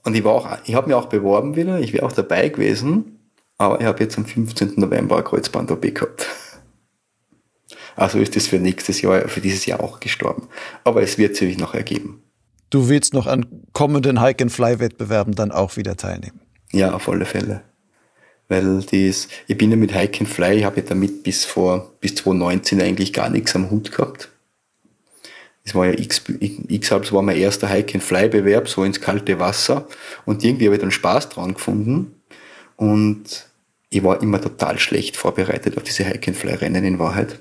Speaker 1: Und ich war auch, ich habe mich auch beworben wieder, ich wäre auch dabei gewesen, aber ich habe jetzt am 15. November ein Kreuzband-OP gehabt. Also ist das für nächstes Jahr, für dieses Jahr auch gestorben. Aber es wird sich noch ergeben.
Speaker 2: Du willst noch an kommenden Hike-and-Fly-Wettbewerben dann auch wieder teilnehmen?
Speaker 1: Ja, auf alle Fälle. Weil dies, ich bin ja mit Hike and Fly, ich habe ja damit bis vor, bis 2019 eigentlich gar nichts am Hut gehabt. Das war ja X, X halb, war mein erster Hike and Fly Bewerb, so ins kalte Wasser. Und irgendwie habe ich dann Spaß dran gefunden. Und ich war immer total schlecht vorbereitet auf diese Hike and Fly Rennen in Wahrheit.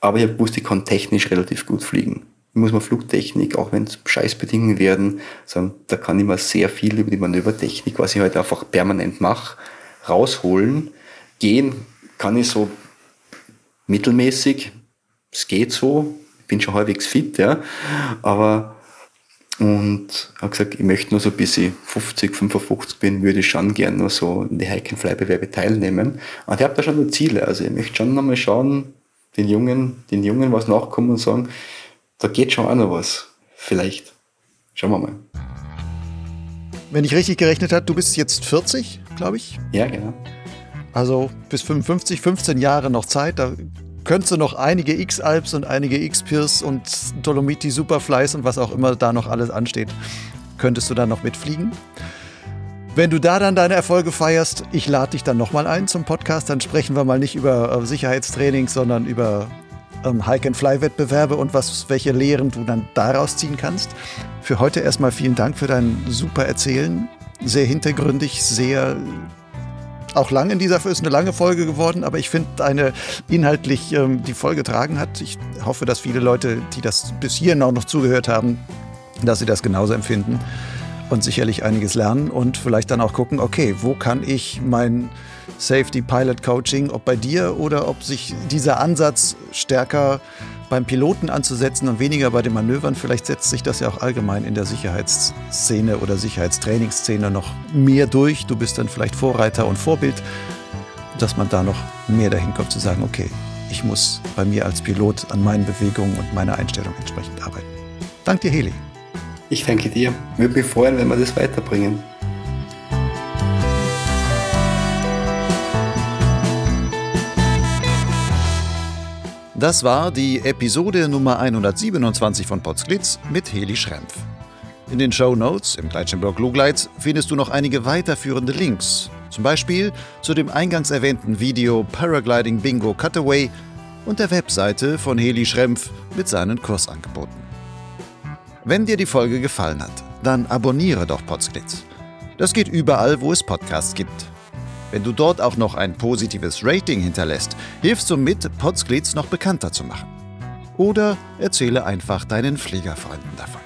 Speaker 1: Aber ich wusste, ich kann technisch relativ gut fliegen. Ich muss mal Flugtechnik, auch wenn es Scheißbedingungen werden, sagen, da kann ich mal sehr viel über die Manövertechnik, was ich heute halt einfach permanent mache, rausholen. Gehen kann ich so mittelmäßig. Es geht so. Ich bin schon halbwegs fit, ja. Aber, und habe gesagt, ich möchte nur so bis ich 50, 55 bin, würde ich schon gerne nur so in die Hike-and-Fly-Bewerbe teilnehmen. Und ich habe da schon nur Ziele. Also ich möchte schon nochmal schauen, den Jungen, den Jungen was nachkommen und sagen, da geht schon auch noch was. Vielleicht. Schauen wir mal.
Speaker 2: Wenn ich richtig gerechnet habe, du bist jetzt 40, glaube ich.
Speaker 1: Ja, genau.
Speaker 2: Also bis 55, 15 Jahre noch Zeit. Da könntest du noch einige X-Alps und einige X-Piers und Dolomiti Superflies und was auch immer da noch alles ansteht, könntest du dann noch mitfliegen. Wenn du da dann deine Erfolge feierst, ich lade dich dann nochmal ein zum Podcast. Dann sprechen wir mal nicht über äh, Sicherheitstraining, sondern über ähm, Hike-and-Fly-Wettbewerbe und was, welche Lehren du dann daraus ziehen kannst. Für heute erstmal vielen Dank für dein super Erzählen. Sehr hintergründig, sehr auch lang in dieser ist eine lange Folge geworden, aber ich finde eine inhaltlich ähm, die Folge tragen hat. Ich hoffe, dass viele Leute, die das bis hierhin auch noch zugehört haben, dass sie das genauso empfinden und sicherlich einiges lernen und vielleicht dann auch gucken, okay, wo kann ich mein Safety Pilot Coaching, ob bei dir oder ob sich dieser Ansatz stärker beim Piloten anzusetzen und weniger bei den Manövern, vielleicht setzt sich das ja auch allgemein in der Sicherheitsszene oder Sicherheitstrainingsszene noch mehr durch. Du bist dann vielleicht Vorreiter und Vorbild, dass man da noch mehr dahin kommt zu sagen, okay, ich muss bei mir als Pilot an meinen Bewegungen und meiner Einstellung entsprechend arbeiten. Danke dir, Heli.
Speaker 1: Ich danke dir. Würde mich freuen, wenn wir das weiterbringen.
Speaker 2: Das war die Episode Nummer 127 von Potsglitz mit Heli Schrempf. In den Show Notes im Gleitschirmblog Lugleitz findest du noch einige weiterführende Links, zum Beispiel zu dem eingangs erwähnten Video Paragliding Bingo Cutaway und der Webseite von Heli Schrempf mit seinen Kursangeboten. Wenn dir die Folge gefallen hat, dann abonniere doch Potsglitz. Das geht überall, wo es Podcasts gibt. Wenn du dort auch noch ein positives Rating hinterlässt, hilfst du mit, Potsglitz noch bekannter zu machen. Oder erzähle einfach deinen Fliegerfreunden davon.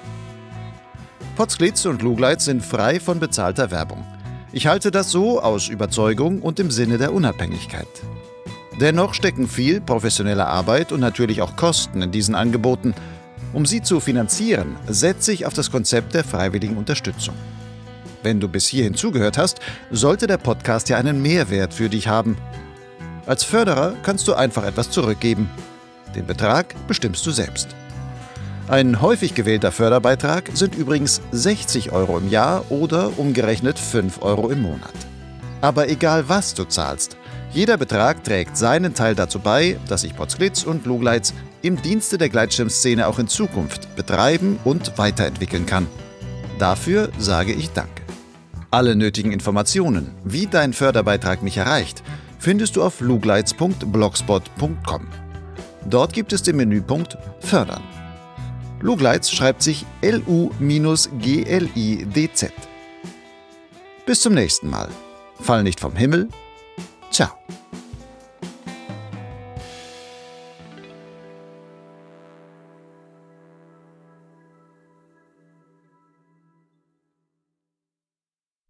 Speaker 2: Potsglitz und Lugleitz sind frei von bezahlter Werbung. Ich halte das so aus Überzeugung und im Sinne der Unabhängigkeit. Dennoch stecken viel professionelle Arbeit und natürlich auch Kosten in diesen Angeboten, um sie zu finanzieren, setze ich auf das Konzept der freiwilligen Unterstützung. Wenn du bis hierhin zugehört hast, sollte der Podcast ja einen Mehrwert für dich haben. Als Förderer kannst du einfach etwas zurückgeben. Den Betrag bestimmst du selbst. Ein häufig gewählter Förderbeitrag sind übrigens 60 Euro im Jahr oder umgerechnet 5 Euro im Monat. Aber egal was du zahlst, jeder Betrag trägt seinen Teil dazu bei, dass sich Potsglitz und Lugleitz im Dienste der Gleitschirmszene auch in Zukunft betreiben und weiterentwickeln kann. Dafür sage ich Danke. Alle nötigen Informationen, wie dein Förderbeitrag mich erreicht, findest du auf lugleitz.blogspot.com. Dort gibt es den Menüpunkt Fördern. Lugleitz schreibt sich L-U-G-L-I-D-Z. Bis zum nächsten Mal. Fall nicht vom Himmel. Ciao.